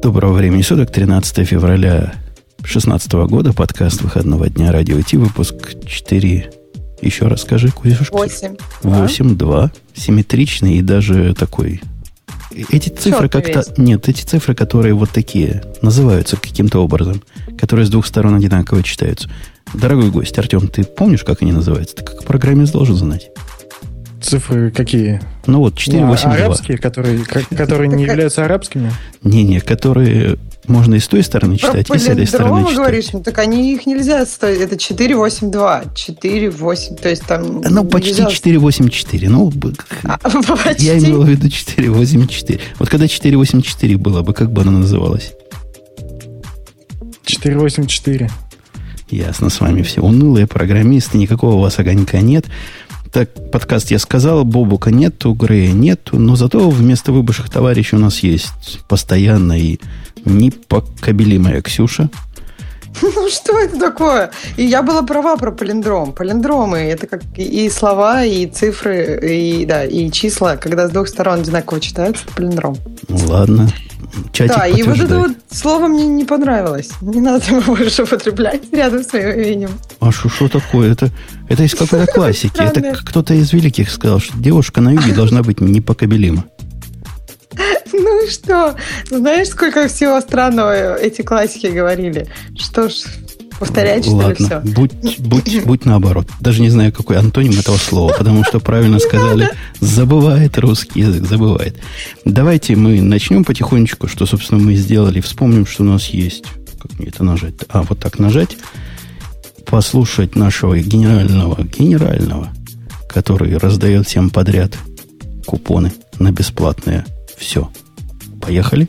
Доброго времени суток, 13 февраля 2016 года, подкаст выходного дня Радио Ти, выпуск 4. Еще раз скажи, Кузюшка. 8. 8, 2. Симметричный и даже такой. Эти цифры как-то... Нет, эти цифры, которые вот такие, называются каким-то образом, которые с двух сторон одинаково читаются. Дорогой гость, Артем, ты помнишь, как они называются? Ты как программист должен знать. Цифры какие? Ну вот 482. Ну, арабские, которые, которые не являются арабскими? Не-не, которые можно и с той стороны читать, Про и с этой стороны читать. говоришь, ну так они их нельзя. Это 482, 48, то есть там... Ну, почти нельзя... 484. Ну, а, почти? я имел в виду 484. Вот когда 484 было бы, как бы оно называлось? 484. Ясно, с вами все унылые программисты, никакого у вас огонька нет. Так, подкаст я сказал, Бобука нету, Грея нету, но зато вместо выбывших товарищей у нас есть постоянно и непокабелимая Ксюша. Ну, что это такое? И я была права про палиндром. Палиндромы – это как и слова, и цифры, и, да, и числа, когда с двух сторон одинаково читаются, это палиндром. Ну, ладно. Чатик да, и вот это вот слово мне не понравилось. Не надо его больше употреблять рядом с моим именем. А что, что такое? Это, это из какой-то классики. Это кто-то из великих сказал, что девушка на юге должна быть непокобелима. Ну и что? Знаешь, сколько всего странного эти классики говорили? Что ж, повторять, что Ладно, ли, все? Будь, будь, будь наоборот. Даже не знаю, какой антоним этого слова, потому что правильно сказали, забывает русский язык, забывает. Давайте мы начнем потихонечку, что, собственно, мы сделали. Вспомним, что у нас есть. Как мне это нажать? А, вот так нажать. Послушать нашего генерального, генерального, который раздает всем подряд купоны на бесплатное все. Поехали.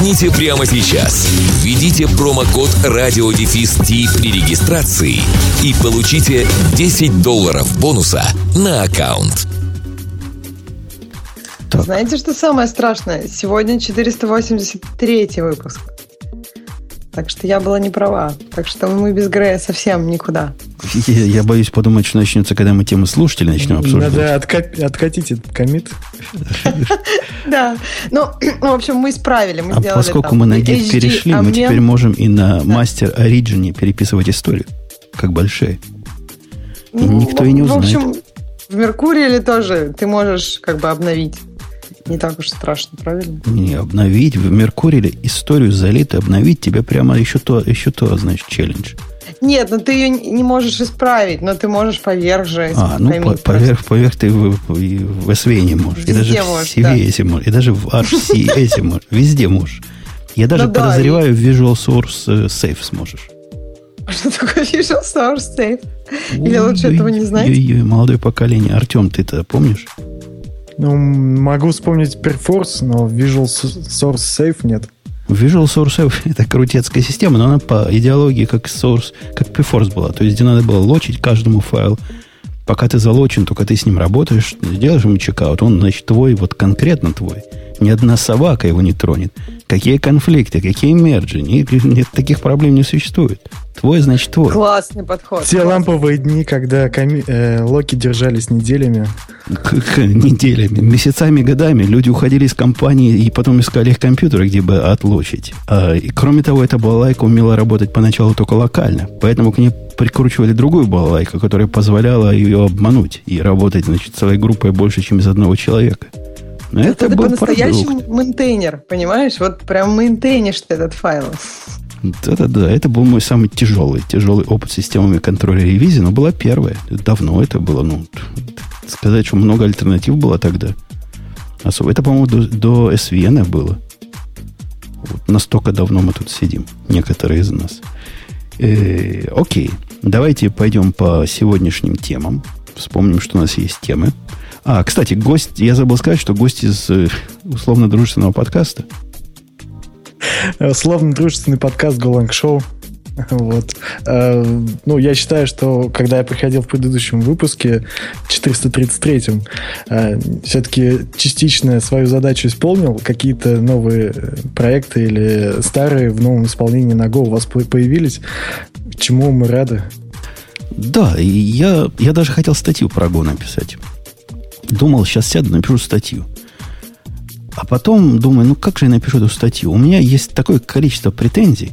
Начните прямо сейчас. Введите промокод радиодефис при регистрации и получите 10 долларов бонуса на аккаунт. Так. Знаете, что самое страшное? Сегодня 483 выпуск. Так что я была не права. Так что мы без Грея совсем никуда. Я, я боюсь подумать, что начнется, когда мы тему слушателей начнем обсуждать. Надо отка- откатить этот комит. Да. Ну, в общем, мы исправили. Мы а поскольку мы на гид перешли, мы теперь можем и на мастер Origin переписывать историю, как большие. И никто и не узнает. В общем, в Меркурии тоже ты можешь как бы обновить не так уж страшно, правильно? Не, обновить в Меркурии историю залиты, обновить тебе прямо еще то, еще то, значит, челлендж. Нет, ну ты ее не можешь исправить, но ты можешь поверх же. А, ну по, поверх, поверх ты в, в, в SV не можешь. Везде и даже можешь, в CVS да. можешь. И даже в RCS можешь. Везде можешь. Я даже ну, подозреваю, да, в Visual Source э, Safe сможешь. Что такое Visual Source Safe? Или лучше этого не знать? Молодое поколение. Артем, ты-то помнишь? Ну, могу вспомнить Perforce, но Visual Source Safe нет. Visual Source Safe это крутецкая система, но она по идеологии как Source, как Perforce была. То есть, где надо было лочить каждому файлу. Пока ты залочен, только ты с ним работаешь, сделаешь ему чекаут, он, значит, твой, вот конкретно твой. Ни одна собака его не тронет. Какие конфликты, какие мерджи. Нет, нет, таких проблем не существует. Твой, значит, твой. Классный подход. Те ламповые дни, когда коми- э, локи держались неделями. Неделями, месяцами, годами. Люди уходили из компании и потом искали их компьютеры, где бы отлучить. А, и, кроме того, эта балалайка умела работать поначалу только локально. Поэтому к ней прикручивали другую балалайку, которая позволяла ее обмануть и работать, значит, целой группой больше, чем из одного человека. Но это, это был по-настоящему maintainer, понимаешь? Вот прям maintain ишь ты этот файл. Да-да-да, это был мой самый тяжелый, тяжелый опыт с системами контроля ревизии, но была первая. Давно это было, ну, сказать, что много альтернатив было тогда. Особо. Это, по-моему, до, до SVN было. Вот настолько давно мы тут сидим, некоторые из нас. Э, окей, давайте пойдем по сегодняшним темам. Вспомним, что у нас есть темы. А, кстати, гость, я забыл сказать, что гость из э, условно-дружественного подкаста. Словно дружественный подкаст Голанг Шоу. Вот. Э, ну, я считаю, что когда я приходил в предыдущем выпуске, 433-м, э, все-таки частично свою задачу исполнил. Какие-то новые проекты или старые в новом исполнении на Go у вас появились, чему мы рады. Да, я, я даже хотел статью про Go написать. Думал, сейчас сяду, напишу статью. А потом думаю, ну как же я напишу эту статью? У меня есть такое количество претензий,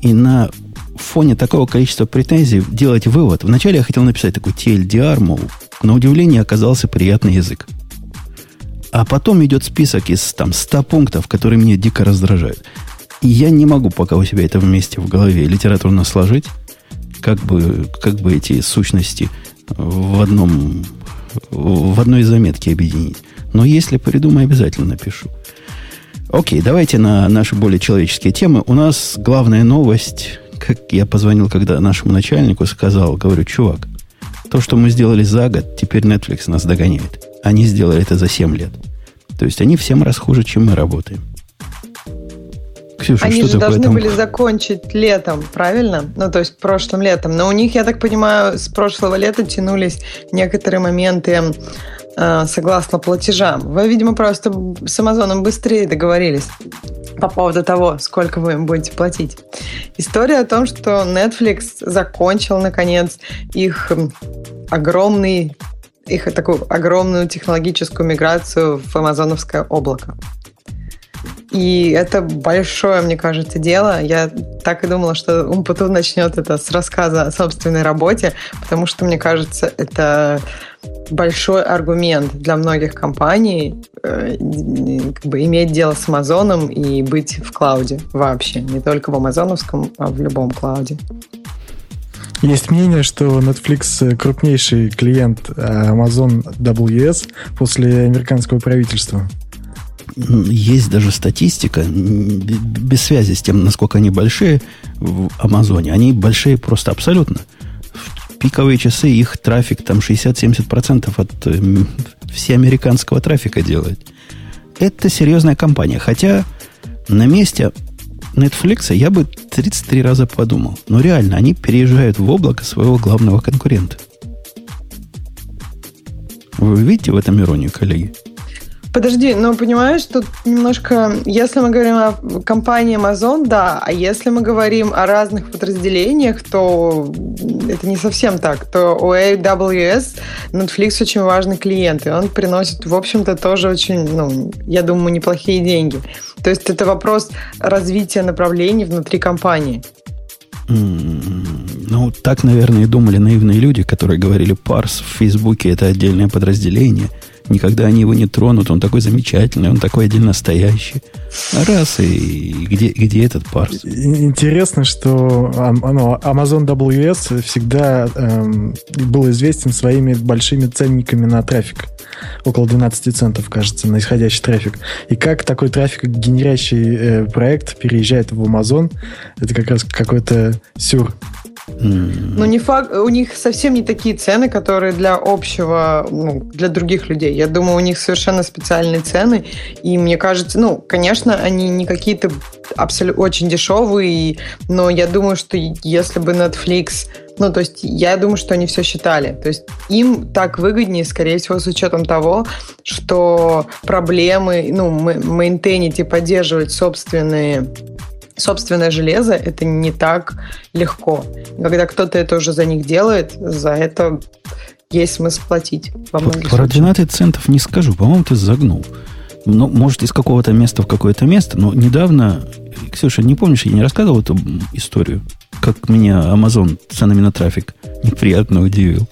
и на фоне такого количества претензий делать вывод. Вначале я хотел написать такой TLDR, мол, на удивление оказался приятный язык. А потом идет список из там 100 пунктов, которые меня дико раздражают. И я не могу пока у себя это вместе в голове литературно сложить, как бы, как бы эти сущности в одном в одной заметке объединить. Но если придумаю, обязательно напишу. Окей, давайте на наши более человеческие темы. У нас главная новость как я позвонил когда нашему начальнику, сказал, говорю, чувак, то, что мы сделали за год, теперь Netflix нас догоняет. Они сделали это за 7 лет. То есть они всем раз хуже, чем мы работаем. Ксюша, Они же должны там... были закончить летом, правильно? Ну, то есть прошлым летом. Но у них, я так понимаю, с прошлого лета тянулись некоторые моменты э, согласно платежам. Вы, видимо, просто с Амазоном быстрее договорились по поводу того, сколько вы им будете платить. История о том, что Netflix закончил, наконец, их огромный их такую огромную технологическую миграцию в амазоновское облако. И это большое, мне кажется, дело. Я так и думала, что Умпуту начнет это с рассказа о собственной работе, потому что, мне кажется, это большой аргумент для многих компаний э, как бы иметь дело с Амазоном и быть в клауде вообще. Не только в амазоновском, а в любом клауде. Есть мнение, что Netflix крупнейший клиент а Amazon WS после американского правительства. Есть даже статистика, без связи с тем, насколько они большие в Амазоне. Они большие просто абсолютно пиковые часы их трафик там 60-70% от э, всеамериканского трафика делает. Это серьезная компания. Хотя на месте Netflix я бы 33 раза подумал. Но реально, они переезжают в облако своего главного конкурента. Вы видите в этом иронию, коллеги? Подожди, но понимаешь, тут немножко, если мы говорим о компании Amazon, да, а если мы говорим о разных подразделениях, то это не совсем так. То у AWS Netflix очень важный клиент, и он приносит, в общем-то, тоже очень, ну, я думаю, неплохие деньги. То есть это вопрос развития направлений внутри компании. Ну, так, наверное, и думали наивные люди, которые говорили, парс в Фейсбуке это отдельное подразделение – Никогда они его не тронут. Он такой замечательный, он такой один настоящий. Раз, и где, где этот парс? Интересно, что ну, Amazon WS всегда эм, был известен своими большими ценниками на трафик. Около 12 центов, кажется, на исходящий трафик. И как такой трафик генерящий э, проект переезжает в Amazon, это как раз какой-то сюр. Ну, не факт, у них совсем не такие цены, которые для общего, ну, для других людей. Я думаю, у них совершенно специальные цены. И мне кажется, ну, конечно, они не какие-то абсолютно очень дешевые, но я думаю, что если бы Netflix ну, то есть я думаю, что они все считали. То есть им так выгоднее, скорее всего, с учетом того, что проблемы, ну, мейнтейнить и поддерживать собственные собственное железо, это не так легко. Когда кто-то это уже за них делает, за это есть смысл платить. Во Про 12 центов не скажу. По-моему, ты загнул. Ну, может, из какого-то места в какое-то место, но недавно, Ксюша, не помнишь, я не рассказывал эту историю, как меня Amazon ценами на трафик неприятно удивил?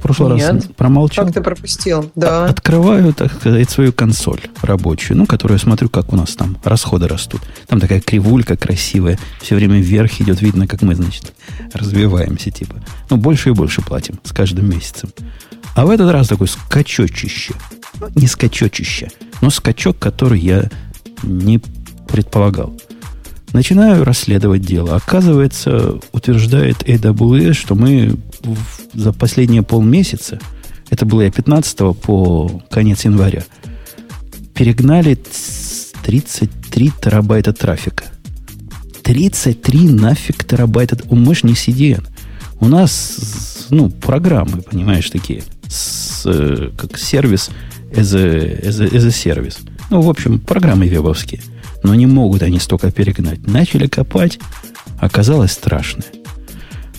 В прошлый Нет. раз промолчал. Как ты пропустил? Да. Открываю, так сказать, свою консоль рабочую, ну, которую я смотрю, как у нас там расходы растут. Там такая кривулька красивая, все время вверх идет, видно, как мы, значит, развиваемся, типа. Ну, больше и больше платим с каждым месяцем. А в этот раз такой скачочище. Ну, не скачочище, но скачок, который я не предполагал. Начинаю расследовать дело. Оказывается, утверждает AWS, что мы за последние полмесяца, это было я 15 по конец января, перегнали 33 терабайта трафика. 33 нафиг терабайта. Мы ж не CDN. У нас, ну, программы, понимаешь, такие. С, э, как сервис as a, as, a, as a сервис. Ну, в общем, программы вебовские. Но не могут они столько перегнать. Начали копать, оказалось страшно.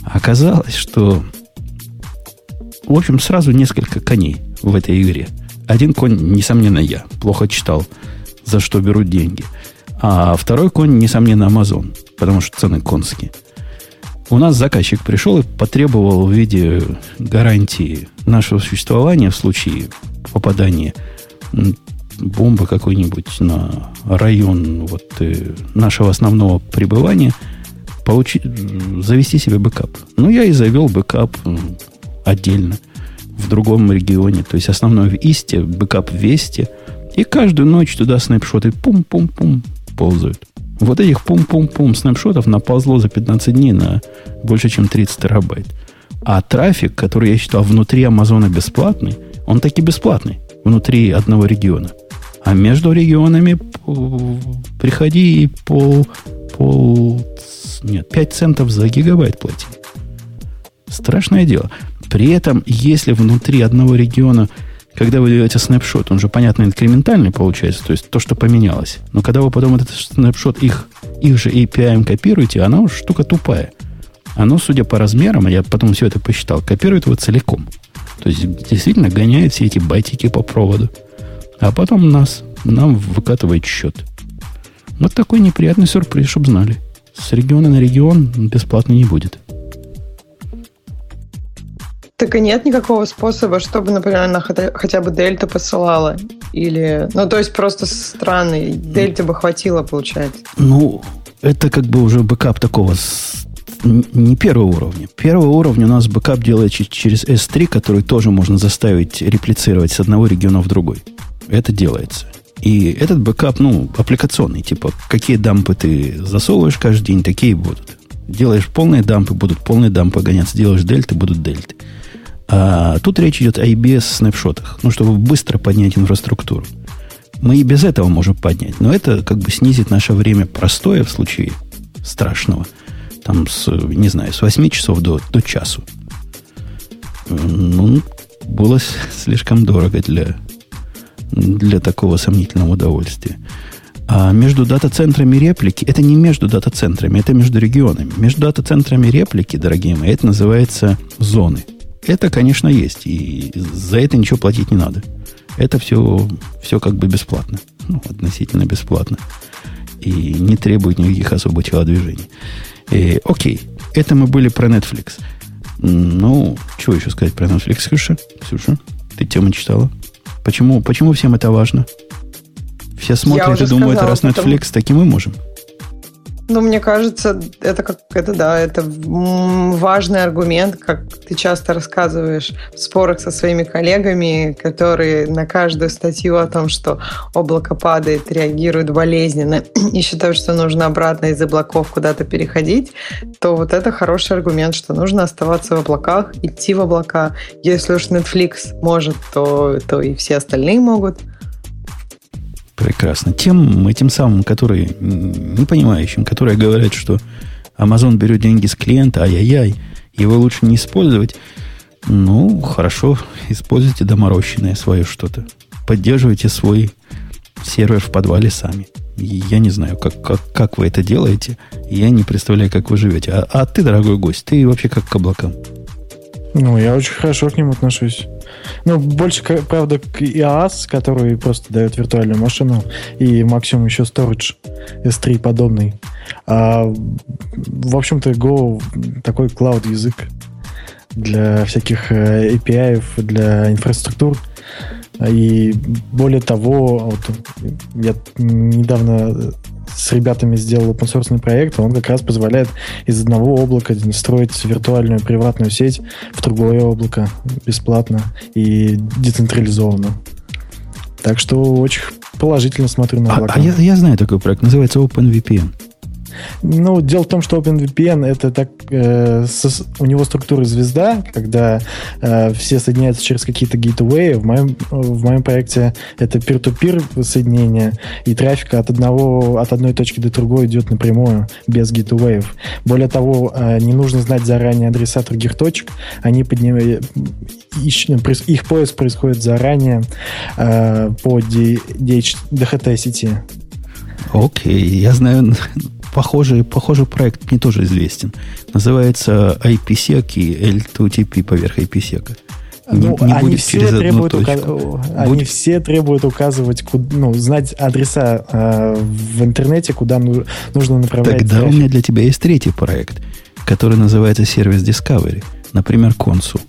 Оказалось, что в общем, сразу несколько коней в этой игре. Один конь, несомненно, я. Плохо читал, за что берут деньги. А второй конь, несомненно, Amazon, потому что цены конские. У нас заказчик пришел и потребовал в виде гарантии нашего существования в случае попадания бомбы какой-нибудь на район вот, э, нашего основного пребывания, получить, завести себе бэкап. Ну, я и завел бэкап отдельно в другом регионе. То есть основной в East е, бэкап в West е. И каждую ночь туда snapshot ы пум-пум-пум ползают. Вот этих пум-пум-пум snapshot ов наползло за 15 дней на больше, чем 30 терабайт. А трафик, который я считал внутри Амазона бесплатный, он таки бесплатный внутри одного региона. А между регионами приходи и пол, пол, нет, 5 центов за гигабайт плати. Страшное дело. При этом, если внутри одного региона, когда вы делаете снапшот, он же, понятно, инкрементальный получается, то есть то, что поменялось. Но когда вы потом этот снапшот их, их же API копируете, она уж штука тупая. Оно, судя по размерам, я потом все это посчитал, копирует его целиком. То есть действительно гоняет все эти байтики по проводу. А потом нас, нам выкатывает счет. Вот такой неприятный сюрприз, чтобы знали. С региона на регион бесплатно не будет. Так и нет никакого способа, чтобы, например, она хотя бы дельта посылала. Или, ну, то есть просто странный. Дельта бы хватило, получается. Ну, это как бы уже бэкап такого не первого уровня. Первого уровня у нас бэкап делает через S3, который тоже можно заставить реплицировать с одного региона в другой. Это делается. И этот бэкап, ну, аппликационный, типа, какие дампы ты засовываешь каждый день, такие будут. Делаешь полные дампы, будут полные дампы гоняться. Делаешь дельты, будут дельты. А тут речь идет о EBS snapshot ах, ну, чтобы быстро поднять инфраструктуру. Мы и без этого можем поднять, но это как бы снизит наше время простое в случае страшного. Там, с, не знаю, с 8 часов до, до часу. Ну, было слишком дорого для, для такого сомнительного удовольствия. А между дата-центрами реплики, это не между дата-центрами, это между регионами. Между дата-центрами реплики, дорогие мои, это называется зоны – это, конечно, есть. И за это ничего платить не надо. Это все, все как бы бесплатно. Ну, относительно бесплатно. И не требует никаких особых телодвижений. И, окей, это мы были про Netflix. Ну, что еще сказать про Netflix, Ксюша? Ксюша, ты тему читала? Почему, почему всем это важно? Все смотрят и думают, сказала, раз Netflix, потому... так и мы можем. Ну, мне кажется, это как это да, это важный аргумент, как ты часто рассказываешь в спорах со своими коллегами, которые на каждую статью о том, что облако падает, реагируют болезненно и считают, что нужно обратно из облаков куда-то переходить, то вот это хороший аргумент, что нужно оставаться в облаках, идти в облака. Если уж Netflix может, то, то и все остальные могут. Прекрасно. Тем, этим самым, которые не понимающим, которые говорят, что Amazon берет деньги с клиента, ай-яй-яй, его лучше не использовать. Ну, хорошо, используйте доморощенное свое что-то. Поддерживайте свой сервер в подвале сами. Я не знаю, как, как, как вы это делаете. Я не представляю, как вы живете. А, а ты, дорогой гость, ты вообще как к облакам? Ну, я очень хорошо к ним отношусь. Ну, больше, правда, к IaaS, который просто дает виртуальную машину, и максимум еще storage S3 подобный. А, в общем-то, Go такой клауд язык для всяких э, API, для инфраструктур. И более того, вот я недавно с ребятами сделал open source проект, он как раз позволяет из одного облака строить виртуальную приватную сеть в другое облако бесплатно и децентрализованно. Так что очень положительно смотрю на облака. А, а я, я знаю такой проект, называется OpenVPN. Ну, дело в том, что OpenVPN это так, э, со, у него структура звезда, когда э, все соединяются через какие-то гейтвеи. В моем, в моем проекте это peer-to-peer соединение, и трафик от, одного, от одной точки до другой идет напрямую, без гейтвеев. Более того, э, не нужно знать заранее адреса других точек, они их поиск происходит заранее э, по DHT сети. Окей, я знаю, похожий, похожий проект мне тоже известен. Называется IPsec и L2TP поверх IPsec. Не, ну, не они, все требуют ука... они будет... все требуют указывать, куда, ну, знать адреса э, в интернете, куда ну, нужно направлять. Тогда трафик. у меня для тебя есть третий проект, который называется сервис Discovery, например, Консул.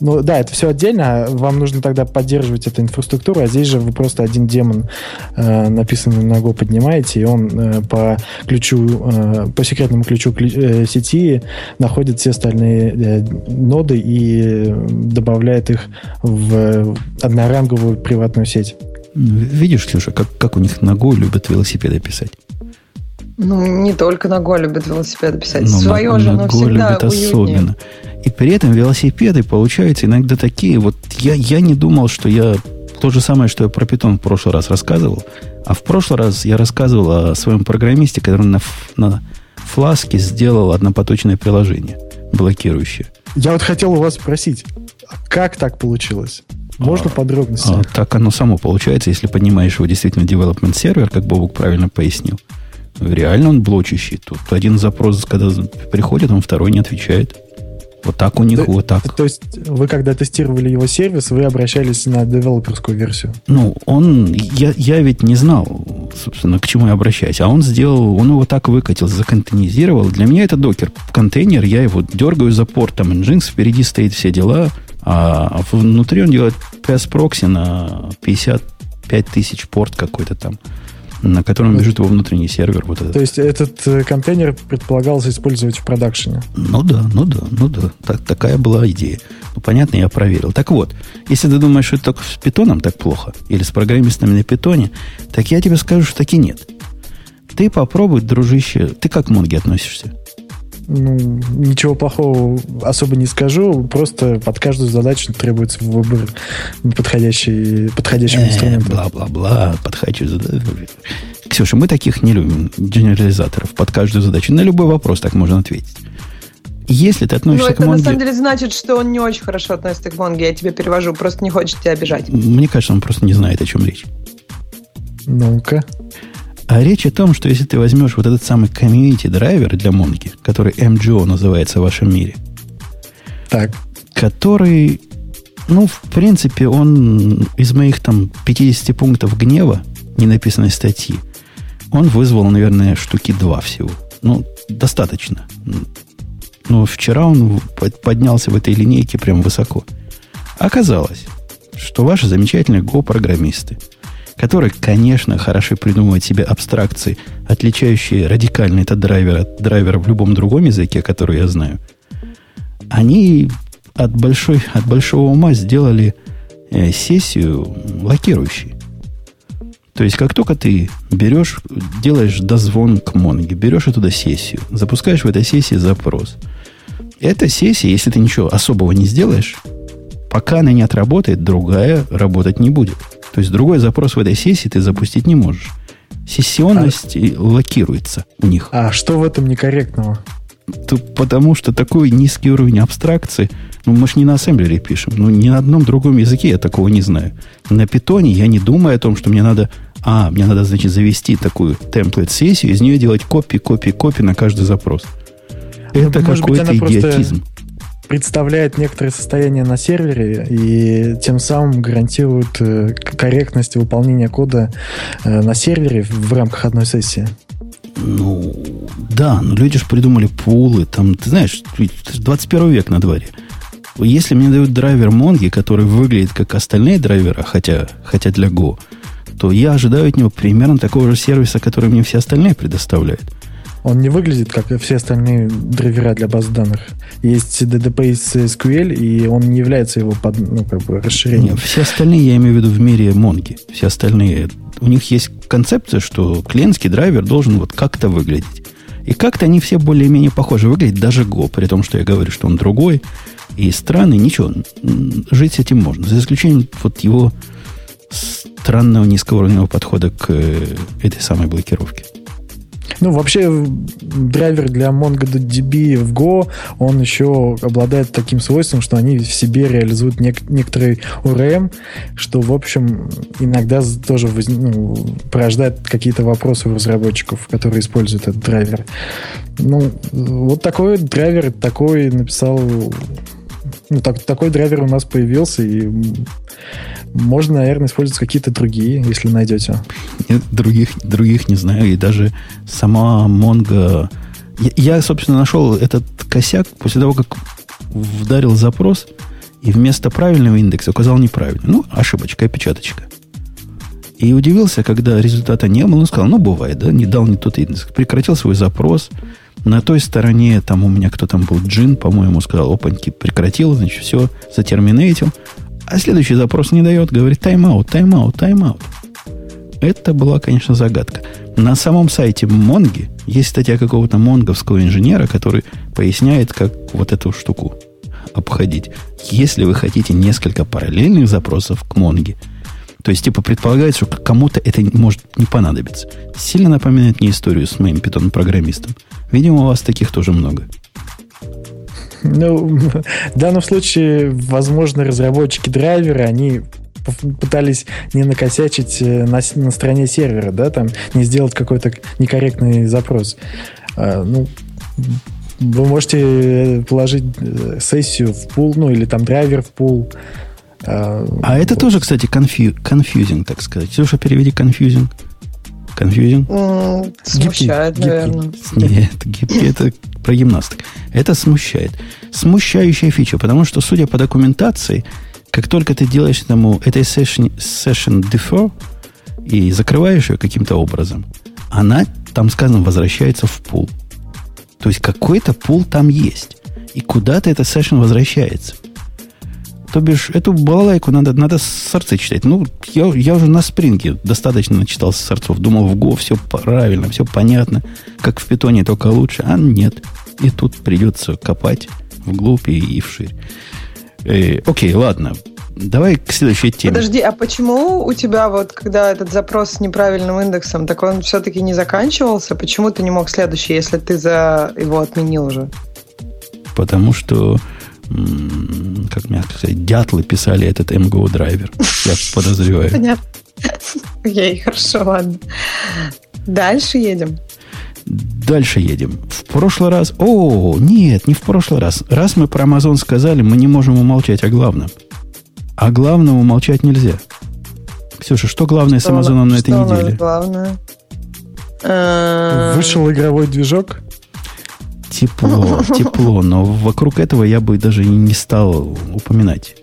Ну да, это все отдельно. Вам нужно тогда поддерживать эту инфраструктуру, а здесь же вы просто один демон, э, написанный на Go, поднимаете, и он э, по ключу, э, по секретному ключу э, сети находит все остальные э, ноды и добавляет их в одноранговую приватную сеть. Видишь, Ксюша, как, как у них на Go любят велосипеды писать? Ну, не только на Go любят велосипеды писать. Но Свое на, же, любят уютнее. особенно. И при этом велосипеды получаются иногда такие. Вот я, я не думал, что я то же самое, что я про питон в прошлый раз рассказывал. А в прошлый раз я рассказывал о своем программисте, который на, на фласке сделал однопоточное приложение, блокирующее. Я вот хотел у вас спросить, как так получилось? Можно а, подробности? А, так оно само получается, если поднимаешь его действительно development сервер, как Бобук правильно пояснил. Реально он блочащий. Тут один запрос, когда приходит, он второй не отвечает. Вот так у них, то, вот так. То есть вы, когда тестировали его сервис, вы обращались на девелоперскую версию? Ну, он... Я, я ведь не знал, собственно, к чему я обращаюсь. А он сделал... Он его так выкатил, законтейнизировал. Для меня это докер. Контейнер, я его дергаю за портом Nginx, впереди стоит все дела, а внутри он делает PS Proxy на 55 тысяч порт какой-то там на котором лежит его внутренний сервер. Вот этот. То есть этот э, контейнер предполагалось использовать в продакшене? Ну да, ну да, ну да. Так, такая была идея. Ну, понятно, я проверил. Так вот, если ты думаешь, что это только с питоном так плохо, или с программистами на питоне, так я тебе скажу, что таки нет. Ты попробуй, дружище, ты как к Монге относишься? Ну, ничего плохого особо не скажу. Просто под каждую задачу требуется выбор подходящий, подходящего э, инструмента. Бла-бла-бла, подходящий задачу. Ксюша, мы таких не любим, генерализаторов под каждую задачу. На любой вопрос так можно ответить. Если ты относишься ну, это к Монге... на самом деле значит, что он не очень хорошо относится к Монге. Я тебе перевожу, просто не хочет тебя обижать. Мне кажется, он просто не знает, о чем речь. Ну-ка. А речь о том, что если ты возьмешь вот этот самый комьюнити драйвер для Монги, который MGO называется в вашем мире, так. который, ну, в принципе, он из моих там 50 пунктов гнева, не написанной статьи, он вызвал, наверное, штуки два всего. Ну, достаточно. Но вчера он поднялся в этой линейке прям высоко. Оказалось, что ваши замечательные Go-программисты – которые, конечно, хорошо придумывают себе абстракции, отличающие радикально этот драйвер от драйвера в любом другом языке, который я знаю, они от, большой, от большого ума сделали э, сессию лакирующей. То есть, как только ты берешь, делаешь дозвон к Монге, берешь оттуда сессию, запускаешь в этой сессии запрос. Эта сессия, если ты ничего особого не сделаешь, пока она не отработает, другая работать не будет. То есть другой запрос в этой сессии ты запустить не можешь. Сессионность а... локируется у них. А что в этом некорректного? То, потому что такой низкий уровень абстракции, ну, мы же не на ассемблере пишем, ну, ни на одном другом языке я такого не знаю. На питоне я не думаю о том, что мне надо, а, мне надо, значит, завести такую темплет-сессию, из нее делать копии, копии, копии на каждый запрос. Ну, Это какой-то идиотизм. Просто представляет некоторое состояние на сервере и тем самым гарантирует э, корректность выполнения кода э, на сервере в рамках одной сессии. Ну, да, но люди же придумали пулы, там, ты знаешь, 21 век на дворе. Если мне дают драйвер Монги, который выглядит как остальные драйвера, хотя, хотя для Go, то я ожидаю от него примерно такого же сервиса, который мне все остальные предоставляют. Он не выглядит, как все остальные драйвера для баз данных. Есть DDP из SQL, и он не является его под, ну, как бы расширением. Нет, все остальные, я имею в виду в мире Монги. Все остальные, у них есть концепция, что клиентский драйвер должен вот как-то выглядеть. И как-то они все более-менее похожи выглядят, даже Go, при том, что я говорю, что он другой и странный, ничего, жить с этим можно. За исключением вот его странного низкоуровневого подхода к э, этой самой блокировке. Ну, вообще, драйвер для MongoDB в Go, он еще обладает таким свойством, что они в себе реализуют нек- некоторый ORM, что, в общем, иногда тоже воз... ну, порождает какие-то вопросы у разработчиков, которые используют этот драйвер. Ну, вот такой драйвер, такой написал ну, так, такой драйвер у нас появился, и можно, наверное, использовать какие-то другие, если найдете. Нет, других, других не знаю. И даже сама Mongo... Я, я, собственно, нашел этот косяк после того, как вдарил запрос, и вместо правильного индекса указал неправильно. Ну, ошибочка, опечаточка. И удивился, когда результата не было. Он сказал, ну, бывает, да, не дал не тот индекс. Прекратил свой запрос. На той стороне, там у меня кто там был, Джин, по-моему, сказал, опаньки, прекратил, значит, все, за terminate ил. А следующий запрос не дает, говорит тайм-аут, тайм-аут, тайм-аут. Это была, конечно, загадка. На самом сайте Монги есть статья какого-то монговского инженера, который поясняет, как вот эту штуку обходить. Если вы хотите несколько параллельных запросов к Монге, то есть, типа, предполагается, что кому-то это может не понадобиться. Сильно напоминает мне историю с моим питон-программистом. Видимо, у вас таких тоже много. Ну, в данном случае, возможно, разработчики драйвера, они пытались не накосячить э, на, на стороне сервера, да, там не сделать какой-то некорректный запрос. А, ну, вы можете положить э, сессию в пул, ну, или там драйвер в пул. А, а это вот. тоже, кстати, конфью, confusing, так сказать. Ксюша, переведи confusing. Confusing? Mm, смущает, наверное. Нет, гипки это про гимнасток. Это смущает. Смущающая фича, потому что, судя по документации, как только ты делаешь этому, этой session, session defer и закрываешь ее каким-то образом, она, там сказано, возвращается в пул. То есть какой-то пул там есть. И куда-то эта session возвращается. То бишь, эту балалайку надо, надо сорцы читать. Ну, я, я уже на спринге достаточно начитался сорцов. Думал, в Go все правильно, все понятно. Как в питоне, только лучше. А нет. И тут придется копать вглубь и, и вширь. Э, окей, ладно. Давай к следующей теме. Подожди, а почему у тебя вот, когда этот запрос с неправильным индексом, так он все-таки не заканчивался? Почему ты не мог следующий, если ты за его отменил уже? Потому что как мягко сказать, дятлы писали этот MGO драйвер. Я подозреваю. Понятно. Окей, хорошо, ладно. Дальше едем. Дальше едем. В прошлый раз... О, нет, не в прошлый раз. Раз мы про Amazon сказали, мы не можем умолчать о главном. А главного умолчать нельзя. Ксюша, что главное что с Амазоном на этой неделе? главное? Вышел игровой движок? Тепло, тепло, но вокруг этого я бы даже и не стал упоминать.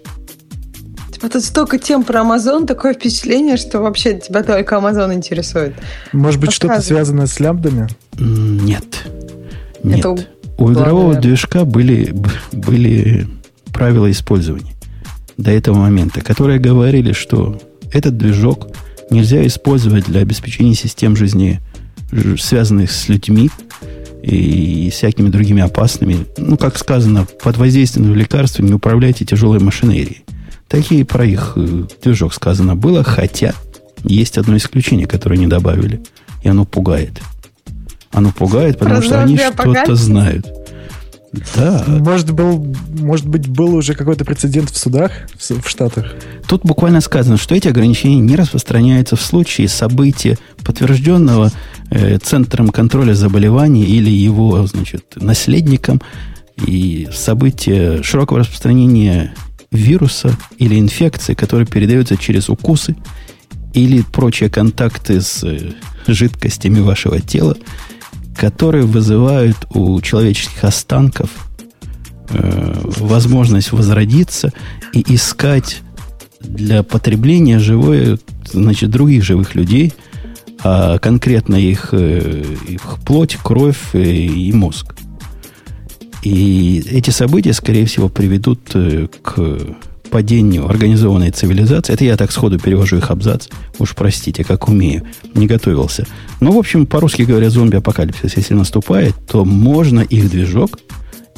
Типа тут столько тем про Amazon, такое впечатление, что вообще тебя только Amazon интересует. Может быть, что-то связанное с лямбдами? Нет. Нет. Это У игрового движка были, были правила использования до этого момента, которые говорили, что этот движок нельзя использовать для обеспечения систем жизни, связанных с людьми, и всякими другими опасными. Ну, как сказано, под воздействием лекарств не управляйте тяжелой машинерией. Такие про их э, движок сказано было, хотя есть одно исключение, которое не добавили. И оно пугает. Оно пугает, потому про что они что-то знают. Да. Может, был, может быть, был уже какой-то прецедент в судах в, в Штатах? Тут буквально сказано, что эти ограничения не распространяются в случае события, подтвержденного Центром контроля заболеваний или его, значит, наследником, и события широкого распространения вируса или инфекции, которые передаются через укусы или прочие контакты с э, жидкостями вашего тела, которые вызывают у человеческих останков э, возможность возродиться и искать для потребления живое, значит, других живых людей, а конкретно их, э, их плоть, кровь и мозг. И эти события, скорее всего, приведут к падению организованной цивилизации. Это я так сходу перевожу их абзац. Уж простите, как умею. Не готовился. Но, в общем, по-русски говоря, зомби-апокалипсис, если наступает, то можно их движок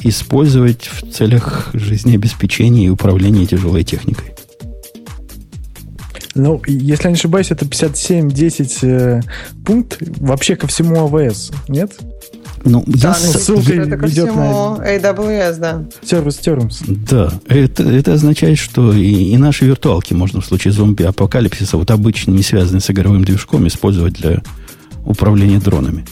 использовать в целях жизнеобеспечения и управления тяжелой техникой. Ну, если я не ошибаюсь, это 57-10 э, пункт вообще ко всему АВС, нет? Ну, да, я ну, ссылка это ко всему на... AWS, да. Service Terms. Да, это, это означает, что и, и наши виртуалки можно в случае зомби-апокалипсиса, вот обычно не связанные с игровым движком, использовать для управления дронами.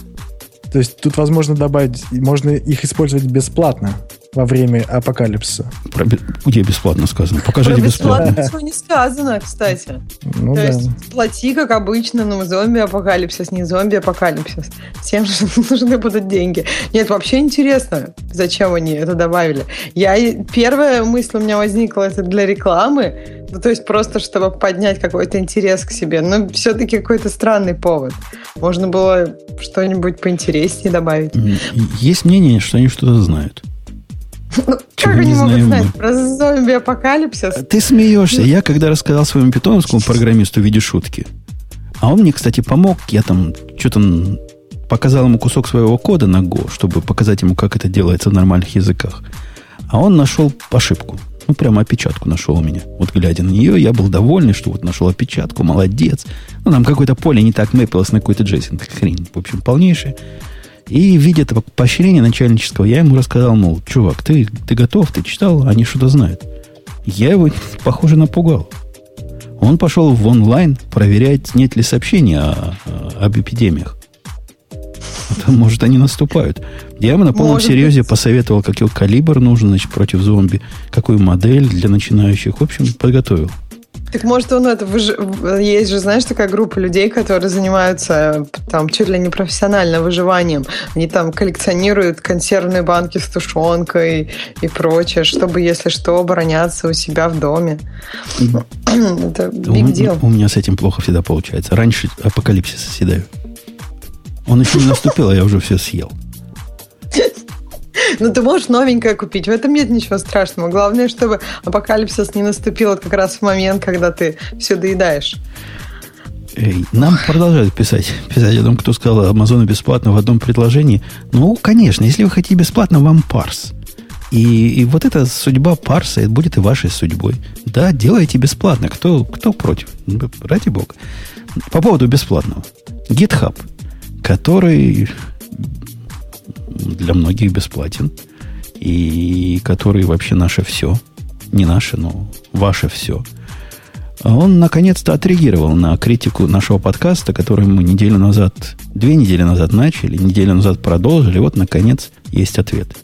То есть тут возможно добавить, можно их использовать бесплатно во время апокалипсиса. Про, где бесплатно сказано? Покажите Про бесплатно. бесплатно не сказано, кстати. Ну, То да. есть плати, как обычно, но зомби-апокалипсис, не зомби-апокалипсис. Всем же нужны будут деньги. Нет, вообще интересно, зачем они это добавили. Я, первая мысль у меня возникла, это для рекламы, ну, то есть просто, чтобы поднять какой-то интерес к себе. Но все-таки какой-то странный повод. Можно было что-нибудь поинтереснее добавить. Есть мнение, что они что-то знают. Ну, как они могут знать мы. про зомби-апокалипсис? Ты смеешься. Я когда рассказал своему питоновскому программисту в виде шутки, а он мне, кстати, помог, я там что-то показал ему кусок своего кода на Go, чтобы показать ему, как это делается в нормальных языках. А он нашел ошибку. Ну, прямо опечатку нашел у меня. Вот глядя на нее, я был довольный, что вот нашел опечатку, молодец. Ну, там какое-то поле не так мэпилось на какой-то JSON. Хрень, в общем, полнейшая. И, видя этого поощрения начальнического, я ему рассказал, мол, чувак, ты, ты готов, ты читал, они что-то знают. Я его, похоже, напугал. Он пошел в онлайн проверять, нет ли сообщений о, об эпидемиях. Это, может, они наступают. Я ему на полном может серьезе быть. посоветовал, какой калибр нужен значит, против зомби, какую модель для начинающих. В общем, подготовил. Так может он это выж... есть же, знаешь, такая группа людей, которые занимаются там чуть ли не профессионально выживанием. Они там коллекционируют консервные банки с тушенкой и прочее, чтобы, если что, обороняться у себя в доме. это big deal. У меня с этим плохо всегда получается. Раньше апокалипсис съедаю. Он еще не наступил, а я уже все съел. Ну, ты можешь новенькое купить. В этом нет ничего страшного. Главное, чтобы апокалипсис не наступил как раз в момент, когда ты все доедаешь. Нам продолжают писать. Писать о том, кто сказал Амазону бесплатно в одном предложении. Ну, конечно, если вы хотите бесплатно, вам парс. И, и вот эта судьба парса это будет и вашей судьбой. Да, делайте бесплатно. Кто, кто против? Ради бога. По поводу бесплатного. GitHub, который для многих бесплатен, и который вообще наше все. Не наше, но ваше все. Он наконец-то отреагировал на критику нашего подкаста, который мы неделю назад, две недели назад начали, неделю назад продолжили. Вот, наконец, есть ответ.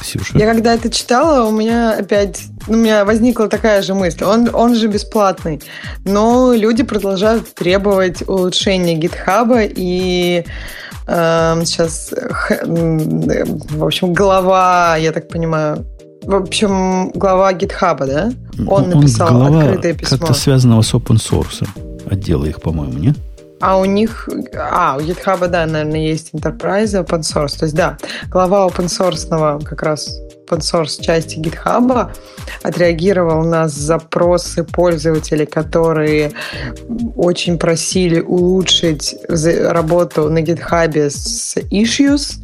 Ксюша. Я когда это читала, у меня опять у меня возникла такая же мысль. Он, он же бесплатный. Но люди продолжают требовать улучшения гитхаба и сейчас, в общем, глава, я так понимаю, в общем, глава GitHub, да? Он, он написал глава открытое письмо. как-то связанного с open source отдела их, по-моему, нет? А у них, а, у GitHub, да, наверное, есть Enterprise open source. То есть, да, глава open source как раз open source части GitHub отреагировал на запросы пользователей, которые очень просили улучшить работу на GitHub с issues,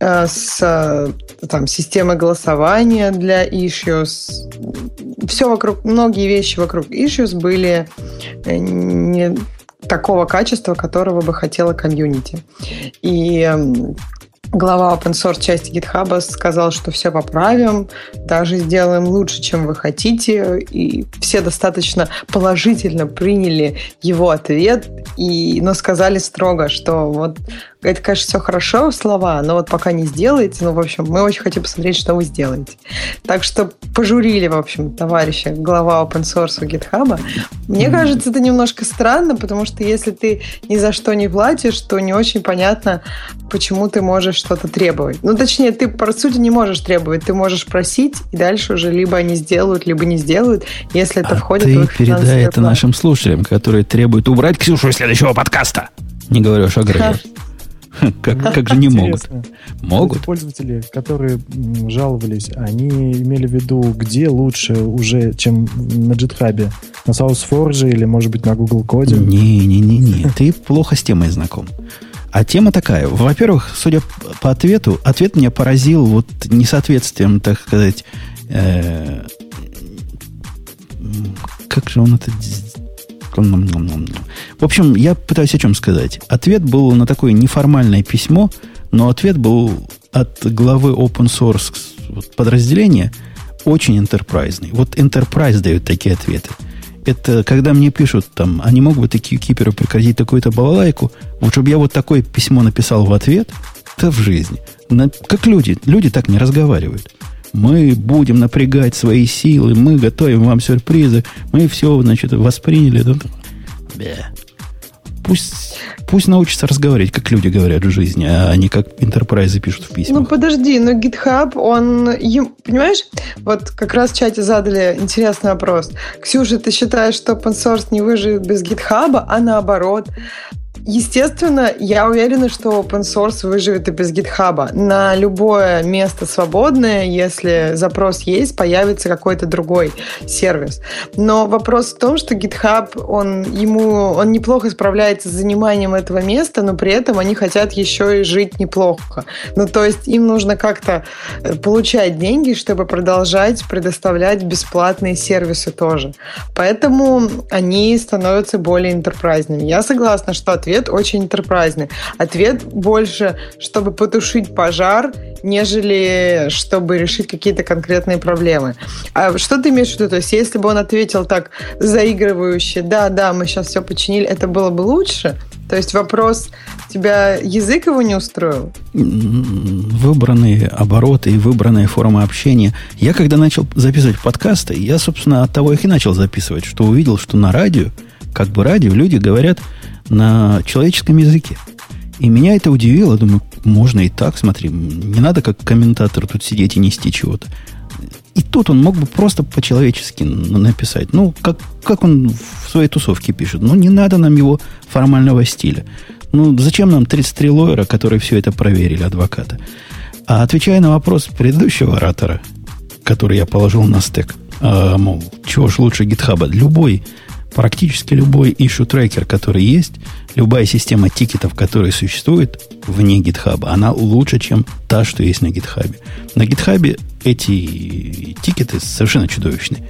э, с там, системой голосования для issues. Все вокруг, многие вещи вокруг issues были э, не такого качества, которого бы хотела комьюнити. И глава open source части GitHub сказал, что все поправим, даже сделаем лучше, чем вы хотите, и все достаточно положительно приняли его ответ, и, но сказали строго, что вот это, конечно, все хорошо, слова, но вот пока не сделаете, ну, в общем, мы очень хотим посмотреть, что вы сделаете. Так что пожурили, в общем, товарища, глава open source GitHub. Мне кажется, это немножко странно, потому что если ты ни за что не платишь, то не очень понятно, почему ты можешь что-то требовать. Ну, точнее, ты, по сути, не можешь требовать, ты можешь просить, и дальше уже либо они сделают, либо не сделают, если это а входит ты в их передай это план. нашим слушателям, которые требуют убрать Ксюшу из следующего подкаста. Не говорю о Шагре. Как, как же не могут? Могут. Пользователи, которые жаловались, они имели в виду, где лучше уже, чем на GitHub? На SourceForge или, может быть, на Google Code? Не-не-не, ты плохо с темой знаком. А тема такая. Во-первых, судя по ответу, ответ меня поразил вот несоответствием, так сказать, э, как же он это... В общем, я пытаюсь о чем сказать. Ответ был на такое неформальное письмо, но ответ был от главы open source подразделения очень enterprise. Вот enterprise дает такие ответы. Это когда мне пишут там, они могут бы такие киперы прекратить такую-то балалайку, вот чтобы я вот такое письмо написал в ответ, это в жизни. На, как люди. Люди так не разговаривают мы будем напрягать свои силы, мы готовим вам сюрпризы, мы все, значит, восприняли. Да? Пусть, пусть научится разговаривать, как люди говорят в жизни, а не как интерпрайзы пишут в письмах. Ну, подожди, но GitHub, он... Понимаешь, вот как раз в чате задали интересный вопрос. Ксюша, ты считаешь, что open source не выживет без GitHub, а наоборот? Естественно, я уверена, что open source выживет и без GitHub. На любое место свободное, если запрос есть, появится какой-то другой сервис. Но вопрос в том, что GitHub, он, ему, он неплохо справляется с заниманием этого места, но при этом они хотят еще и жить неплохо. Ну, то есть им нужно как-то э, получать деньги, чтобы продолжать предоставлять бесплатные сервисы тоже. Поэтому они становятся более интерпрайзными. Я согласна, что ответ ответ очень интерпрайзный. Ответ больше, чтобы потушить пожар, нежели чтобы решить какие-то конкретные проблемы. А что ты имеешь в виду? То есть, если бы он ответил так заигрывающе, да, да, мы сейчас все починили, это было бы лучше? То есть вопрос, тебя язык его не устроил? Выбранные обороты и выбранная форма общения. Я когда начал записывать подкасты, я, собственно, от того их и начал записывать, что увидел, что на радио, как бы радио, люди говорят на человеческом языке. И меня это удивило. Думаю, можно и так, смотри. Не надо как комментатор тут сидеть и нести чего-то. И тут он мог бы просто по-человечески написать. Ну, как, как он в своей тусовке пишет. Ну, не надо нам его формального стиля. Ну, зачем нам 33 лоера, которые все это проверили, адвоката? А отвечая на вопрос предыдущего оратора, который я положил на стек, а, мол, чего ж лучше гитхаба? Любой Практически любой issue трекер, который есть, любая система тикетов, которая существует вне GitHub, она лучше, чем та, что есть на GitHub. На GitHub эти тикеты совершенно чудовищные.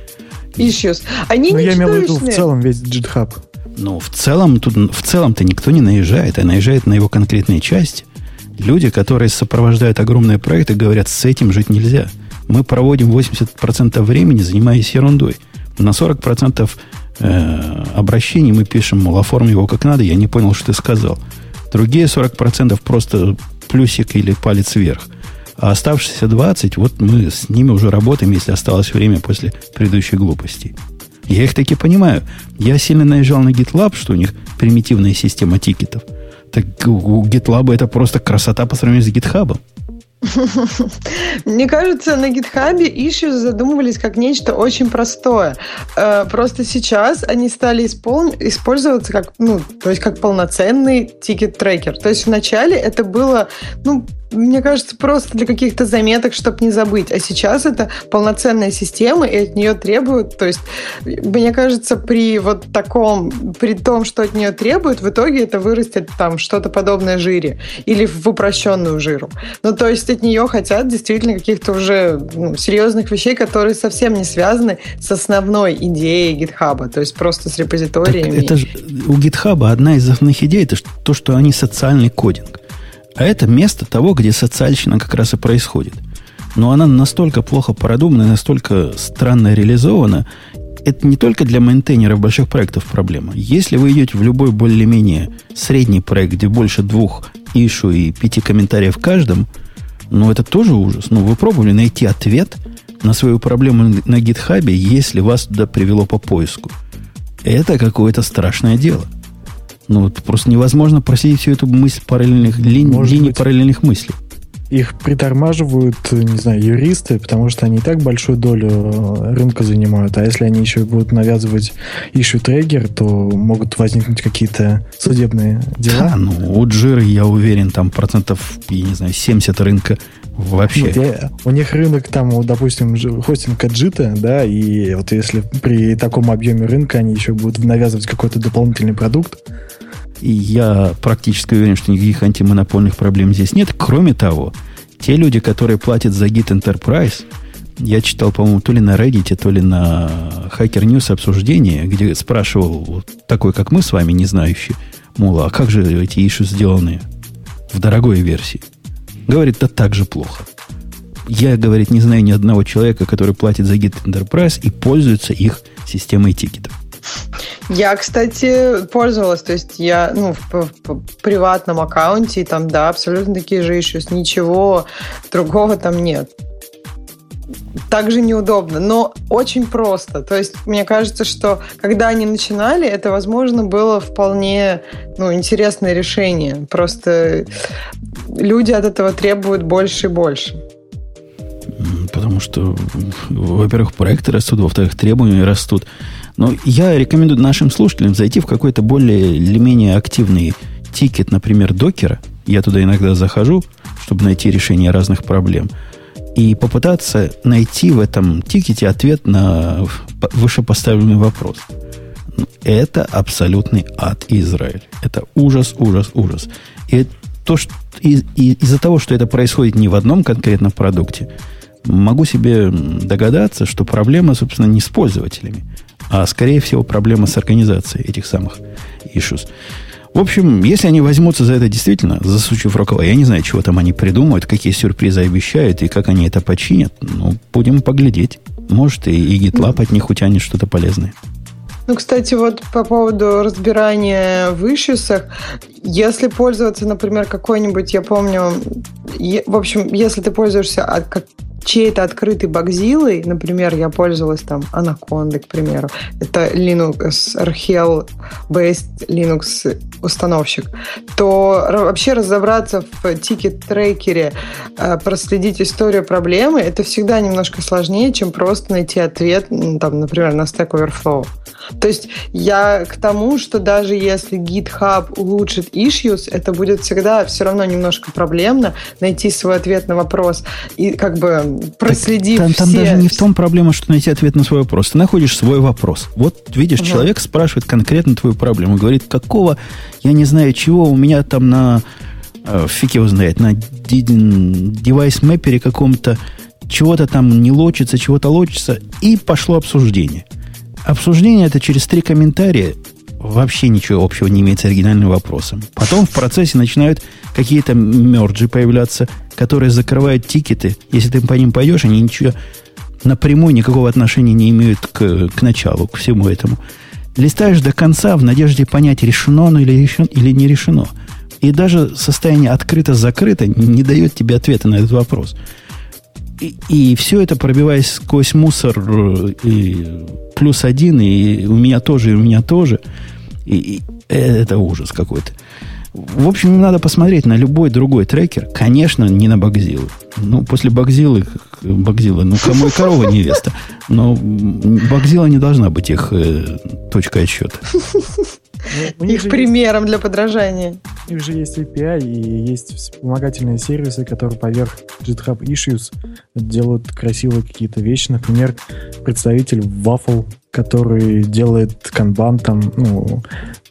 Issues. Они Но не я имел в виду в целом весь GitHub. Ну, в целом, тут, в целом-то никто не наезжает, а наезжает на его конкретные части. Люди, которые сопровождают огромные проекты, говорят, с этим жить нельзя. Мы проводим 80% времени, занимаясь ерундой. На 40% э, обращений мы пишем, мол, оформи его как надо, я не понял, что ты сказал. Другие 40% просто плюсик или палец вверх. А оставшиеся 20, вот мы с ними уже работаем, если осталось время после предыдущей глупости. Я их таки понимаю. Я сильно наезжал на GitLab, что у них примитивная система ticket ов. Так у GitLab это просто красота по сравнению с GitHub. Мне кажется, на GitHub issues задумывались как нечто очень простое. Э, просто сейчас они стали испол... использоваться как, ну, то есть как полноценный ticket tracker. То есть вначале это было, ну, мне кажется, просто для каких-то заметок, чтобы не забыть. А сейчас это полноценная система, и от нее требуют. То есть, мне кажется, при вот таком, при том, что от нее требуют, в итоге это вырастет там что-то подобное жире или в упрощенную жиру. Ну, то есть от нее хотят действительно каких-то уже ну, серьезных вещей, которые совсем не связаны с основной идеей GitHub, то есть просто с репозиториями. Так это же у GitHub одна из основных идей это то, что они социальный кодинг. А это место того, где социальщина как раз и происходит. Но она настолько плохо продумана, настолько странно реализована, это не только для мейнтейнеров больших проектов проблема. Если вы идете в любой более-менее средний проект, где больше двух ишу и пяти комментариев в каждом, ну, это тоже ужас. Ну, вы пробовали найти ответ на свою проблему на гитхабе, если вас туда привело по поиску. Это какое-то страшное дело. Ну, вот просто невозможно просидеть всю эту мысль параллельных, ли, линий быть, параллельных мыслей. Их притормаживают, не знаю, юристы, потому что они и так большую долю э, рынка занимают. А если они еще будут навязывать issue трегер, то могут возникнуть какие-то судебные дела. Да, ну, у Джиры, я уверен, там процентов, я не знаю, 70 рынка Вообще. Нет, я, у них рынок там, допустим, хостинг Аджита, да, и вот если при таком объеме рынка они еще будут навязывать какой-то дополнительный продукт. И я практически уверен, что никаких антимонопольных проблем здесь нет. Кроме того, те люди, которые платят за Git Enterprise, я читал, по-моему, то ли на Reddit, то ли на Hacker News обсуждение, где спрашивал вот такой, как мы с вами, не знающий, мол, а как же эти иши сделаны в дорогой версии? Говорит, да так же плохо. Я, говорит, не знаю ни одного человека, который платит за Git Enterprise и пользуется их системой тикетов. Я, кстати, пользовалась, то есть я ну, в, в, в приватном аккаунте, и там, да, абсолютно такие же issues, ничего другого там нет. Также неудобно, но очень просто. То есть мне кажется, что когда они начинали, это, возможно, было вполне ну, интересное решение. Просто люди от этого требуют больше и больше. Потому что, во-первых, проекты растут, во-вторых, требования растут. Но я рекомендую нашим слушателям зайти в какой-то более или менее активный тикет, например, докера. Я туда иногда захожу, чтобы найти решение разных проблем. И попытаться найти в этом тикете ответ на вышепоставленный вопрос. Это абсолютный ад Израиль. Это ужас, ужас, ужас. И то, что из, из-за того, что это происходит не в одном конкретном продукте, могу себе догадаться, что проблема, собственно, не с пользователями, а, скорее всего, проблема с организацией этих самых issues. В общем, если они возьмутся за это действительно, засучив рукава, я не знаю, чего там они придумают, какие сюрпризы обещают и как они это починят, ну, будем поглядеть. Может, и, и GitLab от них утянет что-то полезное. Ну, кстати, вот по поводу разбирания в ишисах, если пользоваться, например, какой-нибудь, я помню, в общем, если ты пользуешься от, как, чей-то открытый Bugzilla ой, например, я пользовалась там Anaconda, к примеру, это Linux, RHEL-based Linux установщик, то вообще разобраться в ticket tracker е, э, проследить историю проблемы, это всегда немножко сложнее, чем просто найти ответ, там, например, на Stack Overflow. То есть я к тому, что даже если GitHub улучшит issues, это будет всегда все равно немножко проблемно найти свой ответ на вопрос. И как бы проследив там, там все... даже не в том проблема, что найти ответ на свой вопрос. Ты находишь свой вопрос. Вот видишь, угу. человек спрашивает конкретно твою проблему, говорит, какого, я не знаю чего, у меня там на э, фиг его знает, на девайс мэпере каком-то чего-то там не лочится, чего-то лочится, и пошло обсуждение. Обсуждение это через три комментария вообще ничего общего не имеет с оригинальным вопросом. Потом в процессе начинают какие-то мерджи появляться, которые закрывают тикеты. Если ты по ним пойдешь, они ничего напрямую никакого отношения не имеют к, к началу, к всему этому. Листаешь до конца в надежде понять, решено оно или, решено, или не решено. И даже состояние открыто-закрыто не дает тебе ответа на этот вопрос. И, и все это пробиваясь сквозь мусор э, и плюс один, и у меня тоже, и у меня тоже. И, и это ужас какой-то. В общем, надо посмотреть на любой другой трекер. Конечно, не на Багзилу. Ну, после Багзилы, Багзилы, ну, кому и корова невеста. Но Багзила не должна быть их э, точкой отсчета. Ну, их примером есть, для подражания. У них же есть API и есть вспомогательные сервисы, которые поверх GitHub Issues делают красивые какие-то вещи. Например, представитель Waffle, который делает канбан там, ну,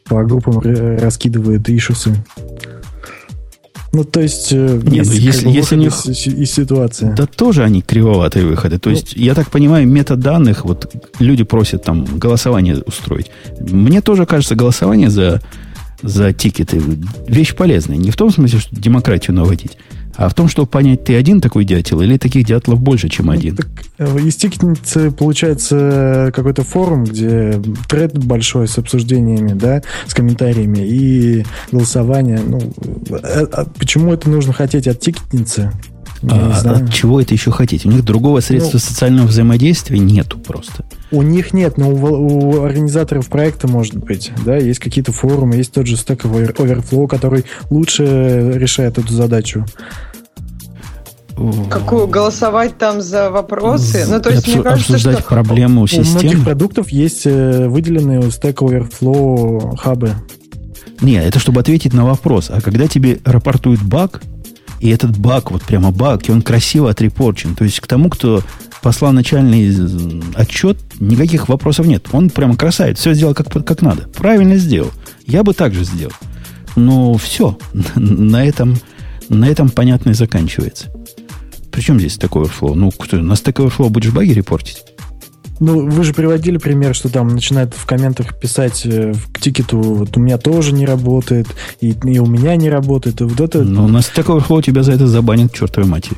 по группам раскидывает ишусы. Ну, то есть, э, Не, есть, ну, если, если них... из, из ситуации. Да тоже они кривоватые выходы. То ну, есть, я так понимаю, метаданных, вот люди просят там голосование устроить. Мне тоже кажется, голосование за, за тикеты вещь полезная. Не в том смысле, что демократию наводить, А в том, чтобы понять, ты один такой дятел или таких дятлов больше, чем ну, один? Так, э, из тикетницы получается какой-то форум, где тред большой с обсуждениями, да, с комментариями и голосование. Ну, а, а почему это нужно хотеть от тикетницы? А, от чего это еще хотеть? У них другого средства ну, социального взаимодействия нету просто. У них нет, но у, у организаторов проекта может быть. Да, есть какие-то форумы, есть тот же Stack Overflow, который лучше решает эту задачу. Какую голосовать там за вопросы? Ну, то есть, мне кажется, что... проблему у системы. У многих продуктов есть э, выделенные у Stack Overflow хабы. Не, это чтобы ответить на вопрос. А когда тебе рапортует баг, и этот баг, вот прямо баг, и он красиво отрепорчен. То есть к тому, кто послал начальный отчет, никаких вопросов нет. Он прямо красавец, все сделал как, как надо. Правильно сделал. Я бы так же сделал. Но все. На этом, на этом понятно и заканчивается. Причем здесь Stack Overflow? Ну, кто, на Stack Overflow будешь баги репортить? Ну, вы же приводили пример, что там начинают в комментах писать э, к тикету, вот у меня тоже не работает, и, и у меня не работает. И вот это... Ну, на Stack Overflow тебя за это забанят чертовой матери.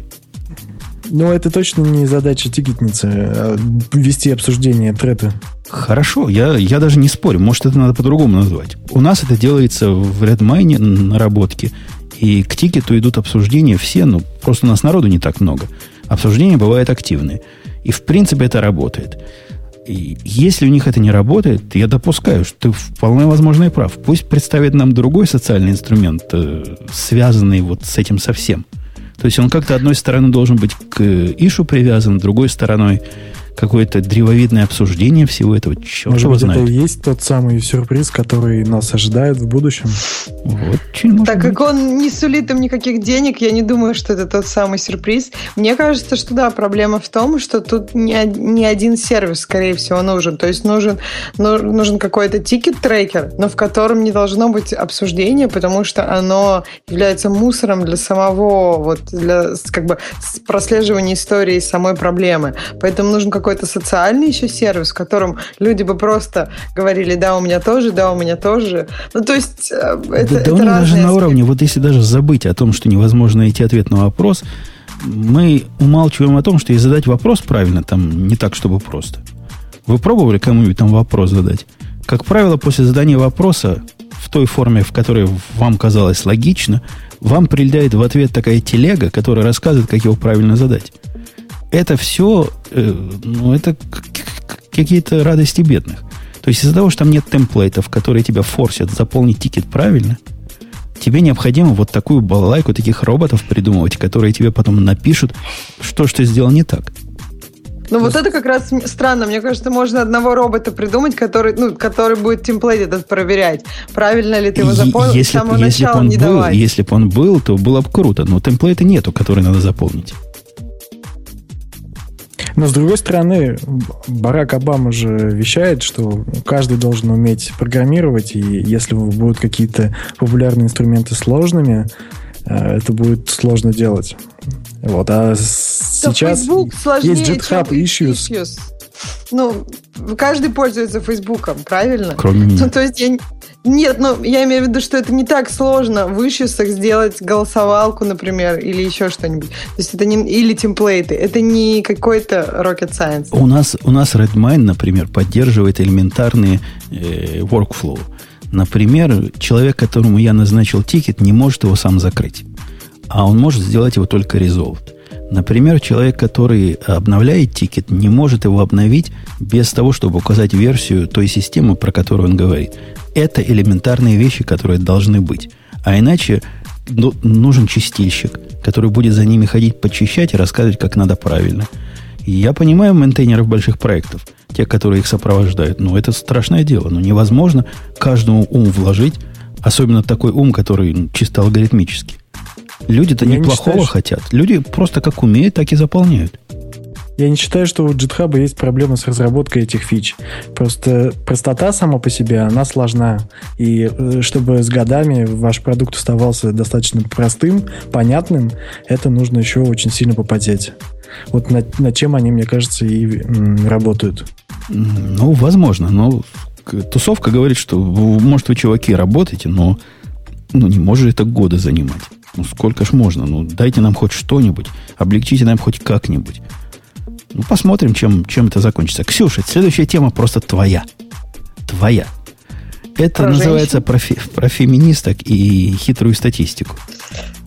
Ну, это точно не задача тикетницы, а вести обсуждение трета. Хорошо, я, я даже не спорю. Может, это надо по-другому назвать. У нас это делается в Redmine наработке, и к тикету идут обсуждения все, ну, просто у нас народу не так много. Обсуждения бывают активные. И в принципе это работает. И если у них это не работает, я допускаю, что ты вполне возможно и прав. Пусть представит нам другой социальный инструмент, э, связанный вот с этим совсем. То есть он как-то одной стороны должен быть к ишу привязан, другой стороной какое-то древовидное обсуждение всего этого. Черт Может быть, знает. это и есть тот самый сюрприз, который нас ожидает в будущем? Очень Так быть. как он не сулит им никаких денег, я не думаю, что это тот самый сюрприз. Мне кажется, что да, проблема в том, что тут не, не один сервис, скорее всего, нужен. То есть нужен, нужен какой-то ticket tracker, но в котором не должно быть обсуждения, потому что оно является мусором для самого, вот для как бы прослеживания истории самой проблемы. Поэтому нужен какой какой-то социальный еще сервис, в котором люди бы просто говорили, да, у меня тоже, да, у меня тоже. Ну, то есть, э, это, да, это да даже на уровне, вот если даже забыть о том, что невозможно найти ответ на вопрос, мы умалчиваем о том, что и задать вопрос правильно там не так, чтобы просто. Вы пробовали кому-нибудь там вопрос задать? Как правило, после задания вопроса в той форме, в которой вам казалось логично, вам прилетает в ответ такая телега, которая рассказывает, как его правильно задать это все, э, ну, это какие-то радости бедных. То есть из-за того, что там нет темплейтов, которые тебя форсят заполнить тикет правильно, тебе необходимо вот такую балалайку таких роботов придумывать, которые тебе потом напишут, что что сделал не так. Ну, вот это как раз странно. Мне кажется, можно одного робота придумать, который, ну, который будет темплейт этот проверять. Правильно ли ты его заполнил если, с самого если начала он не был, давать. Если бы он был, то было бы круто. Но темплейта нету, который надо заполнить. Но с другой стороны, Барак Обама же вещает, что каждый должен уметь программировать, и если будут какие-то популярные инструменты сложными, э, это будет сложно делать. Вот, а сейчас есть GitHub Issues. issues. Ну, каждый пользуется Фейсбуком, правильно? Кроме меня. Ну, то есть я, нет, ну я имею в виду, что это не так сложно в ишьюсах сделать голосовалку, например, или еще что-нибудь. То есть это не или темплейты. Это не какой-то rocket science. У нас у нас Redmine, например, поддерживает элементарные э, workflow. Например, человек, которому я назначил тикет, не может его сам закрыть, а он может сделать его только resolved. Например, человек, который обновляет ticket, не может его обновить без того, чтобы указать версию той системы, про которую он говорит. Это элементарные вещи, которые должны быть. А иначе ну, нужен чистильщик, который будет за ними ходить, почищать и рассказывать, как надо правильно. Я понимаю maintainer ов больших проектов, те, которые их сопровождают. Но это страшное дело. Ну, невозможно каждому ум вложить, особенно такой ум, который чисто алгоритмический. Люди-то Я неплохого не считаю, хотят. Люди просто как умеют, так и заполняют. Я не считаю, что у GitHub есть проблемы с разработкой этих фич. Просто простота сама по себе, она сложна. И э, чтобы с годами ваш продукт оставался достаточно простым, понятным, это нужно еще очень сильно попотеть. Вот над, над чем они, мне кажется, и м, работают. Ну, возможно. Но тусовка говорит, что, может, вы, чуваки, работаете, но ну, не может это годы занимать. Ну, сколько ж можно? Ну, дайте нам хоть что-нибудь. Облегчите нам хоть как-нибудь. Ну, посмотрим, чем, чем это закончится. Ксюша, следующая тема просто твоя. Твоя. Это про называется про, фе, про феминисток и хитрую статистику.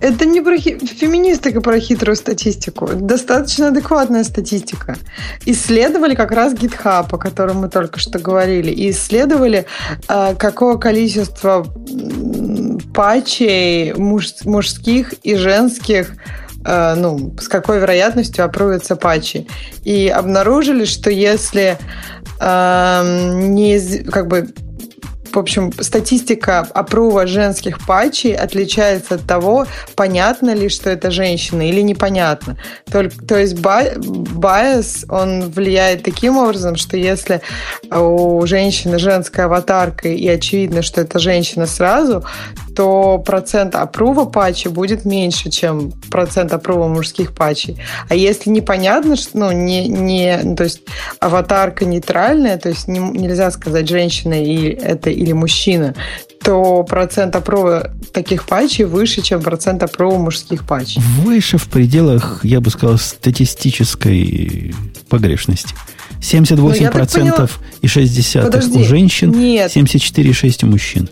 Это не про хи- феминисток и про хитрую статистику. Достаточно адекватная статистика. Исследовали как раз GitHub, о котором мы только что говорили, и исследовали, э, какое количество патчей муж- мужских и женских э, ну, с какой вероятностью опрувятся патчи. И обнаружили, что если э, не, как бы в общем, статистика опрува женских патчей отличается от того, понятно ли, что это женщина или непонятно. Только, то есть байс, он влияет таким образом, что если у женщины женская аватарка и очевидно, что это женщина сразу, то процент опрува патчи будет меньше, чем процент опрува мужских патчей. А если непонятно, что, ну, не, не, то есть аватарка нейтральная, то есть не, нельзя сказать, женщина и это или мужчина, то процент опрува таких патчей выше, чем процент опрува мужских патчей. Выше в пределах, я бы сказал, статистической погрешности. 78% ну, и 60% Подожди, у женщин, 74,6% у мужчин.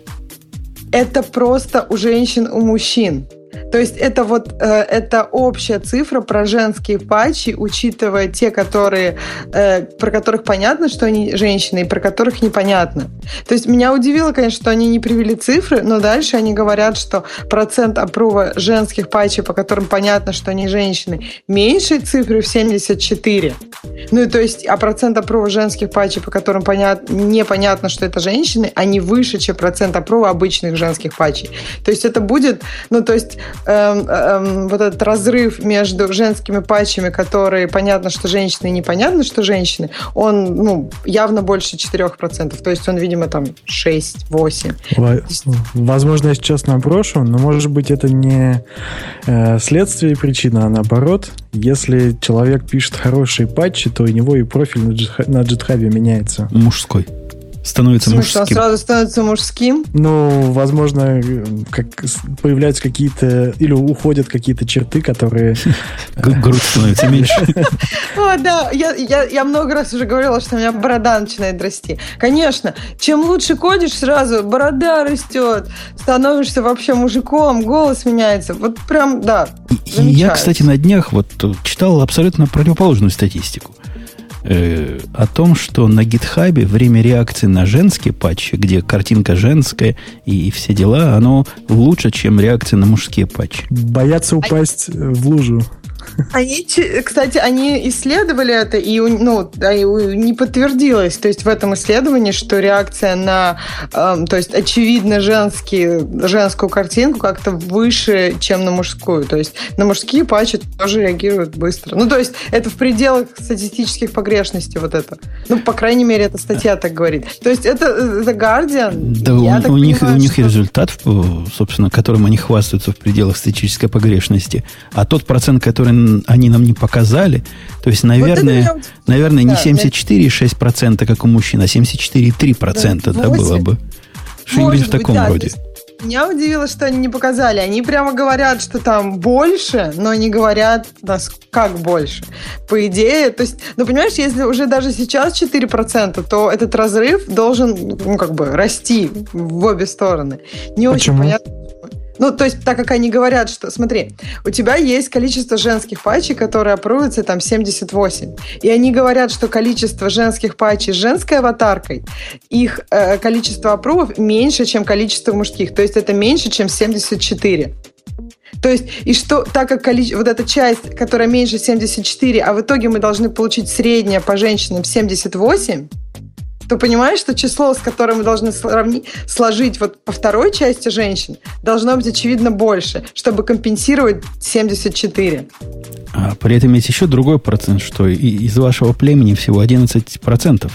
Это просто у женщин, у мужчин. То есть это вот э, это общая цифра про женские патчи, учитывая те, которые э, про которых понятно, что они женщины, и про которых непонятно. То есть меня удивило, конечно, что они не привели цифры, но дальше они говорят, что процент опрува женских патчей, по которым понятно, что они женщины, меньше цифры в 74. Ну и то есть, а процент опрува женских патчей, по которым понят, непонятно, что это женщины, они выше, чем процент опрува обычных женских патчей. То есть это будет, ну то есть эм, эм, вот этот разрыв между женскими патчами, которые понятно, что женщины и непонятно, что женщины, он ну, явно больше 4%. То есть он, видимо, там 6-8. Возможно, я сейчас наброшу, но может быть это не э, следствие и причина, а наоборот. Если человек пишет хорошие патчи, то у него и профиль на джитхабе меняется. Мужской становится смысле, мужским. Он сразу становится мужским? Ну, возможно, как появляются какие-то или уходят какие-то черты, которые... Грудь становится меньше. О, да, я много раз уже говорила, что у меня борода начинает расти. Конечно, чем лучше кодишь, сразу борода растет, становишься вообще мужиком, голос меняется. Вот прям, да, Я, кстати, на днях вот читал абсолютно противоположную статистику э, о том, что на гитхабе время реакции на женские патчи, где картинка женская и, и все дела, оно лучше, чем реакция на мужские патчи. Боятся упасть в лужу. Они, кстати, они исследовали это, и ну, не подтвердилось. То есть в этом исследовании, что реакция на, э, то есть очевидно женский, женскую картинку как-то выше, чем на мужскую. То есть на мужские патчи тоже реагируют быстро. Ну, то есть это в пределах статистических погрешностей вот это. Ну, по крайней мере, эта статья так говорит. То есть это э, The Guardian. Да, у, у, понимаю, них, у них что... результат, собственно, которым они хвастаются в пределах статистической погрешности. А тот процент, который они нам не показали. То есть, наверное, вот наверное да, не 74,6%, как у мужчин, а 74,3% да, да, было бы. Что-нибудь в таком да, роде. Меня удивило, что они не показали. Они прямо говорят, что там больше, но не говорят, как больше. По идее, то есть, ну, понимаешь, если уже даже сейчас 4%, то этот разрыв должен, ну, как бы, расти в обе стороны. Не Почему? очень понятно. Ну, то есть, так как они говорят, что, смотри, у тебя есть количество женских патчей, которые опрувятся там 78. И они говорят, что количество женских патчей с женской аватаркой, их э, количество опрувов меньше, чем количество мужских. То есть, это меньше, чем 74. То есть, и что, так как количество, вот эта часть, которая меньше 74, а в итоге мы должны получить среднее по женщинам 78, то понимаешь, что число, с которым мы должны сравнить, сложить вот по второй части женщин, должно быть очевидно больше, чтобы компенсировать 74. А при этом есть еще другой процент, что из вашего племени всего 11%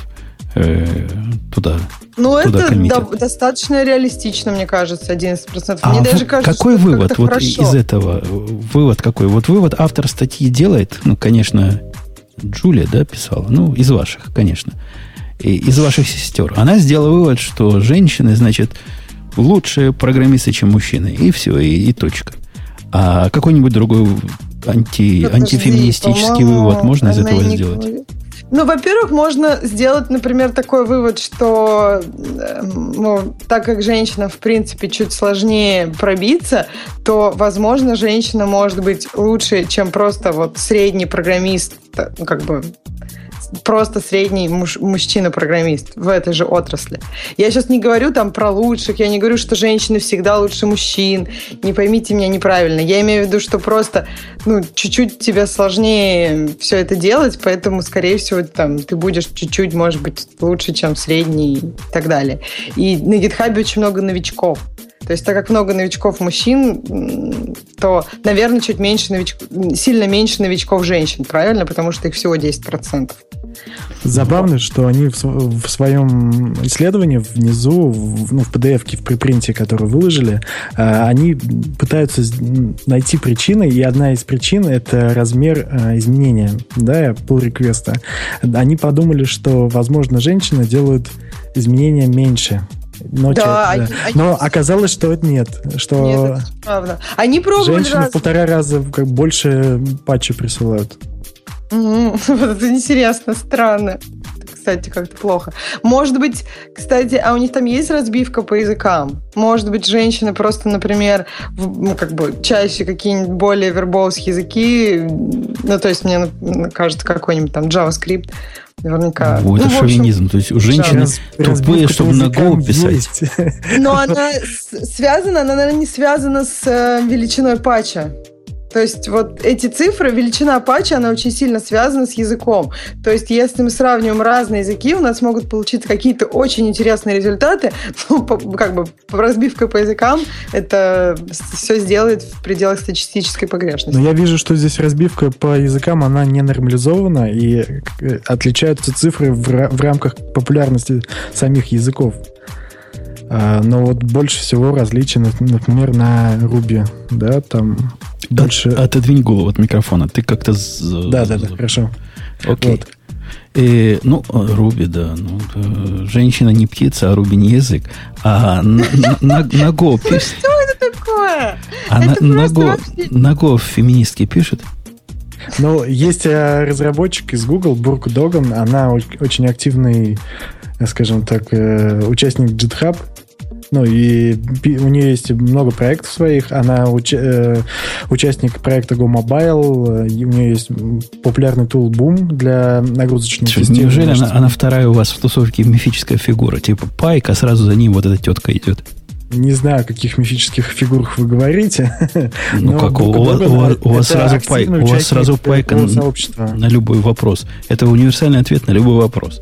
э, туда ну, это да, достаточно реалистично, мне кажется, 11%. А мне в, даже кажется, какой что вывод вот хорошо. из этого? Вывод какой? Вот вывод автор статьи делает, ну, конечно, Джулия, да, писала, ну, из ваших, конечно из ваших сестер. Она сделала вывод, что женщины, значит, лучшие программисты, чем мужчины. И все, и, и точка. А какой-нибудь другой анти, Подожди, антифеминистический вывод можно из этого не... сделать? Ну, во-первых, можно сделать, например, такой вывод, что ну, так как женщина, в принципе, чуть сложнее пробиться, то, возможно, женщина может быть лучше, чем просто вот средний программист, ну, как бы просто средний муж, мужчина-программист в этой же отрасли. Я сейчас не говорю там про лучших, я не говорю, что женщины всегда лучше мужчин. Не поймите меня неправильно. Я имею в виду, что просто ну, чуть-чуть тебе сложнее все это делать, поэтому, скорее всего, там, ты будешь чуть-чуть, может быть, лучше, чем средний и так далее. И на GitHub очень много новичков. То есть, так как много новичков мужчин, то, наверное, чуть меньше новичков, сильно меньше новичков женщин, правильно? Потому что их всего 10%. Забавно, что они в, в своем исследовании внизу, в, ну, в PDF, в припринте, который выложили, э, они пытаются найти причины, и одна из причин — это размер э, изменения, да, pull реквеста. Они подумали, что, возможно, женщины делают изменения меньше, но, да, они, они... но оказалось, что это нет. Что нет, это правда. Они пробовали Женщины раз... в полтора раза как больше патчи присылают. Вот это интересно, странно. Кстати, как-то плохо. Может быть, кстати, а у них там есть разбивка по языкам? Может быть, женщины просто, например, в, ну, как бы чаще какие-нибудь более вербовские языки, ну, то есть мне кажется, какой-нибудь там JavaScript, наверняка. О, это ну, шовинизм. То есть у женщины да. тупые, чтобы на Go писать. Но она связана, она, наверное, не связана с э, величиной патча. То есть вот эти цифры, величина патча, она очень сильно связана с языком. То есть если мы сравниваем разные языки, у нас могут получиться какие-то очень интересные результаты. Ну, по, как бы разбивка по языкам, это все сделает в пределах статистической погрешности. Но я вижу, что здесь разбивка по языкам, она не нормализована, и э, отличаются цифры в, в рамках популярности самих языков. А, но вот больше всего различий, например, на Ruby, да, там больше... От, отодвинь голову от микрофона, ты как-то... Да, да, да, хорошо. Окей. Вот. И, ну, Руби, да. Ну, женщина не птица, а Руби не язык. А на, на, на Go пишет... Что это такое? А на, на, Go, на Go феминистки пишет? Ну, есть э, разработчик из Google, Бурк Доган. Она очень активный, скажем так, э, участник GitHub. Ну, и у нее есть много проектов своих. Она уч- э, участник проекта Go Mobile. У нее есть популярный тул Boom для нагрузочных систем. Неужели она, она вторая у вас в тусовке мифическая фигура? Типа Пайк, а сразу за ним вот эта тетка идет. Не знаю, о каких мифических фигурах вы говорите. Ну как, у, у, у, у вас сразу пайк, у вас сразу пайка на, на любой вопрос. Это универсальный ответ на любой вопрос.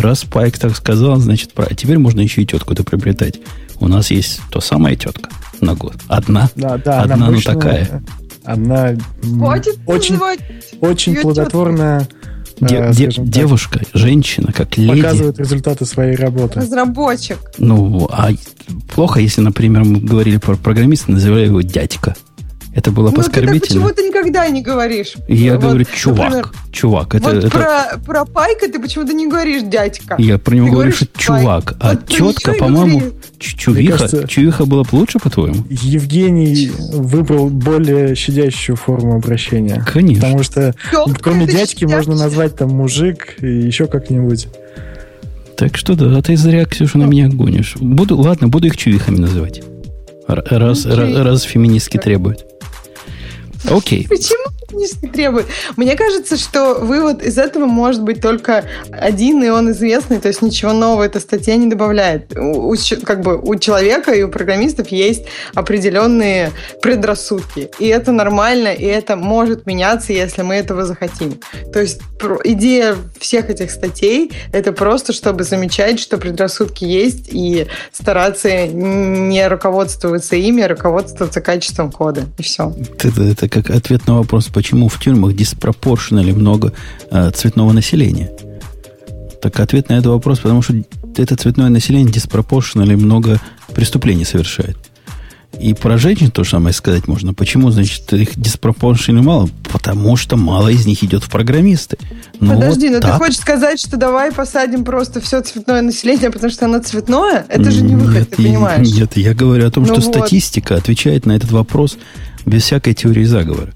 Раз Пайк так сказал, значит, а теперь можно еще и тетку-то приобретать. У нас есть то самая тетка на год. Одна. Да, да, одна, но такая. Она Хватит очень, очень плодотворная. Де, э, де, девушка, женщина, как леди. Показывает результаты своей работы. Разработчик. Ну, а плохо, если, например, мы говорили про программиста, называли его дядька. Это было ну, поскорбительно. Ну, почему ты никогда не говоришь? Я вот, говорю, чувак, например, чувак. Это, вот это... Про, про Пайка ты почему-то не говоришь дядька. Я про него ты говорю, что чувак. А вот тетка, по-моему, чувиха, кажется, чувиха была бы лучше, по-твоему? Евгений выбрал более щадящую форму обращения. Конечно. Потому что Тетка кроме дядьки можно назвать там мужик и еще как-нибудь. Так что да, а ты зря, Ксюша, на меня гонишь. Буду, ладно, буду их чувихами называть. Раз, раз, раз феминистки требуют. Окей. Почему не требует? Мне кажется, что вывод из этого может быть только один, и он известный, то есть ничего нового эта статья не добавляет. У, как бы у человека и у программистов есть определенные предрассудки, и это нормально, и это может меняться, если мы этого захотим. То есть идея всех этих статей — это просто, чтобы замечать, что предрассудки есть, и стараться не руководствоваться ими, а руководствоваться качеством кода, и все. Это, это как ответ на вопрос, почему в тюрьмах диспропорционально много э, цветного населения. Так ответ на этот вопрос, потому что это цветное население диспропорционально много преступлений совершает. И про женщин то же самое сказать можно. Почему, значит, их диспропорционально мало? Потому что мало из них идет в программисты. Ну, Подожди, вот но так. ты хочешь сказать, что давай посадим просто все цветное население, потому что оно цветное? Это же не выход, нет, ты понимаешь? Нет, я говорю о том, ну что вот. статистика отвечает на этот вопрос без всякой теории заговора.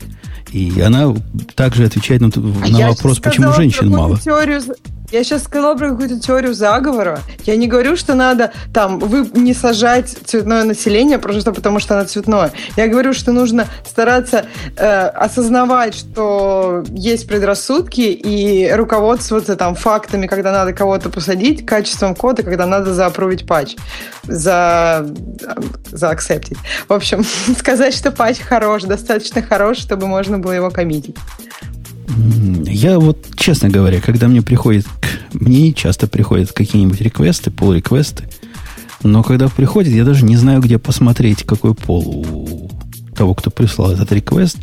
И она также отвечает на, а на вопрос, почему женщин мало. Теорию, я сейчас сказала про какую-то теорию заговора. Я не говорю, что надо там вы не сажать цветное население просто потому, что оно цветное. Я говорю, что нужно стараться э, осознавать, что есть предрассудки и руководствоваться там фактами, когда надо кого-то посадить, качеством кода, когда надо заапрувить патч, за, за accepted. В общем, сказать, что патч хорош, достаточно хорош, чтобы можно было его коммитить. Я вот, честно говоря, когда мне приходит, мне часто приходят какие-нибудь реквесты, пол-реквесты, но когда приходит, я даже не знаю, где посмотреть, какой пол у того, кто прислал этот реквест,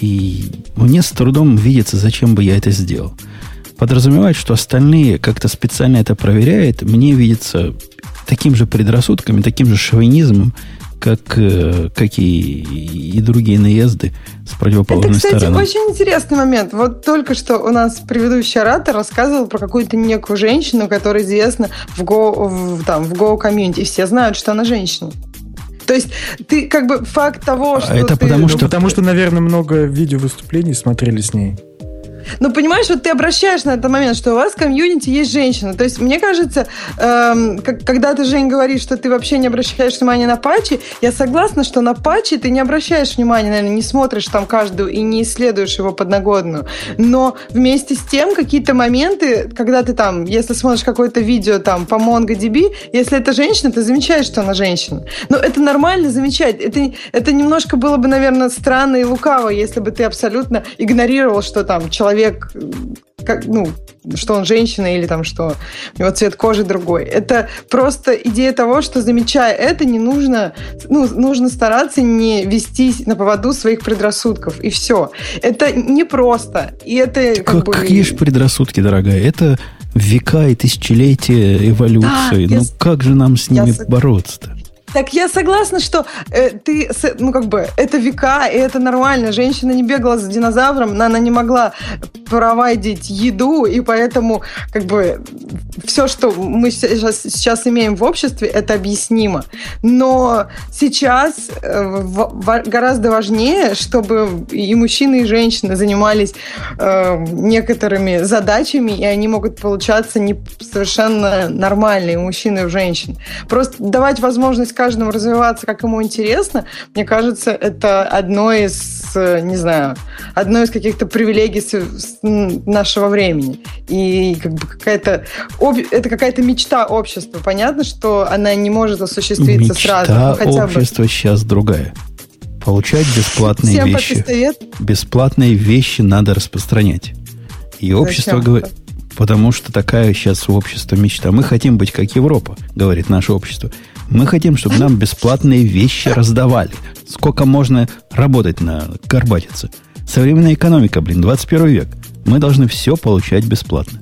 и мне с трудом видится, зачем бы я это сделал. Подразумевает, что остальные как-то специально это проверяют, мне видится таким же предрассудками, таким же шовинизмом, как, э, как и, и другие наезды с противоположной Это, кстати, стороны. очень интересный момент. Вот только что у нас предыдущий оратор рассказывал про какую-то некую женщину, которая известна в Go, в, там, в Go комьюнити. Все знают, что она женщина. То есть ты как бы факт того, а что это ты... потому что, потому что, наверное, много видео выступлений смотрели с ней. Ну, понимаешь, вот ты обращаешь на этот момент, что у вас в комьюнити есть женщина. То есть, мне кажется, эм, как, когда ты, Жень, говоришь, что ты вообще не обращаешь внимания на патчи, я согласна, что на патчи ты не обращаешь внимания, наверное, не смотришь там каждую и не исследуешь его подногодную. Но вместе с тем какие-то моменты, когда ты там, если смотришь какое-то видео там по MongoDB, если это женщина, ты замечаешь, что она женщина. Но это нормально замечать. Это, это немножко было бы, наверное, странно и лукаво, если бы ты абсолютно игнорировал, что там человек человек, как, ну, что он женщина или там что у него цвет кожи другой. Это просто идея того, что замечая это, не нужно, ну, нужно стараться не вести на поводу своих предрассудков. И все. Это непросто. И это как, как бы... Какие же предрассудки, дорогая? Это века и тысячелетия эволюции. Да, ну я... как же нам с ними я... бороться-то? Так я согласна, что э, ты, ну как бы, это века, и это нормально. Женщина не бегала за динозавром, она не могла проводить еду, и поэтому как бы все, что мы сейчас, сейчас имеем в обществе, это объяснимо. Но сейчас э, в, гораздо важнее, чтобы и мужчины, и женщины занимались э, некоторыми задачами, и они могут получаться не совершенно нормальные у мужчин и у женщин. Просто давать возможность каждому развиваться, как ему интересно, мне кажется, это одно из, не знаю, одно из каких-то привилегий нашего времени. И как бы какая-то это какая-то мечта общества. Понятно, что она не может осуществиться мечта сразу. Мечта хотя общества бы... сейчас другая. Получать бесплатные Всем вещи. Бесплатные вещи надо распространять. И общество говорит, потому что такая сейчас общество мечта. Мы хотим быть как Европа, говорит наше общество. Мы хотим, чтобы нам бесплатные вещи раздавали. Сколько можно работать на горбатице? Современная экономика, блин, 21 век. Мы должны все получать бесплатно.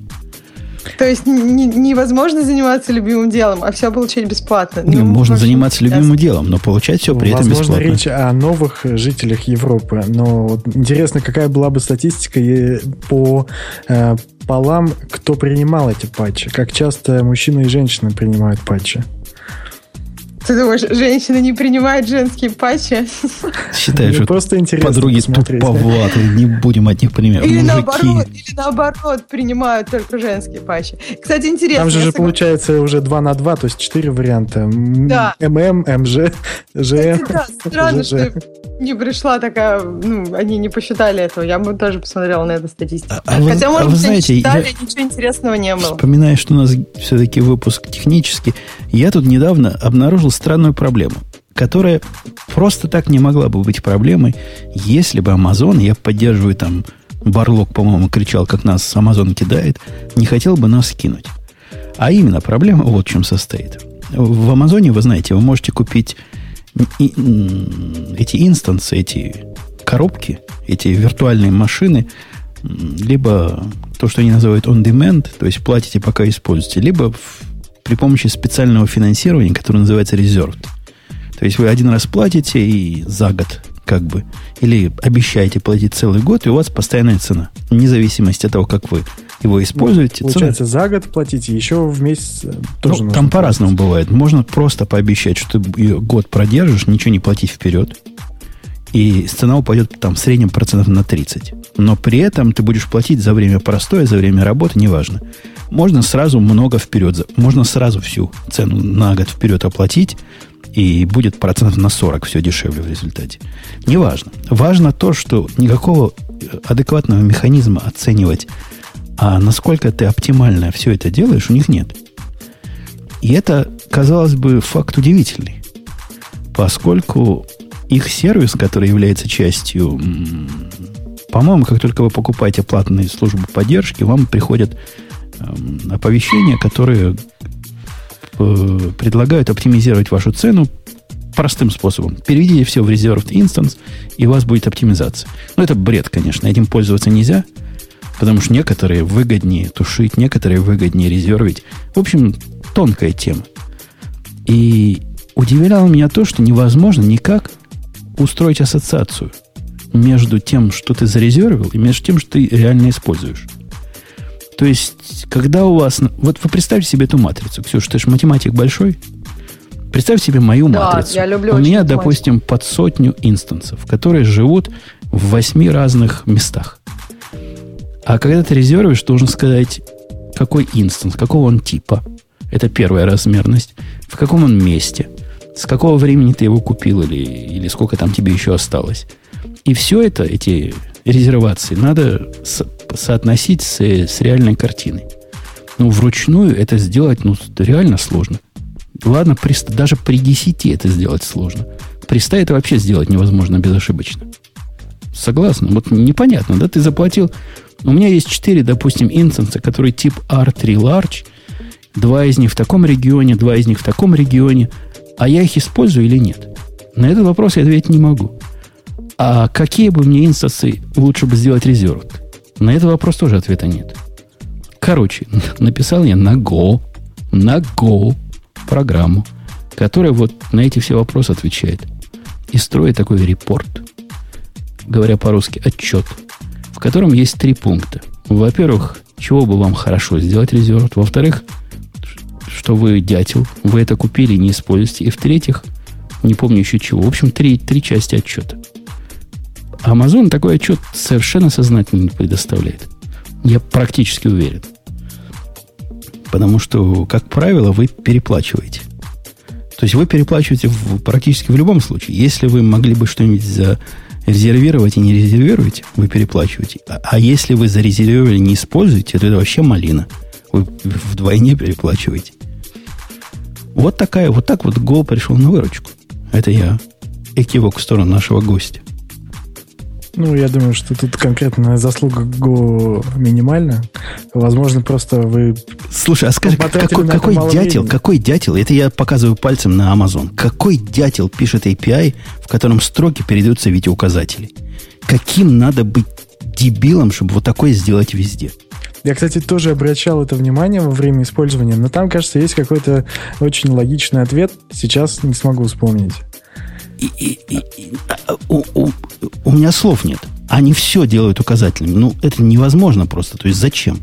То есть не, невозможно заниматься любимым делом, а все получать бесплатно. Не, ну, можно заниматься любимым делом, но получать все при Возможно, этом бесплатно. речь о новых жителях Европы. Но вот интересно, какая была бы статистика по э, полам, кто принимал эти патчи? Как часто мужчины и женщины принимают патчи? Ты думаешь, женщины не принимают женские патчи? Считаю, что просто интересно подруги туповатые, не будем от них принимать. Или наоборот, или наоборот, принимают только женские патчи. Кстати, интересно. Там же, же получается уже 2 на 2, то есть 4 варианта. Да. ММ, МЖ, ЖМ. Да, странно, что не пришла такая, ну, они не посчитали этого. Я бы тоже посмотрела на эту статистику. А, а Хотя, вы, может а вы знаете, считали, я ничего интересного не было. Вспоминаю, что у нас все-таки выпуск технический. Я тут недавно обнаружил странную проблему, которая просто так не могла бы быть проблемой, если бы Amazon, я поддерживаю там, Барлок, по-моему, кричал, как нас Amazon кидает, не хотел бы нас кинуть. А именно, проблема вот в чем состоит. В Амазоне, вы знаете, вы можете купить эти инстансы, эти коробки, эти виртуальные машины, либо то, что они называют on-demand, то есть платите, пока используете, либо в, при помощи специального финансирования, которое называется reserved. То есть вы один раз платите и за год как бы, или обещаете платить целый год, и у вас постоянная цена, вне зависимости от того, как вы его используете. Получается, цена... за год платите, еще в месяц э, тоже ну, Там по-разному бывает. Можно просто пообещать, что ты год продержишь, ничего не платить вперед. И цена упадет там в среднем процентов на 30. Но при этом ты будешь платить за время простое, за время работы, неважно. Можно сразу много вперед, можно сразу всю цену на год вперед оплатить, и будет процентов на 40 все дешевле в результате. Неважно. Важно то, что никакого адекватного механизма оценивать, а насколько ты оптимально все это делаешь, у них нет. И это, казалось бы, факт удивительный. Поскольку их сервис, который является частью, по-моему, как только вы покупаете платные службы поддержки, вам приходят эм, оповещения, которые э, предлагают оптимизировать вашу цену простым способом. Переведите все в Reserved Instance, и у вас будет оптимизация. Ну, это бред, конечно. Этим пользоваться нельзя, потому что некоторые выгоднее тушить, некоторые выгоднее резервить. В общем, тонкая тема. И удивляло меня то, что невозможно никак устроить ассоциацию между тем, что ты зарезервил, и между тем, что ты реально используешь. То есть, когда у вас... Вот вы представьте себе эту матрицу. Ксюша, ты же математик большой. Представь себе мою да, матрицу. Я люблю у меня, допустим, под сотню инстансов, которые живут в восьми разных местах. А когда ты резервишь, должен сказать, какой инстанс, какого он типа. Это первая размерность. В каком он месте. С какого времени ты его купил или, или сколько там тебе еще осталось. И все это, эти резервации, надо со- соотносить с, с реальной картиной. Ну, вручную это сделать ну, реально сложно. Ладно, при, даже при 10 это сделать сложно. При 100 это вообще сделать невозможно безошибочно. Согласна. Вот непонятно, да? Ты заплатил... У меня есть 4, допустим, инстанса, которые тип R3 Large. Два из них в таком регионе, два из них в таком регионе. А я их использую или нет? На этот вопрос я ответить не могу. А какие бы мне инстансы лучше бы сделать резерв? На этот вопрос тоже ответа нет. Короче, написал я на Go, на Go программу, которая вот на эти все вопросы отвечает. И строит такой репорт, говоря по-русски, отчет, в котором есть три пункта. Во-первых, чего бы вам хорошо сделать резерв. Во-вторых, что вы дятел, вы это купили не используете. И в-третьих, не помню еще чего. В общем, три, три части отчета. Amazon такой отчет совершенно сознательно не предоставляет. Я практически уверен. Потому что, как правило, вы переплачиваете. То есть вы переплачиваете в, практически в любом случае. Если вы могли бы что-нибудь зарезервировать и не резервируете, вы переплачиваете. А, а если вы зарезервировали и не используете, то это вообще малина. Вы вдвойне переплачиваете. Вот такая, вот так вот Go пришел на выручку. Это я экивок в сторону нашего гостя. Ну, я думаю, что тут конкретная заслуга Go минимальна. Возможно, просто вы... Слушай, а скажи, какой, какой дятел, времени. какой дятел, это я показываю пальцем на Amazon, какой дятел пишет API, в котором строки передаются в виде указателей? Каким надо быть дебилом, чтобы вот такое сделать везде? Я, кстати, тоже обращал это внимание во время использования, но там, кажется, есть какой-то очень логичный ответ. Сейчас не смогу вспомнить и, и, и, и, а, у, у, у меня слов нет. Они все делают указательными. Ну, это невозможно просто. То есть зачем?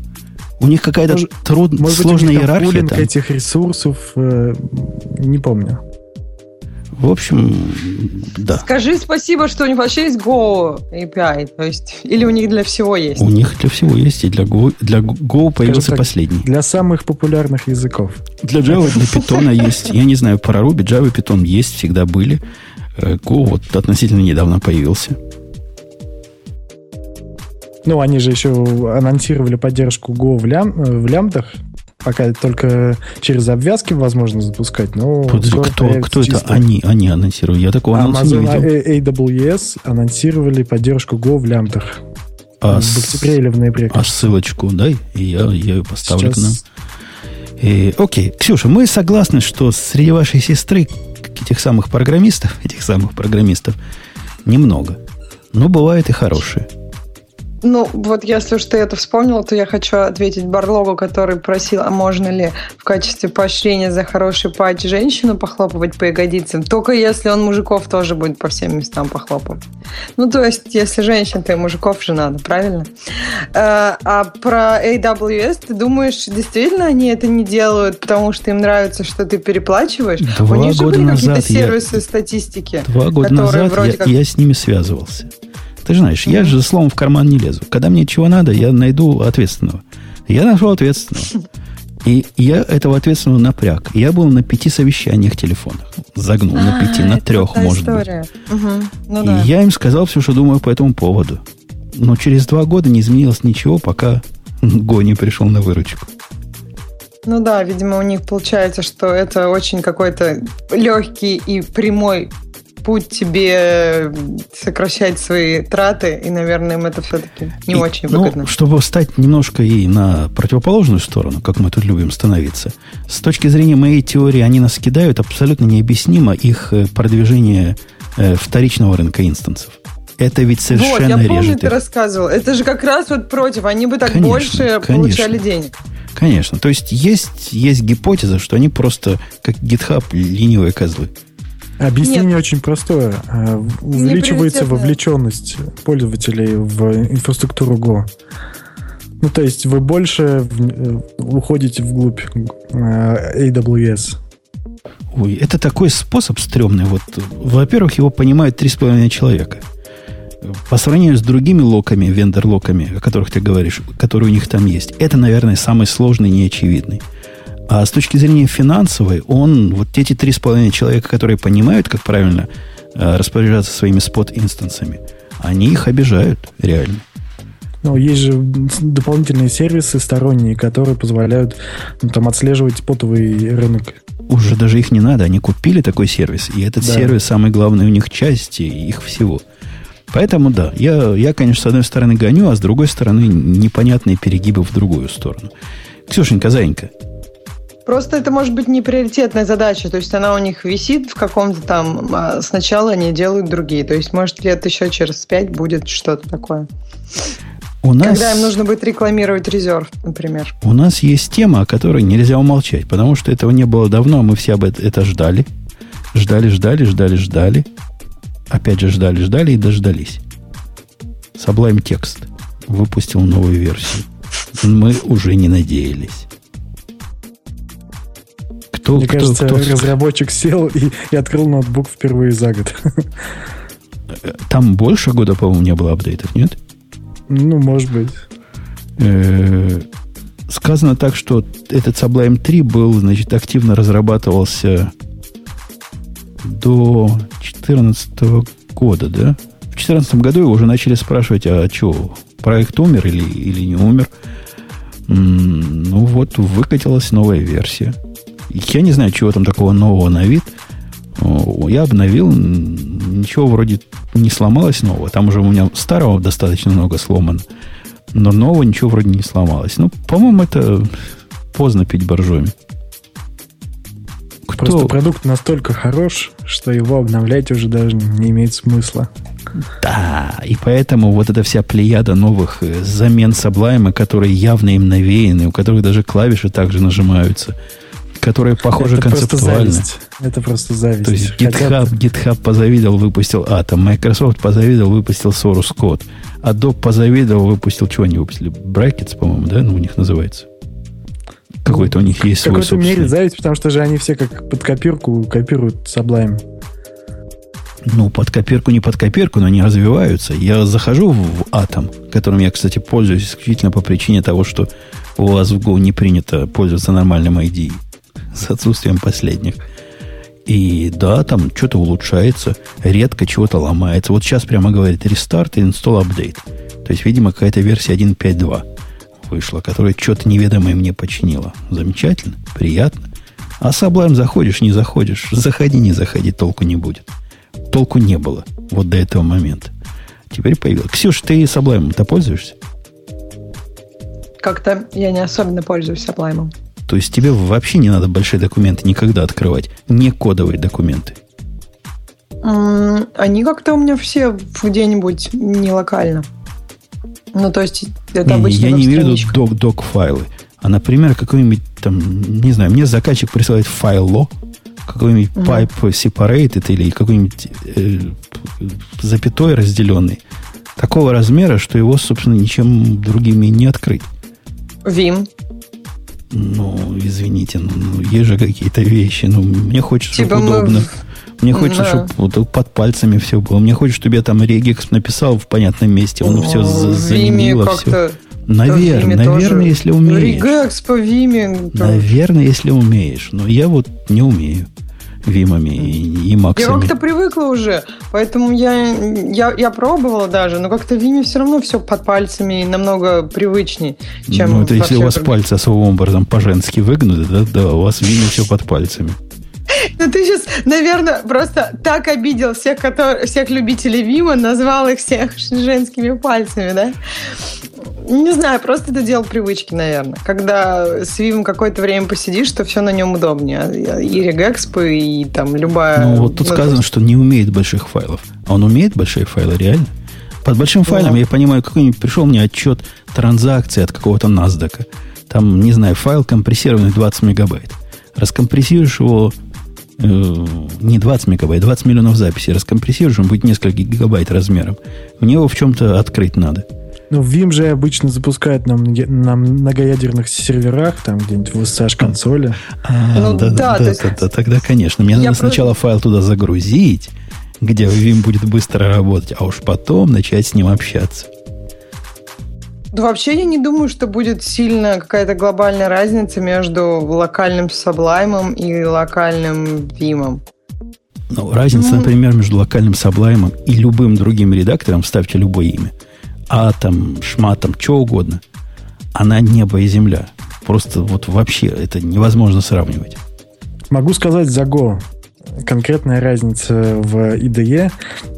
У них какая-то труд... может сложная быть, иерархия там. этих ресурсов, э, не помню. В общем, да. Скажи спасибо, что у них вообще есть Go API. То есть, или у них для всего есть? У них для всего есть, и для Go, для Go появился так, последний. Для самых популярных языков. Для Java, для Python есть. Я не знаю, про Ruby, Java, Python есть, всегда были. Go вот относительно недавно появился. Ну, они же еще анонсировали поддержку Go в, лям, в лямдах. Пока только через обвязки возможно запускать, но... Подожди, кто, кто это они, они анонсировали? Я такого анонса не видел. AWS анонсировали поддержку Go в лямдах. А в октябре или в ноябре. А ссылочку дай, и я, я ее поставлю Сейчас. к нам. И, окей, Ксюша, мы согласны, что среди вашей сестры этих самых программистов, этих самых программистов немного. Но бывают и хорошие. Ну, вот если уж ты это вспомнила, то я хочу ответить Барлогу, который просил, а можно ли в качестве поощрения за хороший патч женщину похлопывать по ягодицам, только если он мужиков тоже будет по всем местам похлопывать. Ну, то есть, если женщин, то и мужиков же надо, правильно? А, а про AWS, ты думаешь, действительно они это не делают, потому что им нравится, что ты переплачиваешь? Два У них года же были назад какие-то сервисы я... статистики. Два года назад я, как... я с ними связывался. Ты же знаешь, я же словом в карман не лезу. Когда мне чего надо, я найду ответственного. Я нашел ответственного. И я этого ответственного напряг. Я был на пяти совещаниях телефонах. Загнул на пяти, на трех, может история. быть. Угу. Ну, и да. я им сказал все, что думаю по этому поводу. Но через два года не изменилось ничего, пока Гони пришел на выручку. Ну да, видимо, у них получается, что это очень какой-то легкий и прямой путь тебе сокращать свои траты, и, наверное, им это все-таки не и, очень ну, выгодно. Ну, чтобы встать немножко и на противоположную сторону, как мы тут любим становиться, с точки зрения моей теории, они нас кидают абсолютно необъяснимо их э, продвижение э, вторичного рынка инстансов. Это ведь совершенно вот, я помню, ты рассказывал. Это же как раз вот против. Они бы так конечно, больше конечно. получали денег. Конечно. То есть есть, есть гипотеза, что они просто как GitHub ленивые козлы. Объяснение Нет. очень простое. Э, увеличивается вовлеченность пользователей в инфраструктуру Go. Ну, то есть вы больше э, уходите вглубь э, AWS. Ой, это такой способ стрёмный. Вот, во-первых, его понимают 3,5 человека. По сравнению с другими локами, вендор-локами, о которых ты говоришь, которые у них там есть, это, наверное, самый сложный и неочевидный. А с точки зрения финансовой, он, вот эти три с половиной человека, которые понимают, как правильно э, распоряжаться своими спот-инстансами, они их обижают реально. Ну, есть же дополнительные сервисы сторонние, которые позволяют ну, там отслеживать спотовый рынок. Уже даже их не надо, они купили такой сервис, и этот да. сервис самый главный у них части их всего. Поэтому да, я, я, конечно, с одной стороны гоню, а с другой стороны непонятные перегибы в другую сторону. Ксюшенька, Заинька, Просто это может быть не приоритетная задача, то есть она у них висит в каком-то там, а сначала они делают другие, то есть может лет еще через пять будет что-то такое. У нас... Когда им нужно будет рекламировать резерв, например. У нас есть тема, о которой нельзя умолчать, потому что этого не было давно, мы все об это ждали. Ждали, ждали, ждали, ждали. Опять же ждали, ждали и дождались. Sublime текст выпустил новую версию. Мы уже не надеялись. Кто, Мне кто, кажется, кто... разработчик сел и, и открыл ноутбук впервые за год. Там больше года, по-моему, не было апдейтов, нет? Ну, может быть. Э, сказано так, что этот Sublime 3 был, значит, активно разрабатывался до 2014 года, да? В 2014 году его уже начали спрашивать, а что, проект умер или, или не умер? Ну вот, выкатилась новая версия. Я не знаю, чего там такого нового на вид. Я обновил, ничего вроде не сломалось нового. Там уже у меня старого достаточно много сломано. Но нового ничего вроде не сломалось. Ну, по-моему, это поздно пить боржоми. Кто... Просто продукт настолько хорош, что его обновлять уже даже не имеет смысла. Да, и поэтому вот эта вся плеяда новых э, замен Sublime, которые явно им навеяны, у которых даже клавиши также нажимаются – которые похожи это концептуально. Просто это просто зависть. То есть GitHub, GitHub позавидовал, выпустил Atom, Microsoft позавидовал, выпустил Source Code, Adobe позавидовал, выпустил, чего они выпустили? Brackets, по-моему, да, ну, у них называется. Какой-то у них есть свой В какой-то мере зависть, потому что же они все как под копирку копируют Sublime. Ну, под копирку не под копирку, но они развиваются. Я захожу в Atom, которым я, кстати, пользуюсь исключительно по причине того, что у вас в Go не принято пользоваться нормальным IDE с отсутствием последних. И да, там что-то улучшается, редко чего-то ломается. Вот сейчас прямо говорит рестарт и install update. То есть, видимо, какая-то версия 1.5.2 вышла, которая что-то неведомое мне починила. Замечательно, приятно. А с Sublime заходишь, не заходишь, заходи, не заходи, толку не будет. Толку не было вот до этого момента. Теперь появилось. Ксюш, ты Sublime-то пользуешься? Как-то я не особенно пользуюсь Sublime. То есть тебе вообще не надо большие документы никогда открывать, не кодовые документы. Они как-то у меня все где-нибудь не локально. Ну, то есть, это обычно Я не имею в виду док, док-файлы. А, например, какой-нибудь там, не знаю, мне заказчик присылает файло, какой-нибудь угу. pipe separated или какой-нибудь э, запятой разделенный, такого размера, что его, собственно, ничем другими не открыть. Vim. Ну, извините, ну, ну есть же какие-то вещи. Ну, мне хочется, типа чтобы удобно. Мне хочется, да. чтобы вот под пальцами все было. Мне хочется, чтобы я там регекс написал в понятном месте. Он О, все заменило. Все. Наверное, наверное, если умеешь. Регекс по Виме. Наверное, если умеешь. Но я вот не умею вимами и, и максами. Я как-то привыкла уже, поэтому я, я, я пробовала даже, но как-то Виме все равно все под пальцами намного привычнее, чем Ну, это если у вас пальцы особым образом по-женски выгнуты, да, да, у вас Виме все под пальцами. Ну, ты сейчас, наверное, просто так обидел всех, которые, всех любителей Вима, назвал их всех женскими пальцами, да? Не знаю, просто это дело привычки, наверное. Когда с Вимом какое-то время посидишь, то все на нем удобнее. И регэкспы, и там любая... Ну, вот тут ну, сказано, что не умеет больших файлов. А он умеет большие файлы, реально? Под большим файлом, я понимаю, какой-нибудь пришел мне отчет транзакции от какого-то NASDAQ. Там, не знаю, файл компрессированный 20 мегабайт. Раскомпрессируешь его э, не 20 мегабайт, 20 миллионов записей. Раскомпрессируешь, он будет несколько гигабайт размером. Мне его в чем-то открыть надо. Ну, Vim же обычно запускают на, на многоядерных серверах, там где-нибудь в SSH консоли. А, ну, да, да, да, есть... да, да, тогда, конечно. Мне надо просто... сначала файл туда загрузить, где Vim будет быстро работать, а уж потом начать с ним общаться. Да вообще я не думаю, что будет сильно какая-то глобальная разница между локальным Sublime и локальным Vim. Ну, разница, mm-hmm. например, между локальным Sublime и любым другим редактором, ставьте любое имя – атом, шматом, что угодно, она небо и земля. Просто вот вообще это невозможно сравнивать. Могу сказать за Go конкретная разница в IDE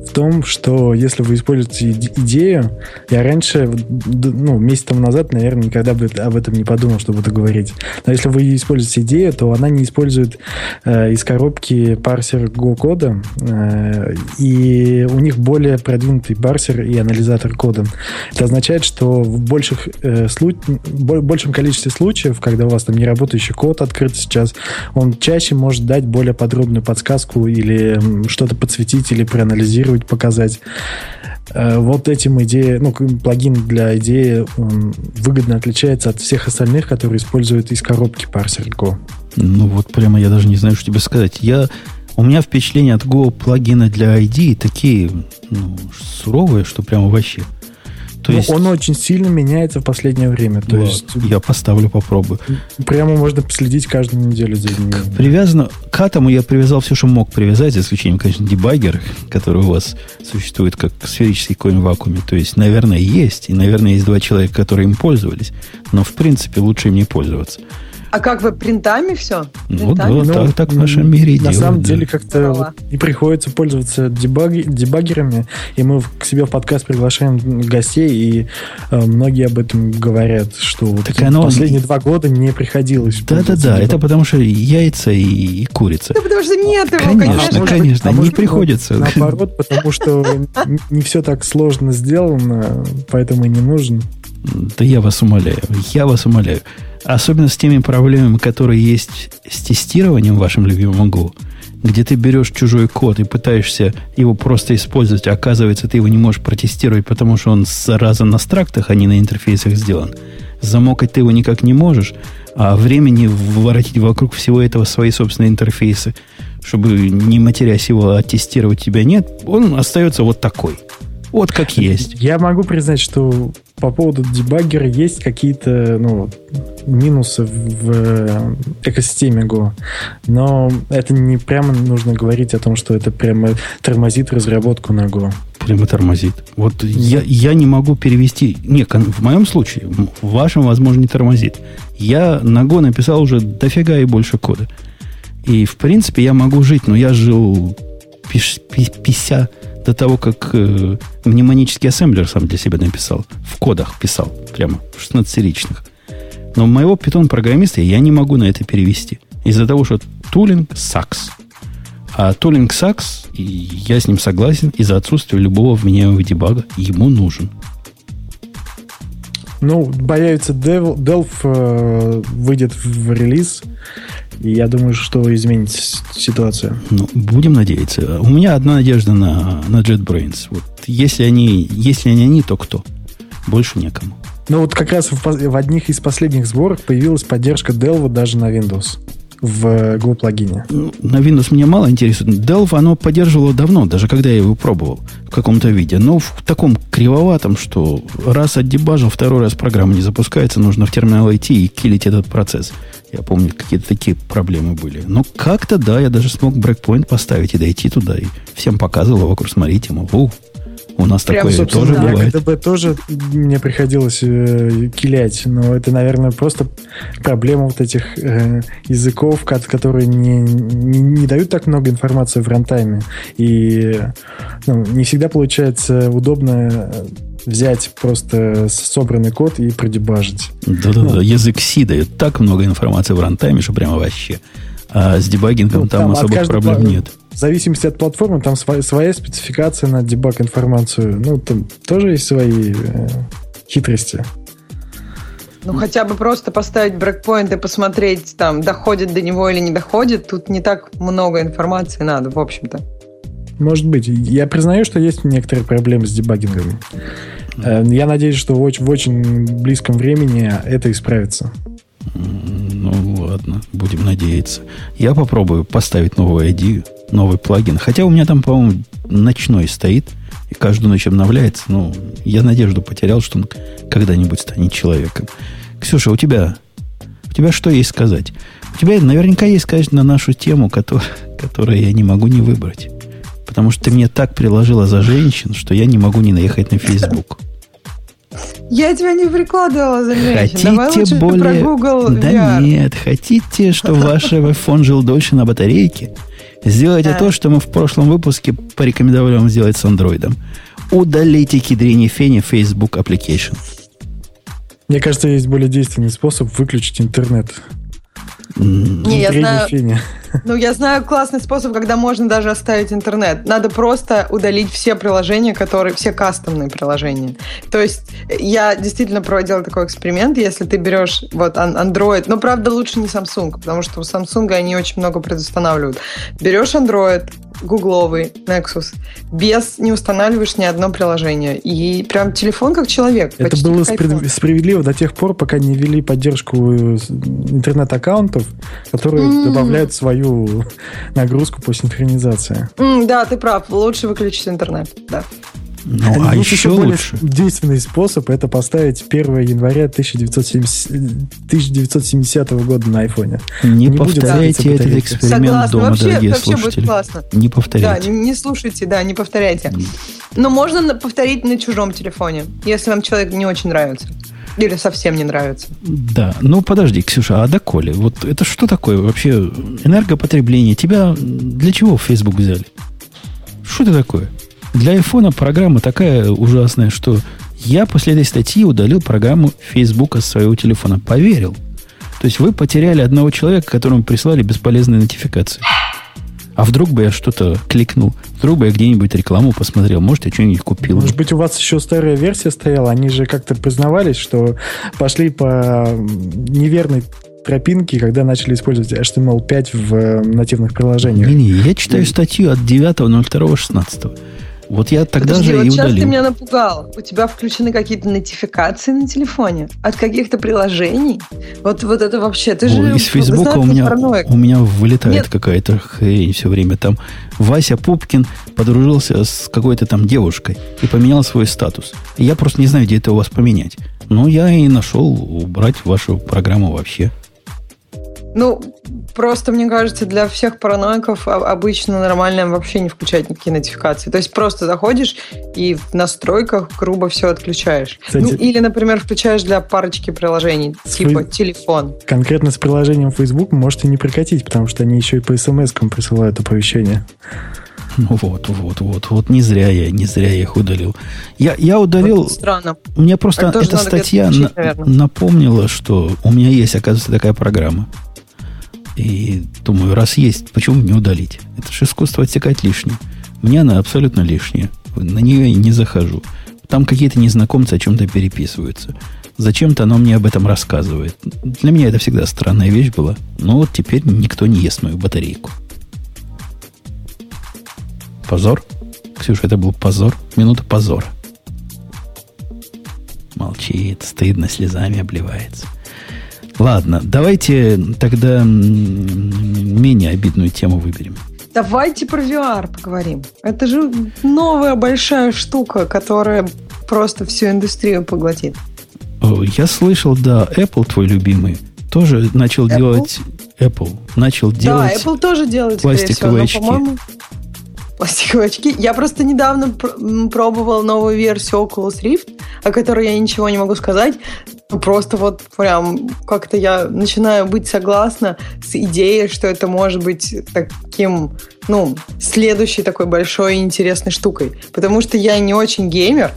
в том, что если вы используете идею, я раньше, ну, месяц тому назад, наверное, никогда бы об этом не подумал, чтобы это говорить. Но если вы используете идею, то она не использует э, из коробки парсер Go-кода, э, и у них более продвинутый парсер и анализатор кода. Это означает, что в больших, э, случ... большем количестве случаев, когда у вас там не работающий код открыт сейчас, он чаще может дать более подробную подсказку или что-то подсветить или проанализировать, показать. Э, вот этим идея, ну, плагин для идеи выгодно отличается от всех остальных, которые используют из коробки парсер Go. Ну вот прямо я даже не знаю, что тебе сказать. Я, у меня впечатление от Go плагина для ID такие ну, суровые, что прямо вообще. То ну, есть... Он очень сильно меняется в последнее время. То вот. есть... Я поставлю, попробую. Прямо можно последить каждую неделю за ним. Привязано... К атому я привязал все, что мог привязать, за исключением, конечно, дебаггер, который у вас существует как сферический конь в вакууме. То есть, наверное, есть. И, наверное, есть два человека, которые им пользовались. Но, в принципе, лучше им не пользоваться. А как вы принтами все? Ну, да, ну, так, так в нашем мире На делают, самом да. деле как-то вот и приходится пользоваться дебаги, дебаггерами, и мы к себе в подкаст приглашаем гостей, и э, многие об этом говорят, что так вот оно... последние два года не приходилось. Да-да-да, это потому что яйца и, и курица. Да потому что нет его, конечно. Конечно, конечно, а не приходится. Наоборот, потому что не все так сложно сделано, поэтому и не нужен. Да я вас умоляю, я вас умоляю. Особенно с теми проблемами, которые есть с тестированием в вашем любимом Go, где ты берешь чужой код и пытаешься его просто использовать, а оказывается, ты его не можешь протестировать, потому что он, зараза, на страктах, а не на интерфейсах сделан. Замокать ты его никак не можешь, а времени воротить вокруг всего этого свои собственные интерфейсы, чтобы не матерясь его оттестировать тебя нет, он остается вот такой. Вот как есть. Я могу признать, что по поводу дебаггера есть какие-то ну, минусы в э, экосистеме Go. Но это не прямо нужно говорить о том, что это прямо тормозит разработку на Go. Прямо тормозит. Вот я, я не могу перевести... Не, в моем случае, в вашем, возможно, не тормозит. Я на Go написал уже дофига и больше кода. И, в принципе, я могу жить, но я жил пиш, пися до того, как э, мнемонический ассемблер сам для себя написал. В кодах писал, прямо, в 16-ричных. Но моего питон-программиста я не могу на это перевести. Из-за того, что тулинг сакс. А тулинг сакс, я с ним согласен, из-за отсутствия любого вменяемого дебага ему нужен. Ну, появится Delph, Delph э, выйдет в релиз, и я думаю, что изменит ситуацию. Ну, будем надеяться. У меня одна надежда на, на JetBrains. Вот если они, если они они, то кто? Больше некому. Ну вот как раз в, в одних из последних сборок появилась поддержка Delve даже на Windows в э, Go плагине. Ну, на Windows меня мало интересует. Delve оно поддерживало давно, даже когда я его пробовал в каком-то виде. Но в таком кривоватом, что раз отдебажил, второй раз программа не запускается, нужно в терминал идти и килить этот процесс. Я помню, какие-то такие проблемы были. Но как-то, да, я даже смог брейкпоинт поставить и дойти туда. И всем показывал вокруг, смотрите, мол, у нас Прям, такое тоже да. бывает. КДБ тоже мне приходилось э, килять, но это, наверное, просто проблема вот этих э, языков, которые не, не, не дают так много информации в рантайме. И ну, не всегда получается удобно взять просто собранный код и продебажить. Да-да-да, ну, язык C дает так много информации в рантайме, что прямо вообще. А с дебагингом ну, там, там особых проблем нет в зависимости от платформы, там своя, своя спецификация на дебаг информацию. Ну, там тоже есть свои э, хитрости. Ну, хотя бы просто поставить брекпоинт и посмотреть, там, доходит до него или не доходит. Тут не так много информации надо, в общем-то. Может быть. Я признаю, что есть некоторые проблемы с дебагингом. Э, я надеюсь, что в очень, в очень близком времени это исправится. Ну, ладно, будем надеяться. Я попробую поставить новую ID новый плагин. Хотя у меня там, по-моему, ночной стоит, и каждую ночь обновляется. Ну, я надежду потерял, что он когда-нибудь станет человеком. Ксюша, у тебя, у тебя что есть сказать? У тебя наверняка есть сказать на нашу тему, которую, которую я не могу не выбрать. Потому что ты мне так приложила за женщин, что я не могу не наехать на Facebook. Я тебя не прикладывала за женщин. Хотите Давай лучше более... про Google Да VR. нет, хотите, чтобы ваш iPhone жил дольше на батарейке? Сделайте да. то, что мы в прошлом выпуске порекомендовали вам сделать с андроидом. Удалите кедрение фени Facebook Application. Мне кажется, есть более действенный способ выключить интернет. Не, я знаю, ну, я знаю классный способ, когда можно даже оставить интернет. Надо просто удалить все приложения, которые, все кастомные приложения. То есть я действительно проводила такой эксперимент, если ты берешь вот Android, но правда лучше не Samsung, потому что у Samsung они очень много предустанавливают. Берешь Android, гугловый Nexus, без не устанавливаешь ни одно приложение. И прям телефон как человек. Это было спри- справедливо до тех пор, пока не ввели поддержку э, интернет-аккаунтов, которые mm. добавляют свою нагрузку по синхронизации. Mm, да, ты прав. Лучше выключить интернет. Да. Ну, а, а еще лучше. действенный способ это поставить 1 января 1970, 1970 года на айфоне. Не, не повторяйте этот эксперимент Согласна. дома, вообще, дорогие вообще слушатели. Будет классно. Не повторяйте. Да, не, не слушайте, да, не повторяйте. Но можно повторить на чужом телефоне, если вам человек не очень нравится. Или совсем не нравится. Да. Ну, подожди, Ксюша, а доколе? Вот это что такое вообще энергопотребление? Тебя для чего в Facebook взяли? Что это такое? Для айфона программа такая ужасная, что я после этой статьи удалил программу Фейсбука с своего телефона. Поверил. То есть вы потеряли одного человека, которому прислали бесполезные нотификации. А вдруг бы я что-то кликнул, вдруг бы я где-нибудь рекламу посмотрел, может, я что-нибудь купил. Может быть, у вас еще старая версия стояла, они же как-то признавались, что пошли по неверной тропинки, когда начали использовать HTML5 в нативных приложениях. Не-не, я читаю статью от 9.02.16. Вот я тогда Подожди, же вот и удалил. сейчас ты меня напугал. У тебя включены какие-то нотификации на телефоне от каких-то приложений. Вот, вот это вообще... Ты О, же из Фейсбука у меня, у меня вылетает какая-то хрень все время. Там Вася Пупкин подружился с какой-то там девушкой и поменял свой статус. И я просто не знаю, где это у вас поменять. Ну, я и нашел убрать вашу программу вообще. Ну, просто, мне кажется, для всех параноиков обычно нормально вообще не включать никакие нотификации. То есть просто заходишь и в настройках грубо все отключаешь. Кстати, ну, или, например, включаешь для парочки приложений, типа фей... телефон. Конкретно с приложением Facebook можете не прекратить, потому что они еще и по смс-кам присылают оповещения. Ну вот, вот, вот, вот не зря я, не зря я их удалил. Я, я удалил. Вот странно. Мне просто эта статья включить, на, напомнила, что у меня есть, оказывается, такая программа. И думаю, раз есть, почему не удалить? Это же искусство отсекать лишнее. Мне она абсолютно лишняя. На нее я не захожу. Там какие-то незнакомцы о чем-то переписываются. Зачем-то оно мне об этом рассказывает. Для меня это всегда странная вещь была. Но вот теперь никто не ест мою батарейку. Позор? Ксюша, это был позор? Минута позора. Молчит, стыдно, слезами обливается. Ладно, давайте тогда менее обидную тему выберем. Давайте про VR поговорим. Это же новая большая штука, которая просто всю индустрию поглотит. Я слышал, да, Apple твой любимый тоже начал Apple? делать Apple начал делать. Да, Apple тоже делает пластиковые всего, но, очки. Пластиковые очки. Я просто недавно пр- пробовал новую версию Oculus Rift, о которой я ничего не могу сказать. Просто вот прям как-то я начинаю быть согласна с идеей, что это может быть таким, ну, следующей такой большой и интересной штукой. Потому что я не очень геймер,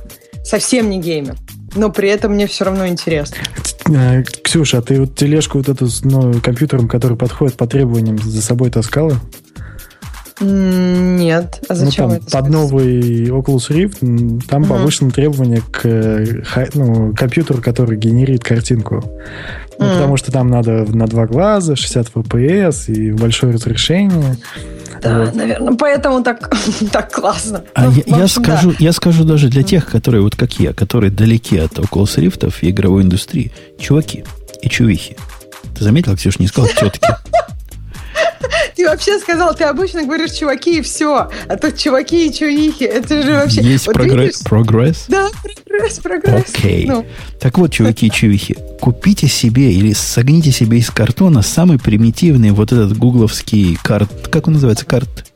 совсем не геймер но при этом мне все равно интересно. Э, Ксюша, а ты вот тележку вот эту с ну, компьютером, который подходит по требованиям, за собой таскала? Нет. А ну, зачем ну, там, это? Под новый Oculus Rift там угу. повышено требование к э, ну, компьютеру, который генерит картинку. Ну, mm. Потому что там надо на два глаза, 60 FPS и большое разрешение. Да, вот. наверное, поэтому так, так классно. А ну, я, общем, я, скажу, да. я скажу даже для тех, которые вот как я, которые далеки от Oculus Rift и игровой индустрии, чуваки и чувихи. Ты заметил, Ксюша, не сказал тетки? Ты вообще сказал, ты обычно говоришь чуваки и все. А тут чуваки и чувихи. Это же вообще... Есть вот прогресс? Видишь? прогресс? Да, прогресс, прогресс. Окей. Ну. Так вот, чуваки и чувихи, купите себе или согните себе из картона самый примитивный вот этот гугловский карт... Как он называется? Карт...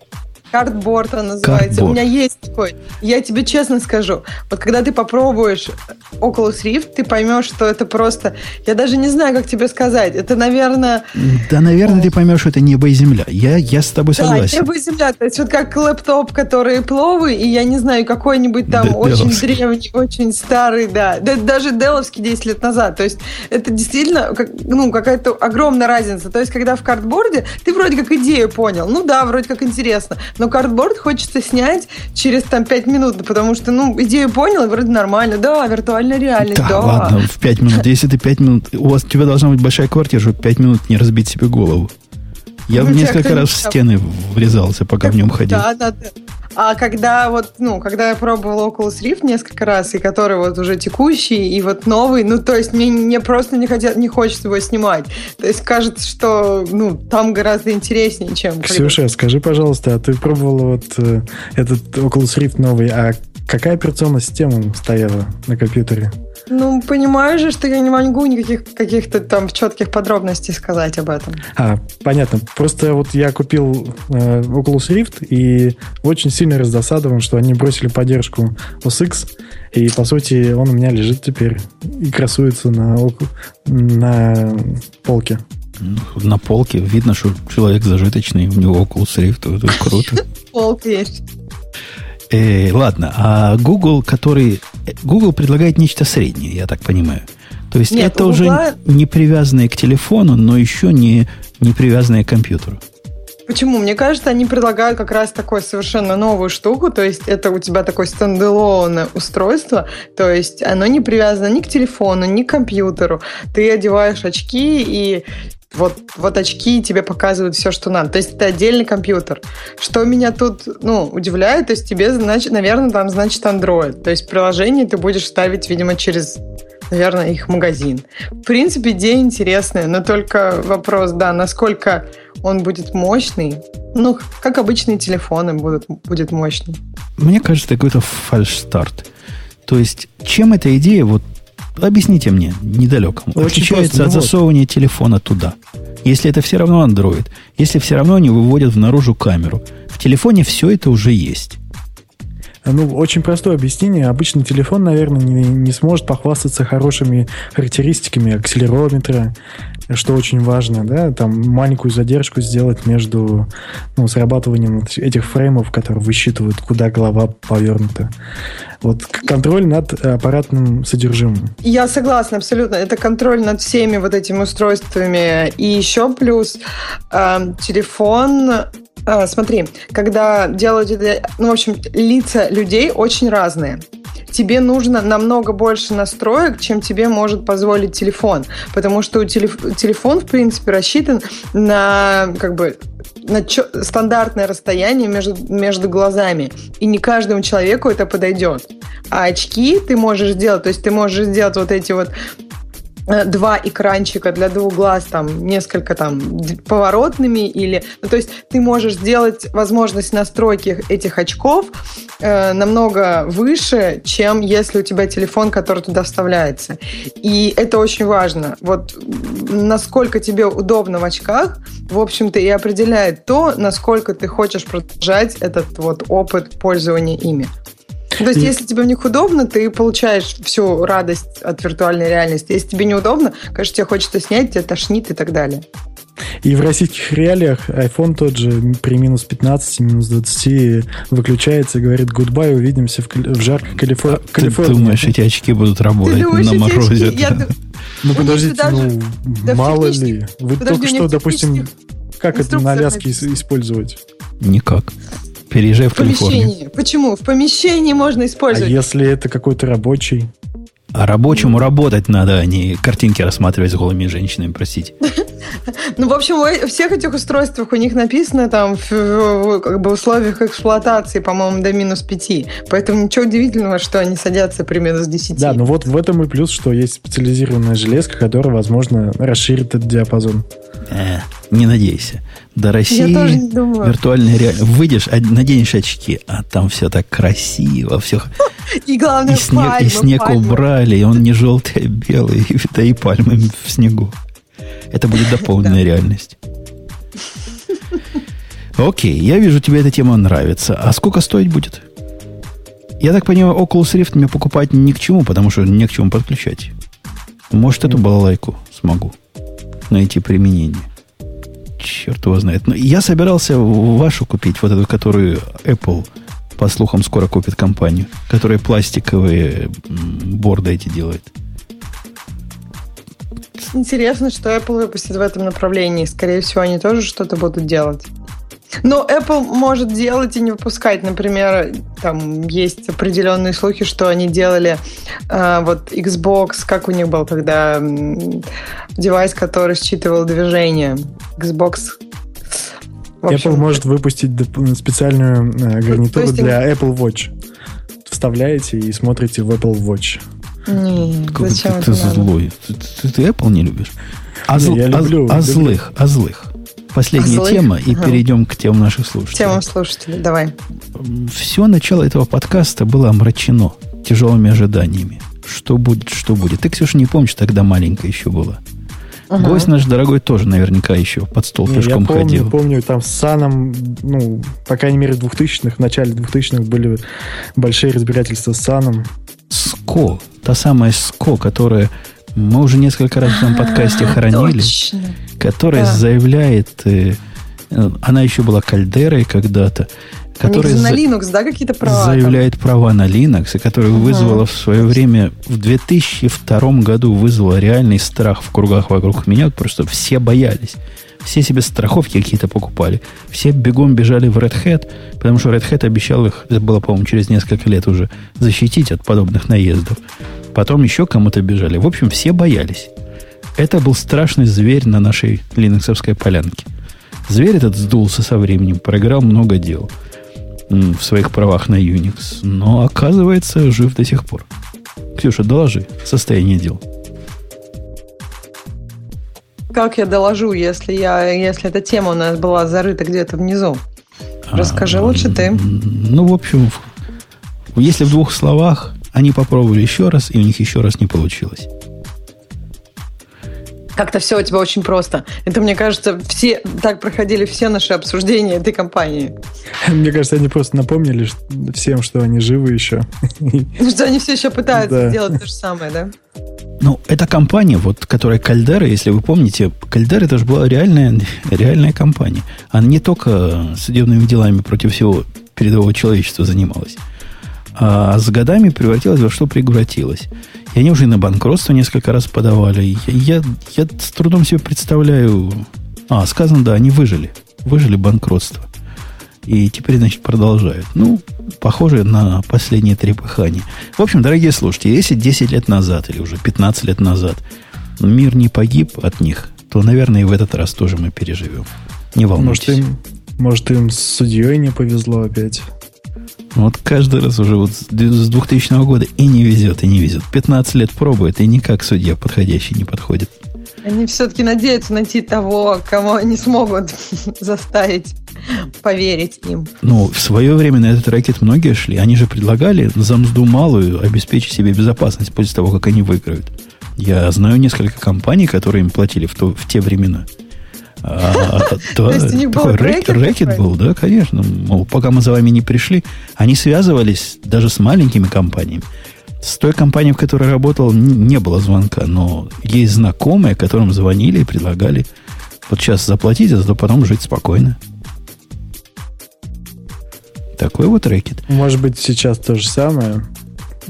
Картборд он называется. Картборд. У меня есть такой. Я тебе честно скажу. Вот когда ты попробуешь Oculus Rift, ты поймешь, что это просто... Я даже не знаю, как тебе сказать. Это, наверное... Да, наверное, ты поймешь, что это небо и земля. Я, я с тобой согласен. Да, небо и земля. То есть вот как лэптоп, который пловый, и я не знаю, какой-нибудь там Д- очень Деловский. древний, очень старый, да. да. Даже Деловский 10 лет назад. То есть это действительно как, ну, какая-то огромная разница. То есть когда в картборде ты вроде как идею понял. Ну да, вроде как интересно но картборд хочется снять через там 5 минут, потому что, ну, идею понял, и вроде нормально. Да, виртуальная реальность, да. да. ладно, в 5 минут. Если ты 5 минут... У вас у тебя должна быть большая квартира, чтобы 5 минут не разбить себе голову. Я ну, несколько раз в стены врезался, пока в нем ходил. Да, да. А когда вот, ну, когда я пробовала Oculus Rift несколько раз, и который вот уже текущий, и вот новый, ну, то есть мне, мне просто не, хотят, не хочется его снимать. То есть кажется, что, ну, там гораздо интереснее, чем... Ксюша, когда... скажи, пожалуйста, а ты пробовала вот э, этот Oculus Rift новый, а какая операционная система стояла на компьютере? Ну, понимаешь же, что я не могу никаких каких-то там четких подробностей сказать об этом. А, понятно. Просто вот я купил э, Oculus Rift и очень сильно раздосадован, что они бросили поддержку OS X, и, по сути, он у меня лежит теперь и красуется на, на полке. На полке видно, что человек зажиточный, у него Oculus Rift, это круто. Полка есть. Э, ладно, а Google, который... Google предлагает нечто среднее, я так понимаю. То есть Нет, это уже не привязанное к телефону, но еще не, не привязанное к компьютеру. Почему? Мне кажется, они предлагают как раз такую совершенно новую штуку, то есть это у тебя такое стендалонное устройство, то есть оно не привязано ни к телефону, ни к компьютеру. Ты одеваешь очки, и вот, вот очки тебе показывают все, что надо. То есть это отдельный компьютер. Что меня тут, ну, удивляет, то есть тебе, значит, наверное, там значит Android. То есть приложение ты будешь ставить, видимо, через наверное, их магазин. В принципе, идея интересная, но только вопрос, да, насколько он будет мощный. Ну, как обычные телефоны будут, будет мощный. Мне кажется, это какой-то фальш-старт. То есть, чем эта идея вот Объясните мне, недалекому. Очень отличается просто, от вот. засовывания телефона туда. Если это все равно Android, если все равно они выводят в наружу камеру, в телефоне все это уже есть. Ну, очень простое объяснение. Обычный телефон, наверное, не, не сможет похвастаться хорошими характеристиками акселерометра, что очень важно, да, там маленькую задержку сделать между ну, срабатыванием этих фреймов, которые высчитывают, куда голова повернута. Вот контроль над аппаратным содержимым. Я согласна абсолютно. Это контроль над всеми вот этими устройствами. И еще плюс э, телефон а, смотри, когда делают это, ну, в общем, лица людей очень разные. тебе нужно намного больше настроек, чем тебе может позволить телефон. Потому что телеф... телефон, в принципе, рассчитан на как бы на стандартное расстояние между, между глазами. И не каждому человеку это подойдет. А очки ты можешь сделать, то есть ты можешь сделать вот эти вот два экранчика для двух глаз, там, несколько там поворотными или... Ну, то есть ты можешь сделать возможность настройки этих очков э, намного выше, чем если у тебя телефон, который туда вставляется. И это очень важно. Вот насколько тебе удобно в очках, в общем-то, и определяет то, насколько ты хочешь продолжать этот вот опыт пользования ими. То есть, и... если тебе в них удобно, ты получаешь всю радость от виртуальной реальности. Если тебе неудобно, конечно, тебе хочется снять, тебя тошнит и так далее. И в российских реалиях iPhone тот же при минус 15, минус 20 выключается и говорит goodbye, увидимся в, в жаркой Калифор... Ты Калифорнии. думаешь, эти очки будут работать думаешь, на морозе? Очки? Я... Ну, подождите, даже... ну, да мало ли. Вы Подожди, только что, допустим, как это на Аляске использовать? Никак. Переезжай в, в помещении. Почему? В помещении можно использовать. А если это какой-то рабочий? А рабочему работать надо, а не картинки рассматривать с голыми женщинами, простите. Ну, в общем, у всех этих устройствах у них написано там в как бы, условиях эксплуатации, по-моему, до минус 5. Поэтому ничего удивительного, что они садятся при минус 10. Да, ну вот в этом и плюс, что есть специализированная железка, которая, возможно, расширит этот диапазон. Э, не надейся. До России Я тоже не думаю. виртуальная реальность. Выйдешь, наденешь очки, а там все так красиво, все. И главное, и снег, пальмы, и снег пальмы. убрали, и он не желтый, а белый, да и пальмы в снегу. Это будет дополненная реальность. Окей, я вижу, тебе эта тема нравится. А сколько стоить будет? Я так понимаю, Oculus Rift мне покупать ни к чему, потому что не к чему подключать. Может, эту балалайку смогу найти применение. Черт его знает. Но я собирался вашу купить, вот эту, которую Apple, по слухам, скоро купит компанию, которая пластиковые борды эти делает. Интересно, что Apple выпустит в этом направлении. Скорее всего, они тоже что-то будут делать. Но Apple может делать и не выпускать. Например, там есть определенные слухи, что они делали э, вот Xbox, как у них был тогда девайс, который считывал движение. Xbox общем, Apple может выпустить специальную э, гарнитуру есть, для Apple Watch. Вставляете и смотрите в Apple Watch. Какой зачем ты, ты злой. Ты, ты, ты Apple не любишь? А, не, зл, я люблю, а, а злых, а злых. Последняя а тема, и ага. перейдем к темам наших слушателей. Темам слушателей, давай. Все начало этого подкаста было омрачено тяжелыми ожиданиями. Что будет, что будет. Ты, Ксюша, не помнишь, тогда маленькая еще была. Ага. Гость наш дорогой тоже наверняка еще под стол не, пешком я помню, ходил. помню, там с Саном, ну, по крайней мере, в 2000-х, в начале 2000-х были большие разбирательства с Саном. СКО, та самая СКО, которая мы уже несколько раз в этом подкасте хоронили, Точно. которая да. заявляет, э, она еще была кальдерой когда-то, которая за, на Linux, да, какие-то права? Заявляет там? права на Linux, и которая угу. вызвала в свое время, в 2002 году вызвала реальный страх в кругах вокруг меня, что все боялись. Все себе страховки какие-то покупали. Все бегом бежали в Red Hat, потому что Red Hat обещал их, это было, по-моему, через несколько лет уже, защитить от подобных наездов. Потом еще кому-то бежали. В общем, все боялись. Это был страшный зверь на нашей линуксовской полянке. Зверь этот сдулся со временем, проиграл много дел в своих правах на Unix, но оказывается жив до сих пор. Ксюша, доложи состояние дел. Как я доложу, если, я, если эта тема у нас была зарыта где-то внизу? Расскажи а, лучше ты. Ну, в общем, если в двух словах, они попробовали еще раз, и у них еще раз не получилось. Как-то все у тебя очень просто. Это, мне кажется, все так проходили все наши обсуждения этой компании. Мне кажется, они просто напомнили всем, что они живы еще. Ну, что они все еще пытаются да. сделать то же самое, да? Ну, эта компания, вот, которая Кальдера, если вы помните, Кальдера это же была реальная, реальная компания. Она не только судебными делами против всего передового человечества занималась а с годами превратилась во что превратилась. И они уже и на банкротство несколько раз подавали. Я, я, я с трудом себе представляю... А, сказано, да, они выжили. Выжили банкротство. И теперь, значит, продолжают. Ну, похоже на последние три пыхания. В общем, дорогие слушатели, если 10 лет назад или уже 15 лет назад мир не погиб от них, то, наверное, и в этот раз тоже мы переживем. Не волнуйтесь. Может, им, может, им с судьей не повезло опять? Вот каждый раз уже вот с 2000 года и не везет, и не везет. 15 лет пробует, и никак судья подходящий не подходит. Они все-таки надеются найти того, кого они смогут заставить поверить им. Ну, в свое время на этот ракет многие шли. Они же предлагали за мзду малую обеспечить себе безопасность после того, как они выиграют. Я знаю несколько компаний, которые им платили в, то, в те времена. То, такой рэкет, рэкет был, да, конечно. Мол, пока мы за вами не пришли, они связывались даже с маленькими компаниями. С той компанией, в которой работал, не было звонка, но есть знакомые, которым звонили и предлагали вот сейчас заплатить, а зато потом жить спокойно. Такой вот рэкет. Может быть, сейчас то же самое.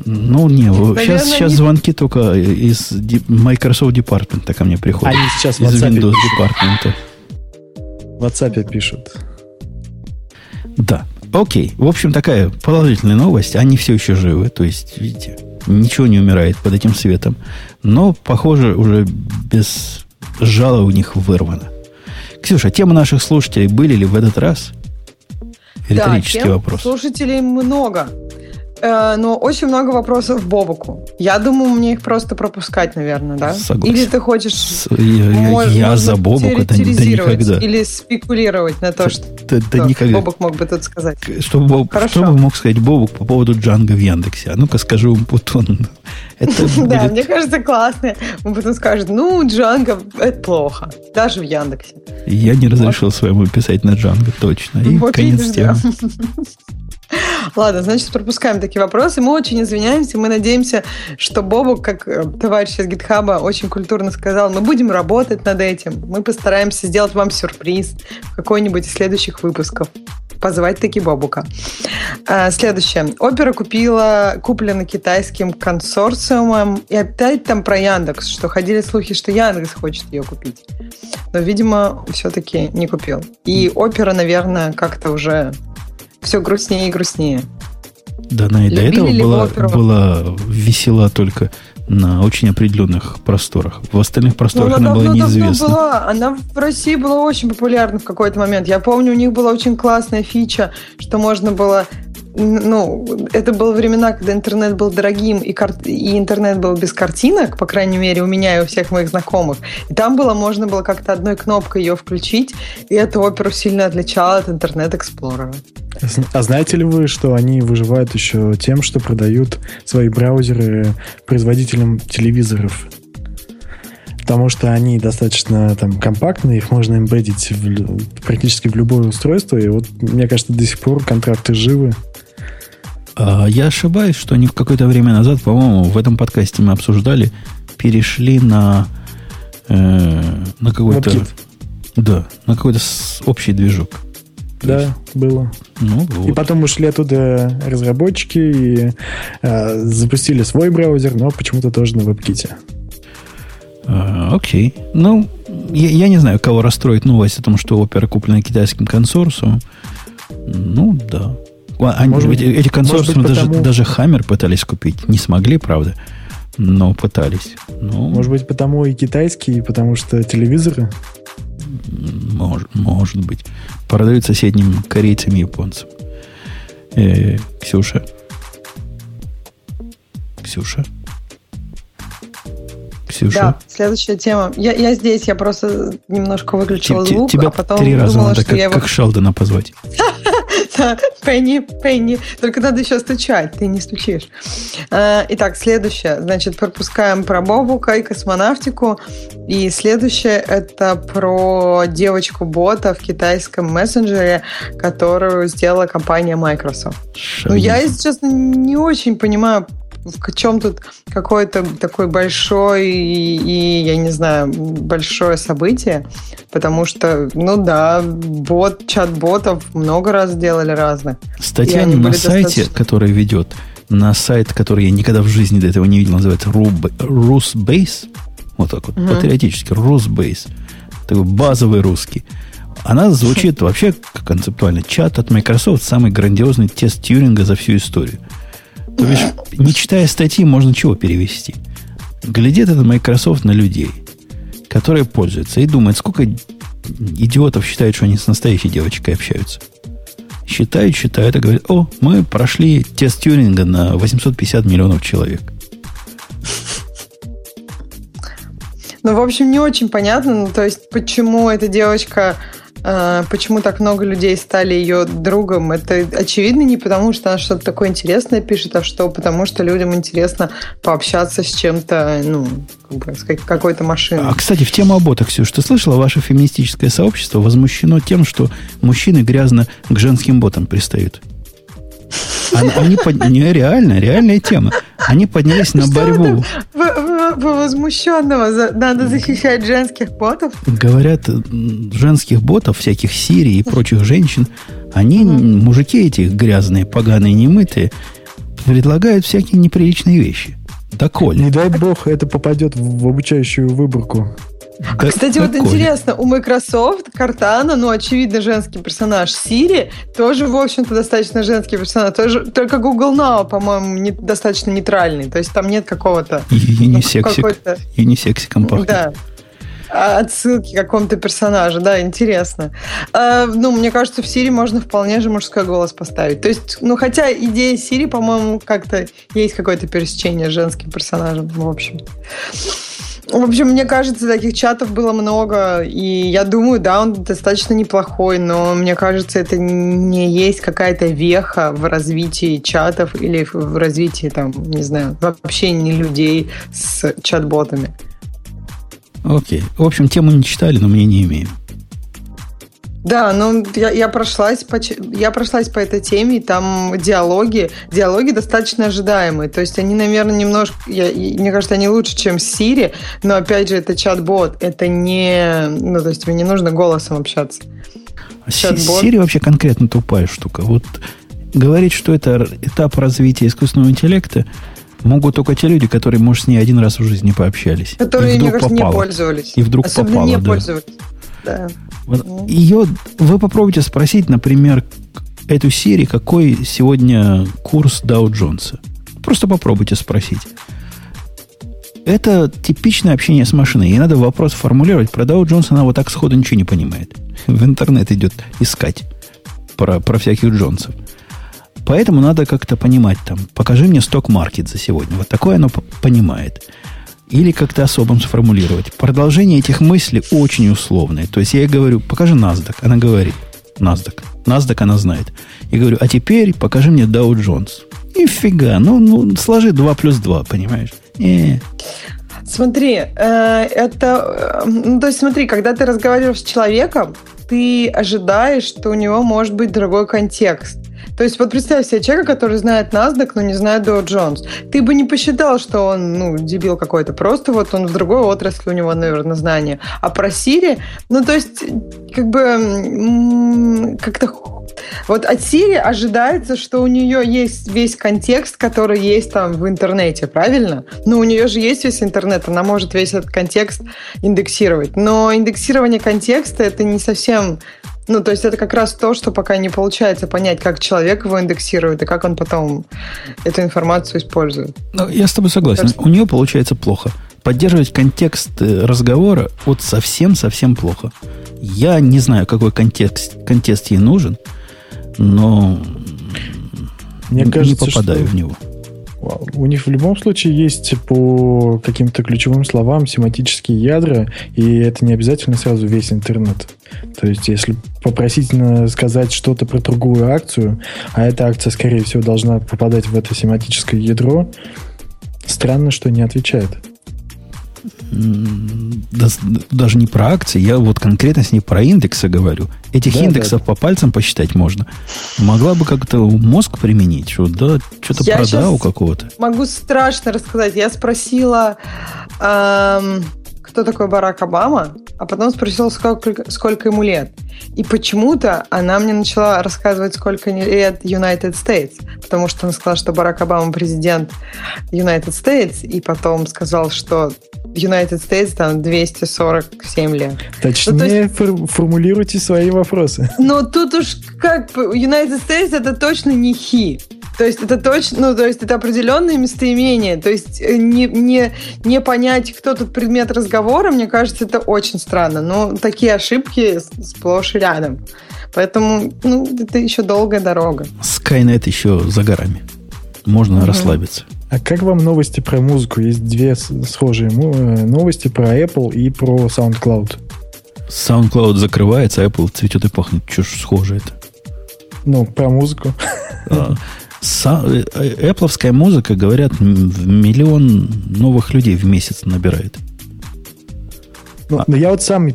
Ну, не, Наверное, сейчас, сейчас не... звонки только из Microsoft Department ко мне приходят. Они сейчас из Windows Department. В WhatsApp пишут. Да. Окей. В общем, такая положительная новость. Они все еще живы. То есть, видите, ничего не умирает под этим светом. Но, похоже, уже без жала у них вырвано. Ксюша, тема наших слушателей были ли в этот раз? Риторический да, тем вопрос. Слушателей много. Э, но очень много вопросов Бобуку. Я думаю, мне их просто пропускать, наверное, да? Согласен. Или ты хочешь... С, я мож, я за Бобука, да, да никогда. Или спекулировать на то, что, да, да, что никогда. Бобук мог бы тут сказать. Что, Боб, что бы мог сказать Бобук по поводу Джанга в Яндексе? А ну-ка скажу ему Путон. Да, мне кажется, классно. Он потом скажет, ну, Джанга, это плохо. Даже в Яндексе. Я не разрешил своему писать на Джанга, точно. И конец темы. Ладно, значит, пропускаем такие вопросы. Мы очень извиняемся. Мы надеемся, что Бобу, как э, товарищ из гитхаба, очень культурно сказал, мы будем работать над этим. Мы постараемся сделать вам сюрприз в какой-нибудь из следующих выпусков. Позвать таки Бобука. А, следующее. Опера купила, куплена китайским консорциумом. И опять там про Яндекс, что ходили слухи, что Яндекс хочет ее купить. Но, видимо, все-таки не купил. И опера, наверное, как-то уже все грустнее и грустнее. Да, она и до этого была, была весела только на очень определенных просторах. В остальных просторах ну, она, она была неизвестна. Была. Она в России была очень популярна в какой-то момент. Я помню, у них была очень классная фича, что можно было ну, это было времена, когда интернет был дорогим, и, кар... и интернет был без картинок, по крайней мере, у меня и у всех моих знакомых. И там было, можно было как-то одной кнопкой ее включить, и эту оперу сильно отличало от Internet Explorer а. А знаете ли вы, что они выживают еще тем, что продают свои браузеры производителям телевизоров? Потому что они достаточно там компактные, их можно embed ить в, практически в любое устройство. И вот, мне кажется, до сих пор контракты живы. А, я ошибаюсь, что они в какое-то время назад, по-моему, в этом подкасте мы обсуждали, перешли на, э, на какой-то... Да, на какой-то общий движок. Да, было. Ну, вот. И потом ушли оттуда разработчики и э, запустили свой браузер, но почему-то тоже на WebKit. А, окей. Ну, я, я не знаю, кого расстроит новость о том, что опера куплена китайским консорциумом. Ну, да. Они, может быть, эти консорциумы даже, потому... даже Хаммер пытались купить. Не смогли, правда, но пытались. Ну, может быть, потому и китайские, потому что телевизоры? Может, может быть. Продают соседним корейцам и японцам. Э, Ксюша? Ксюша? Ксюша? Да, следующая тема. Я, я здесь, я просто немножко выключила звук, тебя а потом три раза думала, надо, как, его... как Шелдона позвать. Пенни, Пенни. Только надо еще стучать, ты не стучишь. А, итак, следующее. Значит, пропускаем про Бобука и космонавтику. И следующее это про девочку-бота в китайском мессенджере, которую сделала компания Microsoft. Ну, я, если честно, не очень понимаю, в чем тут какой-то такой большой и, и, я не знаю, большое событие, потому что, ну да, бот, чат-ботов много раз делали разных. Статья на сайте, достаточно... который ведет, на сайт, который я никогда в жизни до этого не видел, называется Rusbase, вот так вот, угу. патриотически, Rusbase, такой базовый русский. Она звучит вообще концептуально. Чат от Microsoft самый грандиозный тест Тьюринга за всю историю. То есть, не читая статьи, можно чего перевести? Глядит это Microsoft на людей, которые пользуются, и думает, сколько идиотов считают, что они с настоящей девочкой общаются. Считают, считают и говорят, о, мы прошли тест Тьюринга на 850 миллионов человек. Ну, в общем, не очень понятно, ну, то есть, почему эта девочка почему так много людей стали ее другом? Это очевидно не потому, что она что-то такое интересное пишет, а что потому, что людям интересно пообщаться с чем-то, ну, с какой-то машиной. А, кстати, в тему об Ксюш, ты слышала, ваше феминистическое сообщество возмущено тем, что мужчины грязно к женским ботам пристают? Они, под... не, реально, реальная тема. Они поднялись на борьбу. Возмущенного надо защищать женских ботов? Говорят, женских ботов, всяких Сирий и прочих женщин, они, мужики эти грязные, поганые, немытые, предлагают всякие неприличные вещи. Да, Коля. Не дай бог, это попадет в обучающую выборку. А, кстати, вот интересно, у Microsoft Картана, ну, очевидно, женский персонаж. Siri тоже, в общем-то, достаточно женский персонаж. Тоже, только Google Now, по-моему, не, достаточно нейтральный. То есть там нет какого-то... Юнисексик. Ну, Юнисексиком пахнет. Да а, отсылки к какому-то персонажу, да, интересно. А, ну, мне кажется, в Сири можно вполне же мужской голос поставить. То есть, ну, хотя идея Сири, по-моему, как-то есть какое-то пересечение с женским персонажем, в общем. В общем, мне кажется, таких чатов было много, и я думаю, да, он достаточно неплохой, но мне кажется, это не есть какая-то веха в развитии чатов или в развитии, там, не знаю, вообще не людей с чат-ботами. Окей. В общем, тему не читали, но мне не имеем. Да, ну я, я прошлась по я прошлась по этой теме, и там диалоги, диалоги достаточно ожидаемые. То есть они, наверное, немножко, я, мне кажется, они лучше, чем Siri, но опять же это чат-бот, это не, ну то есть мне не нужно голосом общаться. Чат-бот. Siri вообще конкретно тупая штука. Вот говорить, что это этап развития искусственного интеллекта, могут только те люди, которые, может, с ней один раз в жизни пообщались. Которые, мне кажется, попало. не пользовались. И вдруг Особенно попало, не да. пользовались. Да. Вот ее, вы попробуйте спросить, например, эту серию, какой сегодня курс Dow Джонса. Просто попробуйте спросить. Это типичное общение с машиной. Ей надо вопрос формулировать. Про Dow Джонса она вот так сходу ничего не понимает. В интернет идет искать про, про всяких Джонсов. Поэтому надо как-то понимать там. Покажи мне сток-маркет за сегодня. Вот такое оно понимает или как-то особым сформулировать. Продолжение этих мыслей очень условное. То есть я ей говорю, покажи NASDAQ. Она говорит, NASDAQ. NASDAQ она знает. Я говорю, а теперь покажи мне Dow Jones. И фига, ну, ну сложи 2 плюс 2, понимаешь? Не. Смотри, э, это... Э, ну, то есть смотри, когда ты разговариваешь с человеком, ты ожидаешь, что у него может быть другой контекст. То есть вот представь себе человека, который знает NASDAQ, но не знает Dow Jones. Ты бы не посчитал, что он, ну, дебил какой-то. Просто вот он в другой отрасли, у него, наверное, знания. А про Siri, ну, то есть, как бы, как-то вот от Siri ожидается, что у нее есть весь контекст, который есть там в интернете, правильно? Ну, у нее же есть весь интернет, она может весь этот контекст индексировать. Но индексирование контекста это не совсем ну, то есть это как раз то, что пока не получается понять, как человек его индексирует и как он потом эту информацию использует. Ну, я с тобой согласен. Кажется... У нее получается плохо. Поддерживать контекст э, разговора вот совсем-совсем плохо. Я не знаю, какой контекст, контекст ей нужен, но Мне кажется, не попадаю что... в него. У них в любом случае есть по каким-то ключевым словам семантические ядра, и это не обязательно сразу весь интернет. То есть, если попросительно сказать что-то про другую акцию, а эта акция, скорее всего, должна попадать в это семантическое ядро, странно, что не отвечает даже не про акции, я вот конкретно с ней про индексы говорю. Этих да, индексов да. по пальцам посчитать можно. Могла бы как-то мозг применить, что да, что-то продал какого-то. Могу страшно рассказать. Я спросила, эм, кто такой Барак Обама, а потом спросила, сколько, сколько ему лет. И почему-то она мне начала рассказывать, сколько лет United States, потому что она сказала, что Барак Обама президент United States, и потом сказал, что United States там 247 лет. Точнее, ну, есть, фор- формулируйте свои вопросы. Ну, тут уж как United States это точно не хи. То есть это точно, ну, то есть это определенное местоимение. То есть э, не, не, не понять, кто тут предмет разговора, мне кажется, это очень странно. Но такие ошибки сплошь и рядом. Поэтому, ну, это еще долгая дорога. Skynet еще за горами. Можно угу. расслабиться. А как вам новости про музыку? Есть две схожие э, новости про Apple и про SoundCloud. SoundCloud закрывается, а Apple цветет и пахнет. Что ж схоже это? Ну, про музыку. А, Apple э, музыка, говорят, миллион новых людей в месяц набирает. Ну, а. Я вот сам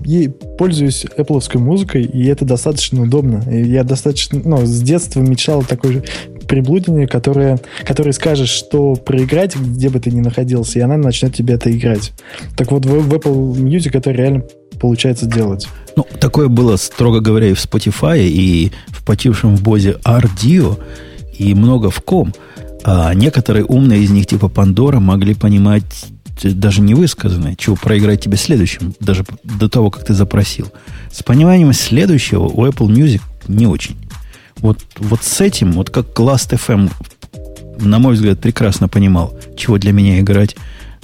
пользуюсь Apple музыкой, и это достаточно удобно. И я достаточно, ну, с детства мечтал такой же приблудине, которое, которое скажешь, что проиграть, где бы ты ни находился, и она начнет тебе это играть. Так вот, в, в Apple Music это реально получается делать. Ну, такое было, строго говоря, и в Spotify, и в почившем в Бозе RDO, и много в ком. А некоторые умные из них, типа Пандора, могли понимать даже не высказанное, чего проиграть тебе следующим, даже до того, как ты запросил. С пониманием следующего у Apple Music не очень. Вот, вот с этим, вот как Last FM, на мой взгляд, прекрасно понимал, чего для меня играть,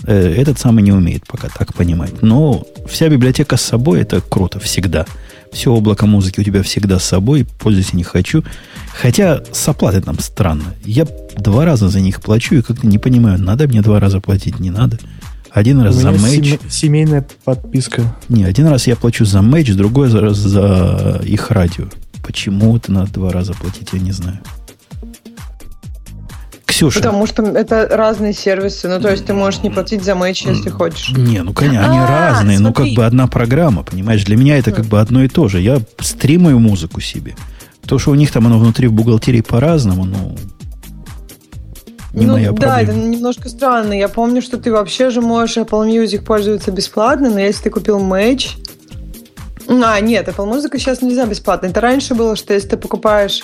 э, этот самый не умеет пока так понимать. Но вся библиотека с собой это круто всегда. Все облако музыки у тебя всегда с собой, пользуйся не хочу. Хотя с оплатой там странно. Я два раза за них плачу и как-то не понимаю, надо мне два раза платить, не надо. Один раз за мэйдж. Семейная подписка. Не, один раз я плачу за мэйдж, другой раз за их радио. Почему это надо два раза платить, я не знаю. Ксюша. Потому что это разные сервисы. Ну, то есть ты можешь не платить за матч, если хочешь. Не, ну, конечно, они а, разные. Ну, как бы одна программа, понимаешь? Для меня это как бы одно и то же. Я стримаю музыку себе. То, что у них там оно внутри в бухгалтерии по-разному, ну, не ну, моя да, проблема. это немножко странно. Я помню, что ты вообще же можешь Apple Music пользоваться бесплатно, но если ты купил Match... А, нет, Apple Music сейчас нельзя бесплатно. Это раньше было, что если ты покупаешь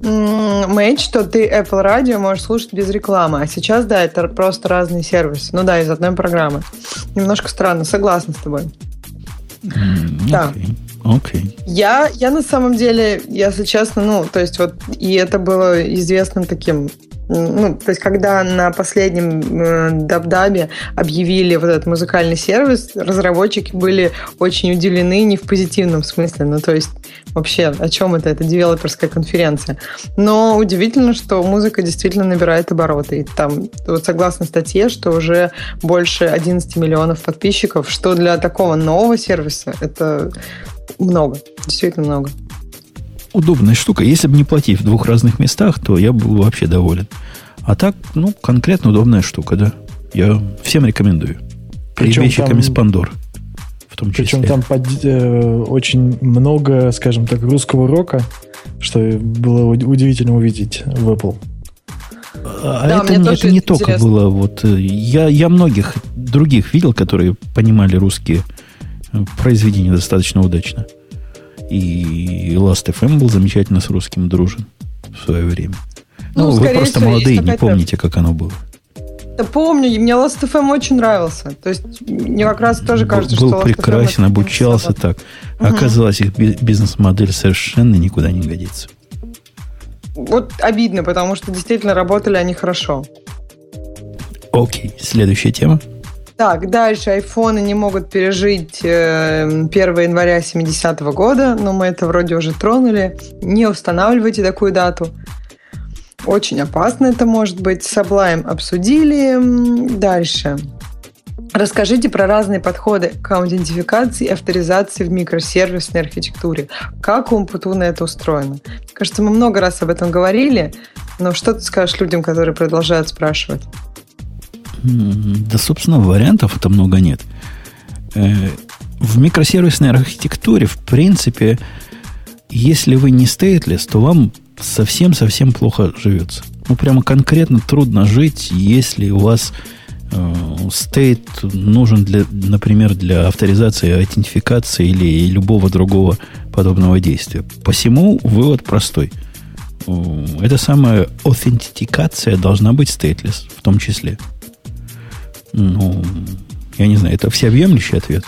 Match, то ты Apple Radio можешь слушать без рекламы. А сейчас, да, это просто разные сервисы. Ну да, из одной программы. Немножко странно, согласна с тобой. Mm, да. Окей. Я, я на самом деле, если честно, ну, то есть вот, и это было известным таким ну, то есть, когда на последнем э, Дабдабе объявили вот этот музыкальный сервис, разработчики были очень удивлены не в позитивном смысле, ну, то есть, вообще, о чем это? Это девелоперская конференция. Но удивительно, что музыка действительно набирает обороты. И там, вот согласно статье, что уже больше 11 миллионов подписчиков, что для такого нового сервиса это много, действительно много удобная штука. Если бы не платить в двух разных местах, то я был вообще доволен. А так, ну, конкретно удобная штука, да. Я всем рекомендую. Перебежчиками с Пандор. В том числе. Причем там под, э, очень много, скажем так, русского рока, что было удивительно увидеть в Apple. А да, это, не, это не только было. Вот, э, я, я многих других видел, которые понимали русские э, произведения достаточно удачно. И Last.fm был замечательно с русским дружен в свое время. Ну, ну вы просто всего, молодые, не помните, как оно было. Да помню, и мне Last.fm очень нравился. То есть мне как раз тоже кажется, был, что Был прекрасен, обучался так. Угу. Оказалось, их бизнес-модель совершенно никуда не годится. Вот обидно, потому что действительно работали они хорошо. Окей, следующая тема. Так, дальше айфоны не могут пережить 1 э, января 70 -го года, но мы это вроде уже тронули. Не устанавливайте такую дату. Очень опасно это может быть. Sublime обсудили. Дальше. Расскажите про разные подходы к аутентификации и авторизации в микросервисной архитектуре. Как у Умпуту на это устроено? Кажется, мы много раз об этом говорили, но что ты скажешь людям, которые продолжают спрашивать? Да, собственно, вариантов это много нет. Э, в микросервисной архитектуре, в принципе, если вы не стейтлес, то вам совсем-совсем плохо живется. Ну, прямо конкретно трудно жить, если у вас стейт э, нужен, для, например, для авторизации, аутентификации или любого другого подобного действия. Посему вывод простой. Э, эта самая аутентификация должна быть стейтлес в том числе. Ну, Я не знаю, это всеобъемлющий ответ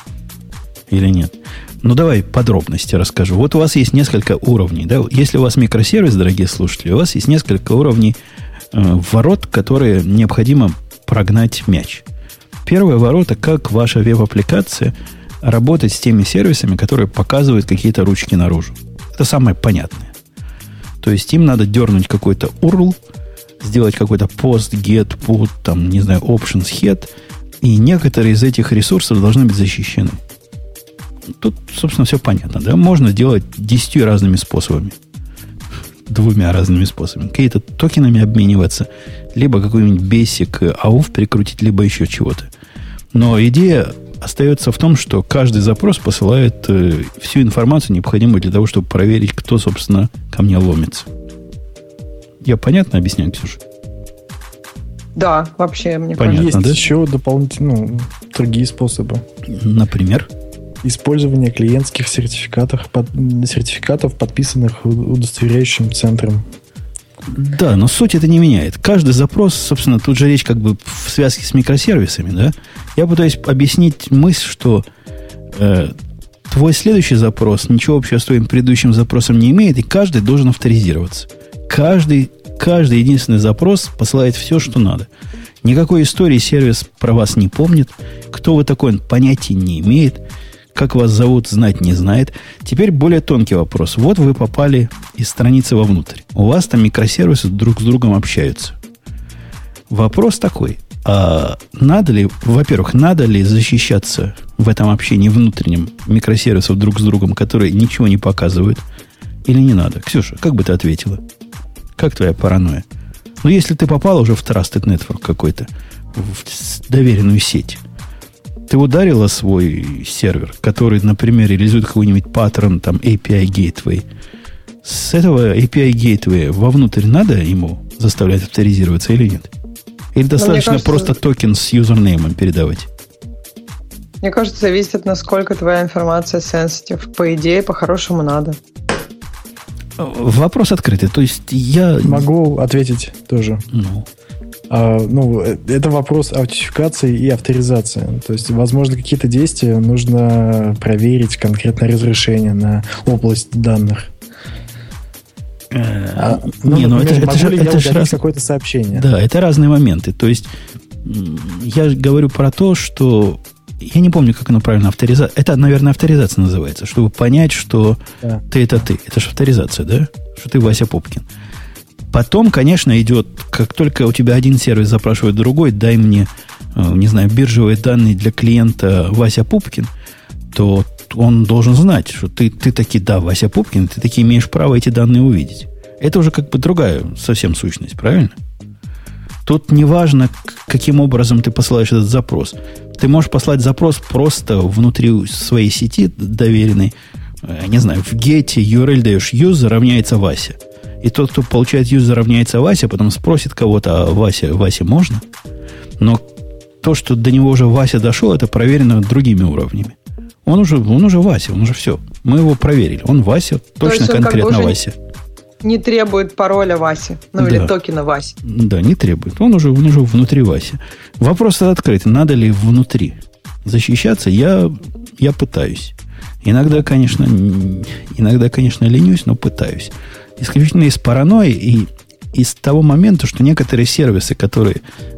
или нет? Ну, давай подробности расскажу. Вот у вас есть несколько уровней. Да? Если у вас микросервис, дорогие слушатели, у вас есть несколько уровней э, ворот, которые необходимо прогнать мяч. Первое ворота, как ваша веб-аппликация работать с теми сервисами, которые показывают какие-то ручки наружу. Это самое понятное. То есть им надо дернуть какой-то URL, сделать какой-то post, get, put, там, не знаю, options, head, и некоторые из этих ресурсов должны быть защищены. Тут, собственно, все понятно. Да? Можно делать десятью разными способами. Двумя разными способами. Какие-то токенами обмениваться, либо какой-нибудь basic AUF прикрутить, либо еще чего-то. Но идея остается в том, что каждый запрос посылает э, всю информацию, необходимую для того, чтобы проверить, кто, собственно, ко мне ломится. Я понятно объясняю, Ксюша? Да, вообще, мне Понятно, кажется. Есть да? еще дополнительные, ну, другие способы. Например? Использование клиентских сертификатов, под, сертификатов подписанных удостоверяющим центром. Да, но суть это не меняет. Каждый запрос, собственно, тут же речь как бы в связке с микросервисами, да? Я пытаюсь объяснить мысль, что э, твой следующий запрос ничего общего с твоим предыдущим запросом не имеет, и каждый должен авторизироваться. Каждый, каждый единственный запрос посылает все, что надо. Никакой истории сервис про вас не помнит. Кто вы такой, он понятия не имеет. Как вас зовут, знать не знает. Теперь более тонкий вопрос. Вот вы попали из страницы вовнутрь. У вас там микросервисы друг с другом общаются. Вопрос такой. А надо ли, во-первых, надо ли защищаться в этом общении внутреннем микросервисов друг с другом, которые ничего не показывают, или не надо? Ксюша, как бы ты ответила? Как твоя паранойя? Ну, если ты попала уже в Trusted Network какой-то, в доверенную сеть, ты ударила свой сервер, который, например, реализует какой-нибудь паттерн, там, API Gateway. С этого API Gateway вовнутрь надо ему заставлять авторизироваться или нет? Или ну, достаточно кажется, просто токен с юзернеймом передавать? Мне кажется, зависит, насколько твоя информация sensitive. По идее, по-хорошему надо. Вопрос открытый. То есть я... Могу ответить тоже. Ну. А, ну, это вопрос аутентификации и авторизации. То есть, возможно, какие-то действия нужно проверить конкретное разрешение на область данных. А, ну, не, ну это, это, же, это же раз... какое-то сообщение. Да, это разные моменты. То есть я говорю про то, что я не помню, как оно правильно авторизация. Это, наверное, авторизация называется, чтобы понять, что да. ты это ты. Это же авторизация, да? Что ты Вася Попкин. Потом, конечно, идет, как только у тебя один сервис запрашивает другой, дай мне, э, не знаю, биржевые данные для клиента Вася Пупкин, то он должен знать, что ты, ты таки, да, Вася Пупкин, ты таки имеешь право эти данные увидеть. Это уже как бы другая совсем сущность, правильно? Тут не важно, каким образом ты посылаешь этот запрос. Ты можешь послать запрос просто внутри своей сети доверенной, э, не знаю, в гете URL даешь user равняется Вася – и тот, кто получает юзер равняется Вася, потом спросит кого-то, а Вася, Вася можно? Но то, что до него уже Вася дошел, это проверено другими уровнями. Он уже, он уже Вася, он уже все. Мы его проверили. Он Вася, точно то конкретно как бы Вася. Не требует пароля Васи, ну да. или токена Васи. Да, не требует. Он уже, он уже внутри Васи. Вопрос открытый. Надо ли внутри защищаться? Я, я пытаюсь. Иногда, конечно, иногда, конечно, ленюсь, но пытаюсь исключительно из паранойи и из того момента, что некоторые сервисы, которые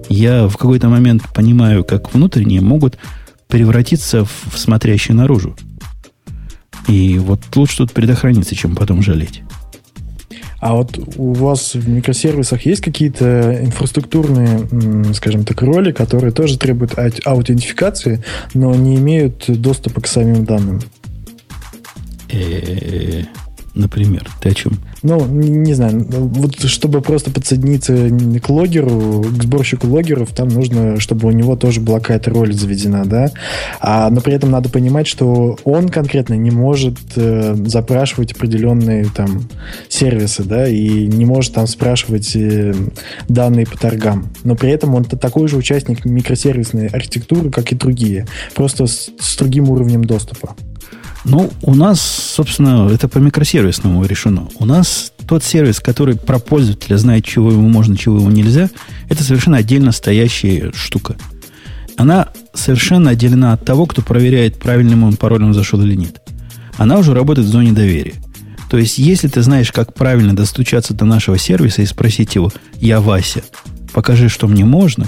я в какой-то момент понимаю как внутренние, могут превратиться в смотрящие наружу. И вот лучше тут предохраниться, чем потом жалеть. А вот у вас в микросервисах есть какие-то инфраструктурные, скажем так, роли, которые тоже требуют аутентификации, но не имеют доступа к самим данным? Например, ты о чем? Ну, не, знаю, вот чтобы просто подсоединиться к логеру, к сборщику логеров, там нужно, чтобы у него тоже была какая-то роль заведена, да. А, но при этом надо понимать, что он конкретно не может э, запрашивать определенные там сервисы, да, и не может там спрашивать э, данные по торгам. Но при этом он такой же участник микросервисной архитектуры, как и другие, просто с, с другим уровнем доступа. Ну, у нас, собственно, это по микросервисному решено. У нас тот сервис, который про пользователя знает, чего ему можно, чего ему нельзя, это совершенно отдельно стоящая штука. Она совершенно отделена от того, кто проверяет, правильным он паролем зашел или нет. Она уже работает в зоне доверия. То есть, если ты знаешь, как правильно достучаться до нашего сервиса и спросить его, я Вася, покажи, что мне можно,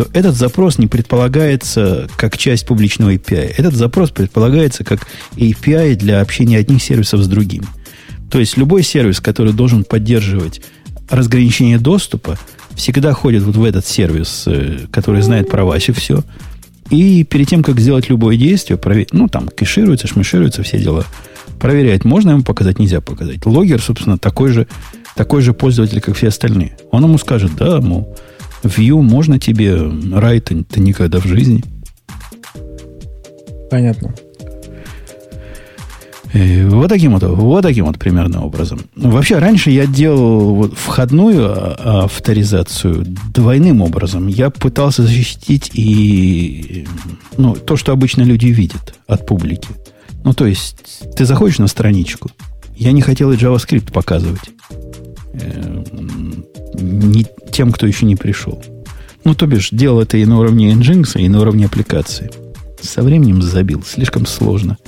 то этот запрос не предполагается как часть публичного API. Этот запрос предполагается как API для общения одних сервисов с другими. То есть любой сервис, который должен поддерживать разграничение доступа, всегда ходит вот в этот сервис, э, который знает про Васю все. И перед тем, как сделать любое действие, провер... ну, там, кэшируется, шмешируется, все дела, проверяет, можно ему показать, нельзя показать. Логер, собственно, такой же, такой же пользователь, как все остальные. Он ему скажет, да, мол, View можно тебе, Right ты никогда в жизни. Понятно. Э, вот таким вот, вот таким вот примерно образом. Вообще, раньше я делал вот входную а, авторизацию двойным образом. Я пытался защитить и ну, то, что обычно люди видят от публики. Ну, то есть, ты заходишь на страничку. Я не хотел и JavaScript показывать. Не тем, кто еще не пришел. Ну, то бишь, делал это и на уровне Nginx, и на уровне аппликации. Со временем забил. Слишком сложно.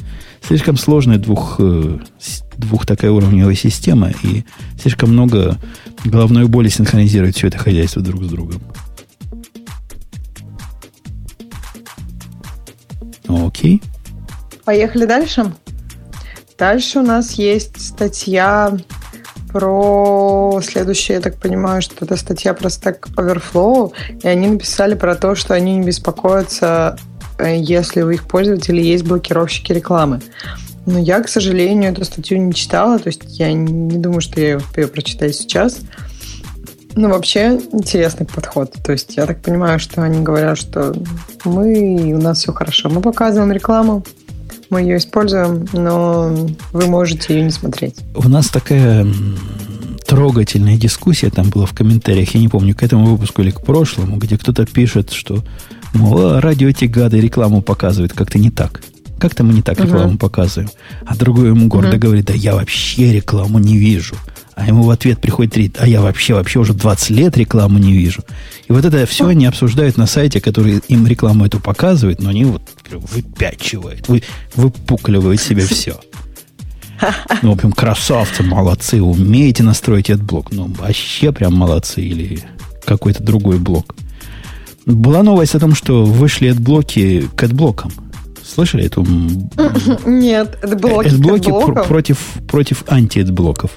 Слишком сложная двух, э, двух такая уровневая система, и слишком много головной боли синхронизировать все это хозяйство друг с другом. Окей. Поехали дальше. Дальше у нас есть статья про следующее, я так понимаю, что это статья про Stack Overflow, и они написали про то, что они не беспокоятся, э, если у их пользователей есть блокировщики рекламы. Но я, к сожалению, эту статью не читала, то есть я не думаю, что я ее успею прочитать сейчас. Ну, вообще, интересный подход. То есть я так понимаю, что они говорят, что мы, у нас все хорошо. Мы показываем рекламу, мы ее используем, но вы можете ее не смотреть. У нас такая трогательная дискуссия там была в комментариях, я не помню, к этому выпуску или к прошлому, где кто-то пишет, что мол, а радио эти гады рекламу показывают как-то не так. Как-то мы не так рекламу uh-huh. показываем. А другой ему гордо uh-huh. говорит, да я вообще рекламу не вижу. А ему в ответ приходит трит, а я вообще, вообще уже 20 лет рекламу не вижу. И вот это все они обсуждают на сайте, который им рекламу эту показывает, но они вот выпячивают, вы, выпукливают себе все. Ну, в общем, красавцы, молодцы, умеете настроить AdBlock. Ну, вообще прям молодцы. Или какой-то другой блок. Была новость о том, что вышли adblock и к adblock ам. Слышали эту? Нет, блоки, блоки пр- против, против анти-блоков.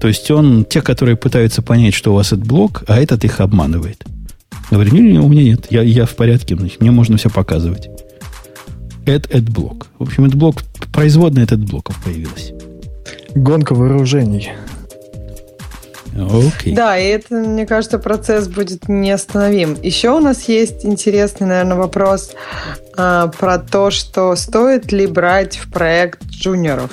То есть он, те, которые пытаются понять, что у вас adblock, а этот их обманывает. Говорит, не, не, у меня нет, я, я в порядке, значит, мне можно все показывать. Add, add блок. В общем, этот блок, производная от блоков появилась. Гонка вооружений. Okay. Да, и это, мне кажется, процесс будет неостановим. Еще у нас есть интересный, наверное, вопрос про то, что стоит ли брать в проект джуниоров.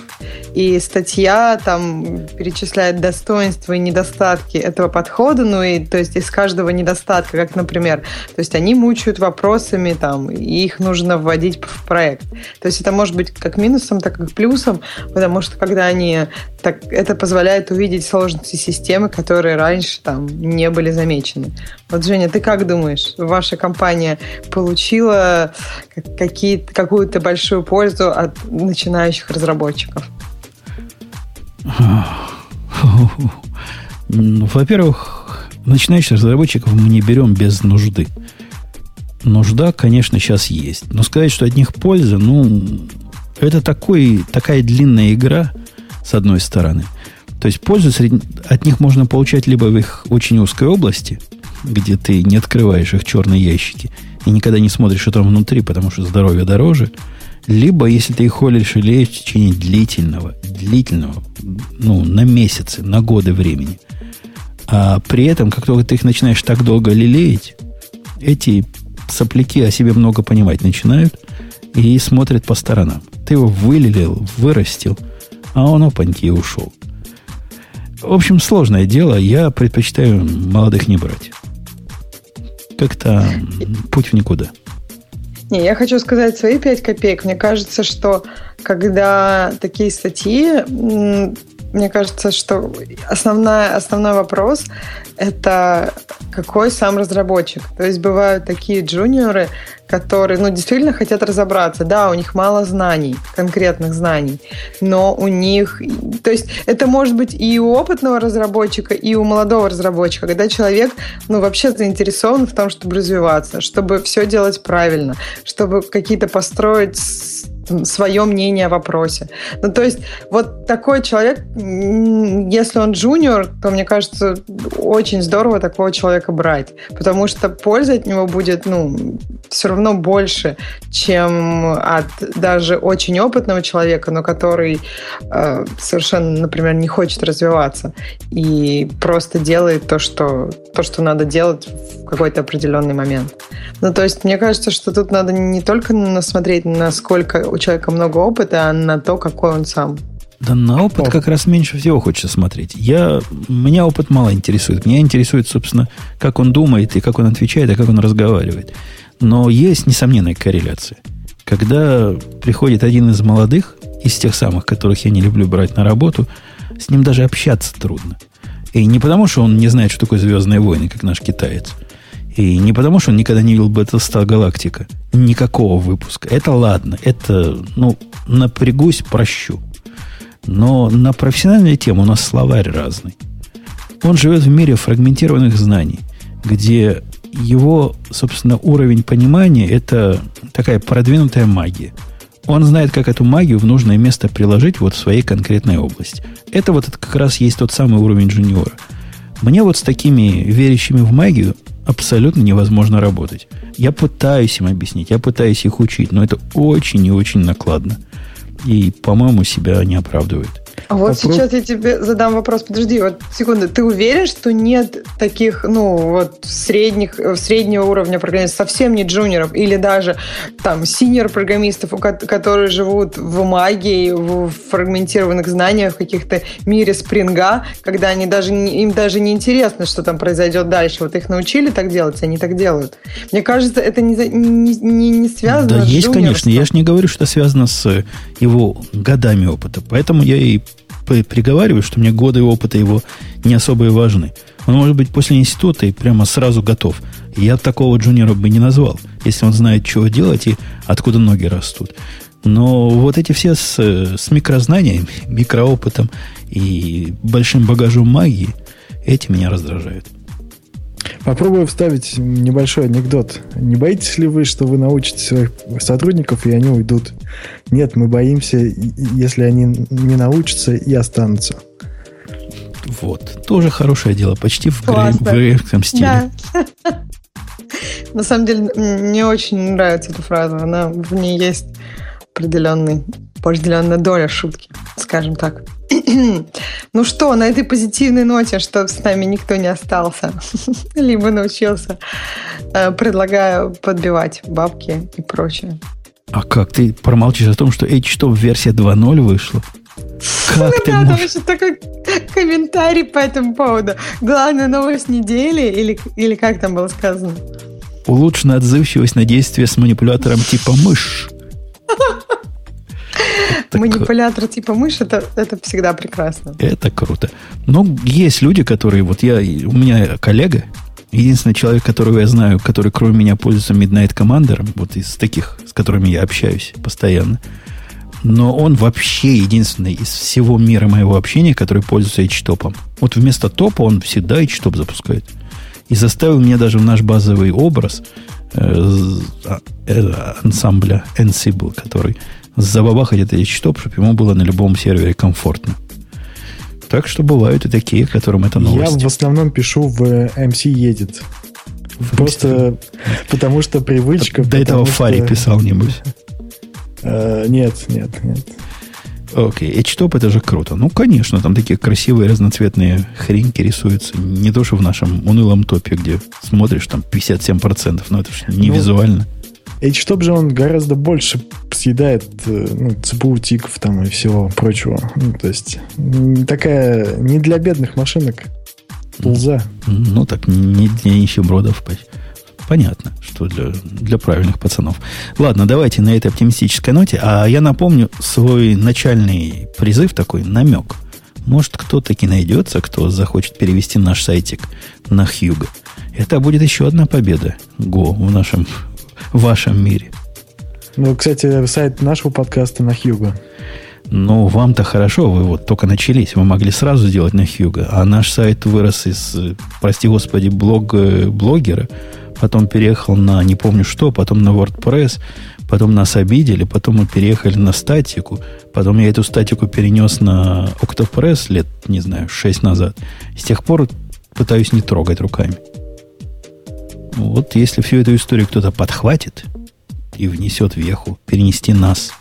И статья там перечисляет достоинства и недостатки этого подхода, ну и то есть из каждого недостатка, как, например, то есть они мучают вопросами там, и их нужно вводить в проект. То есть это может быть как минусом, так и плюсом, потому что когда они так, это позволяет увидеть сложности системы, которые раньше там не были замечены. Вот, Женя, ты как думаешь, ваша компания получила какую-то большую пользу от начинающих разработчиков? Ну, во-первых, начинающих разработчиков мы не берем без нужды. Нужда, конечно, сейчас есть. Но сказать, что от них польза, ну, это такой, такая длинная игра, с одной стороны. То есть пользу от них можно получать либо в их очень узкой области, где ты не открываешь их черные ящики и никогда не смотришь, что там внутри, потому что здоровье дороже – либо, если ты их холишь и леешь в течение длительного, длительного, ну, на месяцы, на годы времени, а при этом, как только ты их начинаешь так долго лелеять, эти сопляки о себе много понимать начинают и смотрят по сторонам. Ты его вылилил, вырастил, а он опаньки и ушел. В общем, сложное дело. Я предпочитаю молодых не брать. Как-то путь в никуда. Не, я хочу сказать свои пять копеек. Мне кажется, что когда такие статьи, мне кажется, что основная, основной вопрос – это какой сам разработчик. То есть бывают такие джуниоры, которые, ну, действительно хотят разобраться. Да, у них мало знаний, конкретных знаний, но у них... То есть это может быть и у опытного разработчика, и у молодого разработчика, когда человек, ну, вообще заинтересован в том, чтобы развиваться, чтобы все делать правильно, чтобы какие-то построить свое мнение о вопросе. Ну, то есть вот такой человек, если он джуниор, то, мне кажется, очень здорово такого человека брать, потому что польза от него будет, ну, все равно больше, чем от даже очень опытного человека, но который э, совершенно, например, не хочет развиваться и просто делает то, что, то, что надо делать какой-то определенный момент. Ну, то есть, мне кажется, что тут надо не только насмотреть, насколько у человека много опыта, а на то, какой он сам. Да на опыт как раз меньше всего хочется смотреть. Я, меня опыт мало интересует. Меня интересует, собственно, как он думает, и как он отвечает, и как он разговаривает. Но есть несомненная корреляция. Когда приходит один из молодых, из тех самых, которых я не люблю брать на работу, с ним даже общаться трудно. И не потому, что он не знает, что такое «Звездные войны», как наш китаец – и не потому, что он никогда не видел Battlestar Galactica. Никакого выпуска. Это ладно. Это, ну, напрягусь, прощу. Но на профессиональную тему у нас словарь разный. Он живет в мире фрагментированных знаний, где его, собственно, уровень понимания – это такая продвинутая магия. Он знает, как эту магию в нужное место приложить вот в своей конкретной области. Это вот это как раз есть тот самый уровень джуниора. Мне вот с такими верящими в магию абсолютно невозможно работать. Я пытаюсь им объяснить, я пытаюсь их учить, но это очень и очень накладно. И, по-моему, себя не оправдывает. А вот Вопрос... сейчас я тебе задам вопрос. Подожди, вот секунду. Ты уверен, что нет таких, ну, вот средних, среднего уровня программистов, совсем не джуниоров, или даже там синьор программистов, которые живут в магии, в фрагментированных знаниях, в каких-то мире спринга, когда они даже, им даже не интересно, что там произойдет дальше. Вот их научили так делать, они так делают. Мне кажется, это не, не, не, не связано да, с есть, конечно. Я же не говорю, что это связано с его годами опыта. Поэтому я и приговариваю, что мне годы опыта его не особо и важны. Он может быть после института и прямо сразу готов. Я такого джуниора бы не назвал, если он знает, чего делать и откуда ноги растут. Но вот эти все с, с микрознаниями, микроопытом и большим багажом магии, эти меня раздражают. Попробую вставить небольшой анекдот. Не боитесь ли вы, что вы научите своих сотрудников, и они уйдут? Нет, мы боимся, если они не научатся и останутся. Вот. Тоже хорошее дело. Почти в, грей, в грейском стиле. Да. На самом деле, мне очень нравится эта фраза. Она, в ней есть определенный, определенная доля шутки, скажем так. Ну что, на этой позитивной ноте, что с нами никто не остался, либо научился, э, предлагаю подбивать бабки и прочее. А как? Ты промолчишь о том, что H-Top версия 2.0 вышла? Как ну, ты да, можешь... там еще такой комментарий по этому поводу. Главная новость недели, или, или как там было сказано? Улучшена отзывчивость на действие с манипулятором типа мышь. Манипулятор типа мышь, это, это всегда прекрасно. Это круто. Но есть люди, которые... Вот я... У меня коллега, единственный человек, которого я знаю, который кроме меня пользуется Midnight Commander, вот из таких, с которыми я общаюсь постоянно, но он вообще единственный из всего мира моего общения, который пользуется HTOP. Вот вместо топа он всегда HTOP запускает. И заставил меня даже в наш базовый образ э, э, ансамбля Ansible, который забабахать это HTOP, чтобы ему было на любом сервере комфортно. Так что бывают и такие, которым это новость. Я в основном пишу в MC едет. Просто потому что привычка. До этого в Фаре писал, небось. Э, нет, нет, нет. Окей, okay. HTOP это же круто. Ну, конечно, там такие красивые разноцветные хреньки рисуются. Не то, что в нашем унылом топе, где смотришь, там 57%, но это же не ну, визуально. HTOP же он гораздо больше съедает э, ну, CPU тиков там и всего прочего. Ну, то есть такая не для бедных машинок полза. Ну так, не для нищебродов. Понятно, что для, для правильных пацанов. Ладно, давайте на этой оптимистической ноте. А я напомню свой начальный призыв такой, намек. Может, кто таки найдется, кто захочет перевести наш сайтик на Хьюго. Это будет еще одна победа Го в нашем в вашем мире. Ну, кстати, сайт нашего подкаста на Хьюго. Ну, вам-то хорошо, вы вот только начались. Вы могли сразу сделать на Хьюго. А наш сайт вырос из, прости господи, блог блогера, потом переехал на не помню что, потом на WordPress, потом нас обидели, потом мы переехали на статику, потом я эту статику перенес на Octopress лет, не знаю, 6 назад. С тех пор пытаюсь не трогать руками. Вот если всю эту историю кто-то подхватит и внесет в перенести нас,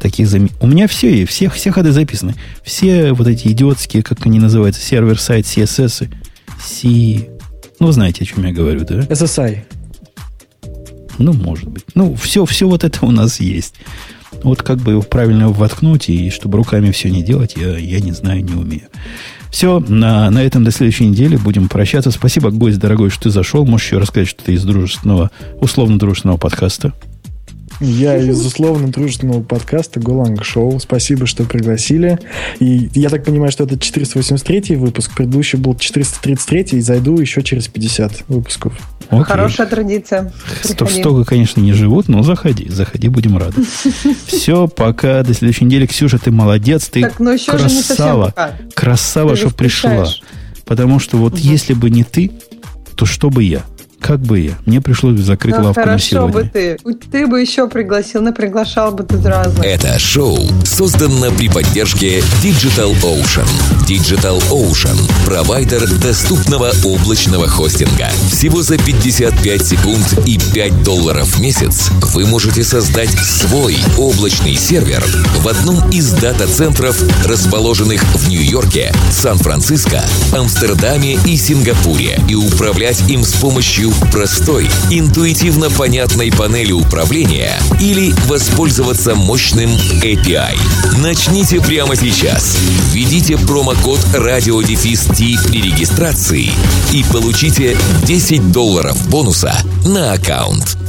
таких зам... У меня все, все, все ходы записаны. Все вот эти идиотские, как они называются, сервер-сайт, CSS, C... Ну, вы знаете, о чем я говорю, да? SSI. Ну, может быть. Ну, все, все вот это у нас есть. Вот как бы его правильно воткнуть, и чтобы руками все не делать, я, я не знаю, не умею. Все, на, на этом до следующей недели будем прощаться. Спасибо, гость дорогой, что ты зашел. Можешь еще рассказать что-то из дружественного, условно-дружественного подкаста? Я из условно дружественного подкаста Голанг Шоу. Спасибо, что пригласили. И я так понимаю, что это 483 выпуск. Предыдущий был 433 и зайду еще через 50 выпусков. Окей. Хорошая традиция. Сто, столько, конечно, не живут, но заходи, заходи, будем рады. Все, пока, до следующей недели. Ксюша, ты молодец, ты так, ну еще красава. Красава, что пришла. Потому что вот если бы не ты, то что бы я? Как бы я? Мне пришлось закрыть ну, лавку на сегодня. бы ты. Ты бы еще пригласил, но приглашал бы ты разных. Это шоу создано при поддержке Digital Ocean. Digital Ocean – провайдер доступного облачного хостинга. Всего за 55 секунд и 5 долларов в месяц вы можете создать свой облачный сервер в одном из дата-центров, расположенных в Нью-Йорке, Сан-Франциско, Амстердаме и Сингапуре, и управлять им с помощью простой, интуитивно понятной панели управления или воспользоваться мощным API. Начните прямо сейчас. Введите промокод радиодефис при регистрации и получите 10 долларов бонуса на аккаунт.